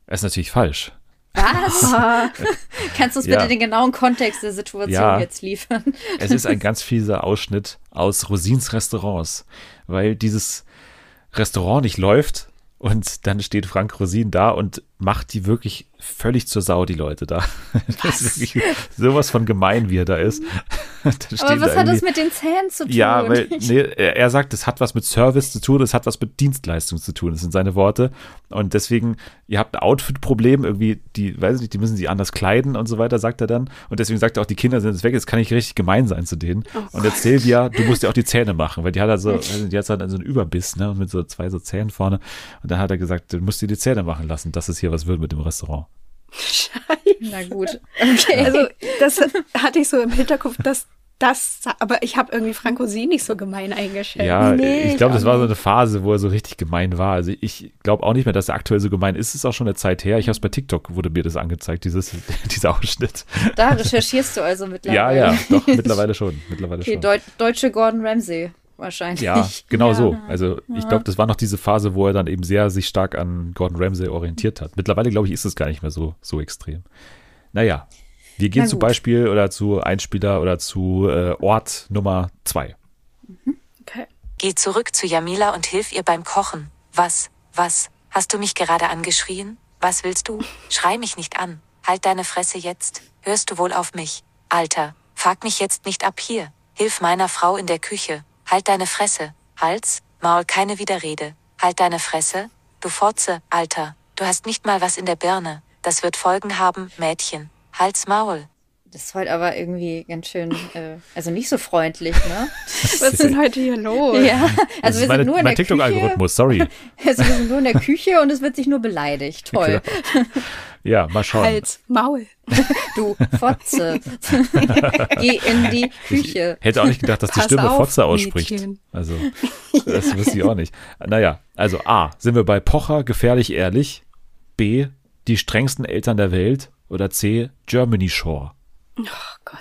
ist natürlich falsch. Was? Kannst du uns Ja. bitte den genauen Kontext der Situation Ja. jetzt liefern? Es ist ein ganz fieser Ausschnitt aus Rosins Restaurants, weil dieses Restaurant nicht läuft und dann steht Frank Rosin da und macht die wirklich völlig zur Sau, die Leute da. Das ist wirklich sowas von gemein, wie er da ist. Aber was hat das mit den Zähnen zu tun? Ja, weil nee, er sagt, es hat was mit Service zu tun, es hat was mit Dienstleistung zu tun, das sind seine Worte. Und deswegen, ihr habt ein Outfit-Problem, irgendwie, die, weiß ich nicht, die müssen sich anders kleiden und so weiter, sagt er dann. Und deswegen sagt er auch, die Kinder sind jetzt weg, jetzt kann ich richtig gemein sein zu denen. Oh und jetzt Silvia, du musst ja auch die Zähne machen, weil die hat also, nicht, die hat halt so einen Überbiss, ne, und mit so zwei so Zähnen vorne. Und dann hat er gesagt, du musst dir die Zähne machen lassen, dass es hier was wird mit dem Restaurant. Na gut. Okay. Also, das hatte ich so im Hinterkopf, dass das, aber ich habe irgendwie Franco Sie nicht so gemein eingeschätzt. Ja, nee, ich glaube, das war so eine Phase, wo er so richtig gemein war. Also ich glaube auch nicht mehr, dass er aktuell so gemein ist. Es ist auch schon eine Zeit her. Ich habe es bei TikTok, wurde mir das angezeigt, dieses, dieser Ausschnitt. Da recherchierst du also Ja, mittlerweile. ja, doch, mittlerweile schon. Mittlerweile Okay, schon. Deu deutsche Gordon Ramsay wahrscheinlich. Ja, genau Ja. so. Also ich glaube, das war noch diese Phase, wo er dann eben sehr sich stark an Gordon Ramsay orientiert hat. Mittlerweile, glaube ich, ist es gar nicht mehr so, so extrem. Naja, wir gehen Na zu gut. Beispiel oder zu Einspieler oder zu äh, Ort Nummer zwei. Okay. Geh zurück zu Jamila und hilf ihr beim Kochen. Was, was, hast du mich gerade angeschrien? Was willst du? Schrei mich nicht an. Halt deine Fresse jetzt. Hörst du wohl auf mich? Alter, fuck mich jetzt nicht ab hier. Hilf meiner Frau in der Küche. Halt deine Fresse. Hals, Maul, keine Widerrede. Halt deine Fresse. Du Fotze, Alter. Du hast nicht mal was in der Birne. Das wird Folgen haben, Mädchen. Halt's Maul. Das ist heute aber irgendwie ganz schön, äh, also nicht so freundlich, ne? Was ist denn heute hier los? Ja, also wir meine, sind nur in mein der Küche. TikTok-Algorithmus, sorry. Also wir sind nur in der Küche und es wird sich nur beleidigt. Toll. Ja, mal schauen. Hals, Maul. Du Fotze. Geh in die Küche. Hätte auch nicht gedacht, dass die Pass Stimme auf, Fotze ausspricht. Mädchen. Also, das wüsste ich auch nicht. Naja, also A, sind wir bei Pocher gefährlich ehrlich? B, die strengsten Eltern der Welt? Oder C, Germany Shore? Oh Gott.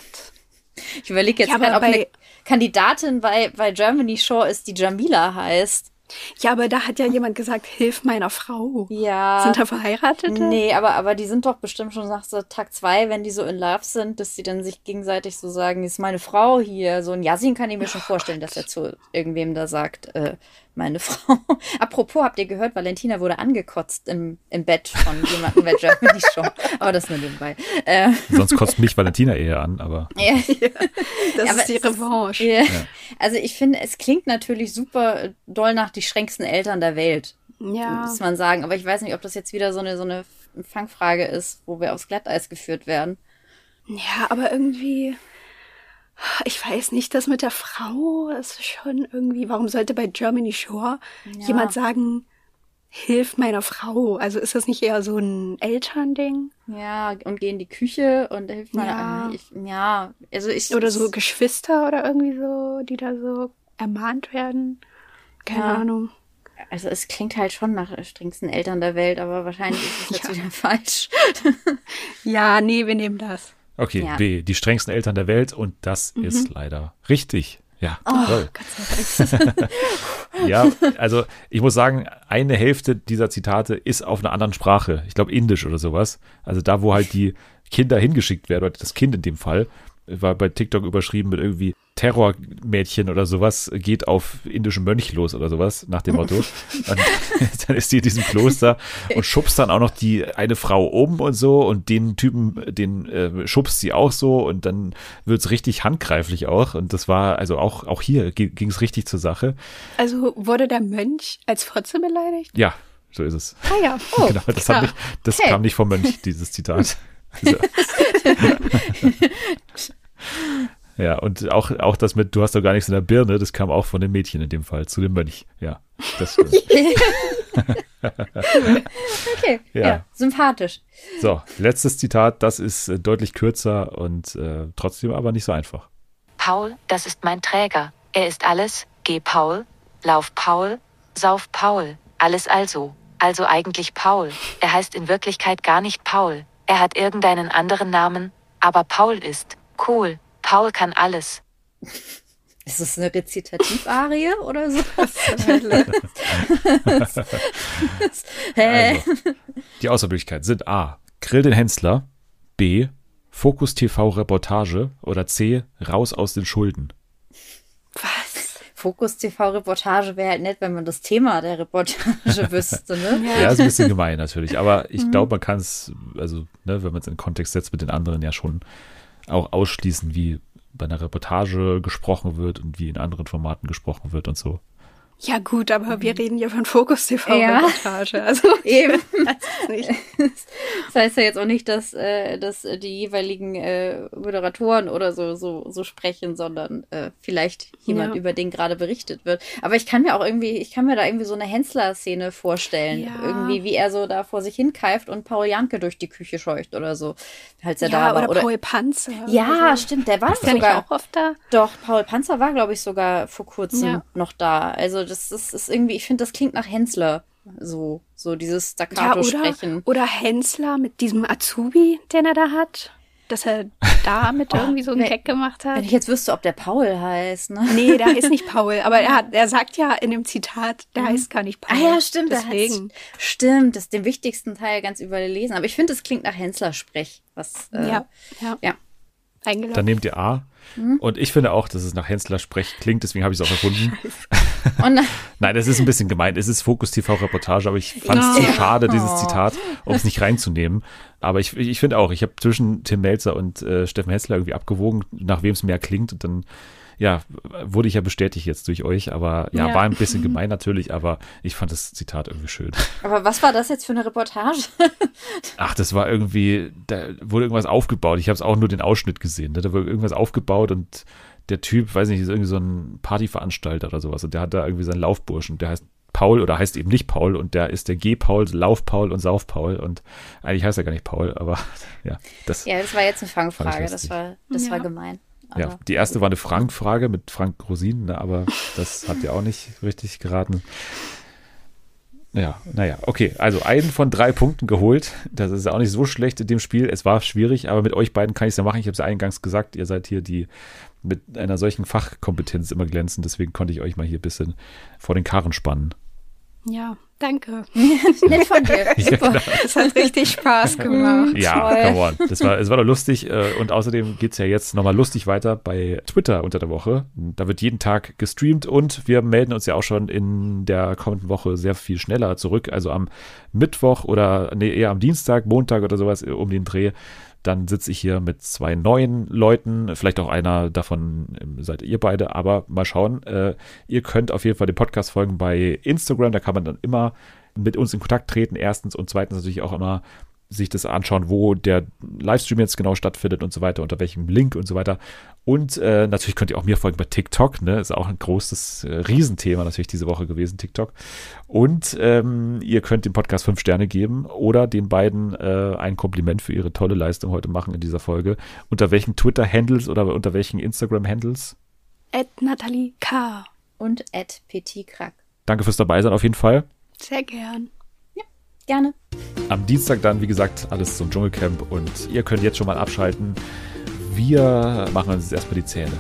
Ich überlege jetzt Ja, gerade, ob eine Kandidatin bei, bei Germany Shore ist, die Jamila heißt. Ja, aber da hat ja jemand gesagt, hilf meiner Frau. Ja. Sind da Verheiratete? Nee, aber, aber die sind doch bestimmt schon nach so Tag zwei, wenn die so in Love sind, dass sie dann sich gegenseitig so sagen, ist meine Frau hier. So ein Yasin kann ich mir schon vorstellen, dass er zu irgendwem da sagt, äh, meine Frau. Apropos, habt ihr gehört, Valentina wurde angekotzt im, im Bett von jemandem bei Germany Show. Aber das nur nebenbei. Äh, Sonst kotzt mich Valentina eher an, aber ja. Das Aber ist die Revanche. Ja. Also ich finde, es klingt natürlich super doll nach die schränksten Eltern der Welt, Ja. muss man sagen. Aber ich weiß nicht, ob das jetzt wieder so eine, so eine Fangfrage ist, wo wir aufs Glatteis geführt werden. Ja, aber irgendwie, ich weiß nicht, das mit der Frau ist schon irgendwie, warum sollte bei Germany Shore Ja. jemand sagen, hilf meiner Frau? Also ist das nicht eher so ein Elternding? Ja, und geh in die Küche und hilft mal. Ja. Ich, ja, also ich. Oder so Geschwister oder irgendwie so, die da so ermahnt werden? Keine Ja. Ahnung. Also es klingt halt schon nach strengsten Eltern der Welt, aber wahrscheinlich ist es jetzt wieder falsch. Ja, nee, wir nehmen das. Okay, Ja. B, die strengsten Eltern der Welt und das Mhm. ist leider richtig. Ja, Oh, toll. Ja, also ich muss sagen, eine Hälfte dieser Zitate ist auf einer anderen Sprache. Ich glaube Indisch oder sowas. Also da, wo halt die Kinder hingeschickt werden, oder das Kind in dem Fall, war bei TikTok überschrieben mit irgendwie Terrormädchen oder sowas, geht auf indischen Mönch los oder sowas, nach dem Motto. Und dann ist sie in diesem Kloster und schubst dann auch noch die eine Frau um und so und den Typen, den äh, schubst sie auch so und dann wird's richtig handgreiflich auch. Und das war, also auch, auch hier ging es richtig zur Sache. Also wurde der Mönch als Fotze beleidigt? Ja, so ist es. Ah ja. Oh, genau, das, nicht, das Okay. kam nicht vom Mönch, dieses Zitat. Also, ja, und auch, auch das mit, du hast doch gar nichts in der Birne, das kam auch von dem Mädchen in dem Fall, zu dem Mönch. Ja, das stimmt. Okay, Ja. ja. sympathisch. So, letztes Zitat, das ist äh, deutlich kürzer und äh, trotzdem aber nicht so einfach. Paul, das ist mein Träger. Er ist alles. Geh Paul. Lauf Paul. Sauf Paul. Alles also. Also eigentlich Paul. Er heißt in Wirklichkeit gar nicht Paul. Er hat irgendeinen anderen Namen. Aber Paul ist. Cool. Paul kann alles. Ist das eine Rezitativarie oder so? Also, die Auswahlmöglichkeiten sind A. Grill den Hensler, B. Fokus TV Reportage oder C. Raus aus den Schulden. Was? Fokus TV-Reportage wäre halt nett, wenn man das Thema der Reportage wüsste, ne? Ja, ist ein bisschen gemein natürlich, aber Mhm. ich glaube, man kann es, also, ne, wenn man es in Kontext setzt mit den anderen, ja schon auch ausschließen, wie bei einer Reportage gesprochen wird und wie in anderen Formaten gesprochen wird und so. Ja gut, aber wir reden ja von Fokus TV Ja. Reportage. Also Eben. Das heißt ja jetzt auch nicht, dass, äh, dass die jeweiligen äh, Moderatoren oder so, so, so sprechen, sondern äh, vielleicht jemand, Ja. über den gerade berichtet wird. Aber ich kann mir auch irgendwie, ich kann mir da irgendwie so eine Hensler-Szene vorstellen. Ja. Irgendwie, wie er so da vor sich hinkeift und Paul Janke durch die Küche scheucht oder so. Als er Ja, da war. oder, Paul Panzer. ja, oder so. stimmt, der war sogar. auch oft da? Doch, Paul Panzer war, glaube ich, sogar vor kurzem noch da. Also das ist, ist irgendwie, ich finde, das klingt nach Hensler. So, so dieses Ja, oder, Staccato-Sprechen. oder Hensler mit diesem Azubi, den er da hat. Dass er damit irgendwie so einen Gag gemacht hat. Wenn ich jetzt wüsste, ob der Paul heißt, ne? Nee, der heißt nicht Paul, aber er, hat, er sagt ja in dem Zitat, der heißt gar nicht Paul. Ah ja, stimmt. Deswegen. Stimmt, das ist den wichtigsten Teil ganz überlesen. Aber ich finde, es klingt nach Hensler-Sprech. Was, äh, Ja, ja. ja. Dann Eingeloggt. nehmt ihr A. Mhm. Und ich finde auch, dass es nach Hensler Sprech klingt, deswegen habe ich es auch erfunden. Und dann, Nein, das ist ein bisschen gemeint. Es ist Fokus TV Reportage, aber ich fand es zu Ja. schade, dieses Oh. Zitat, um es nicht reinzunehmen. Aber ich, ich finde auch, ich habe zwischen Tim Melzer und äh, Steffen Hensler irgendwie abgewogen, nach wem es mehr klingt. Und dann ja, wurde ich ja bestätigt jetzt durch euch, aber ja, Ja. war ein bisschen gemein natürlich, aber ich fand das Zitat irgendwie schön. Aber was war das jetzt für eine Reportage? Ach, das war irgendwie, da wurde irgendwas aufgebaut. Ich habe es auch nur den Ausschnitt gesehen. Ne? Da wurde irgendwas aufgebaut und der Typ, weiß nicht, ist irgendwie so ein Partyveranstalter oder sowas und der hat da irgendwie seinen Laufburschen, der heißt Paul oder heißt eben nicht Paul und der ist der G-Paul, Lauf-Paul und Sauf-Paul und eigentlich heißt er gar nicht Paul, aber ja, das, ja, das war jetzt eine Fangfrage. Das war, das Ja. war gemein. Ja, die erste war eine Frank-Frage mit Frank Rosin, ne, aber das habt ihr auch nicht richtig geraten. Ja, naja, okay. Also einen von drei Punkten geholt. Das ist auch nicht so schlecht in dem Spiel. Es war schwierig, aber mit euch beiden kann ich es ja machen. Ich habe es eingangs gesagt, ihr seid hier die mit einer solchen Fachkompetenz immer glänzen. Deswegen konnte ich euch mal hier ein bisschen vor den Karren spannen. Ja, danke. nett von dir. Super. Es hat richtig Spaß gemacht. Ja, Toll. come on. Das war, es war doch lustig. äh, Und außerdem geht's ja jetzt nochmal lustig weiter bei Twitter unter der Woche. Da wird jeden Tag gestreamt und wir melden uns ja auch schon in der kommenden Woche sehr viel schneller zurück. Also am Mittwoch oder nee, eher am Dienstag, Montag oder sowas um den Dreh. Dann sitze ich hier mit zwei neuen Leuten. Vielleicht auch einer davon ähm, seid ihr beide, aber mal schauen. Äh, ihr könnt auf jeden Fall den Podcast folgen bei Instagram. Da kann man dann immer mit uns in Kontakt treten. Erstens und zweitens natürlich auch immer sich das anschauen, wo der Livestream jetzt genau stattfindet und so weiter, unter welchem Link und so weiter. Und äh, natürlich könnt ihr auch mir folgen bei TikTok, ne? Ist auch ein großes äh, Riesenthema natürlich diese Woche gewesen, TikTok. Und ähm, ihr könnt dem Podcast fünf Sterne geben oder den beiden äh, ein Kompliment für ihre tolle Leistung heute machen in dieser Folge. Unter welchen Twitter-Handles oder unter welchen Instagram-Handles? Ed Nathalie K. Und Ed Petit Krack. Danke fürs Dabei sein auf jeden Fall. Sehr gern. Gerne. Am Dienstag dann, wie gesagt, alles zum Dschungelcamp und ihr könnt jetzt schon mal abschalten. Wir machen uns jetzt erstmal die Zähne.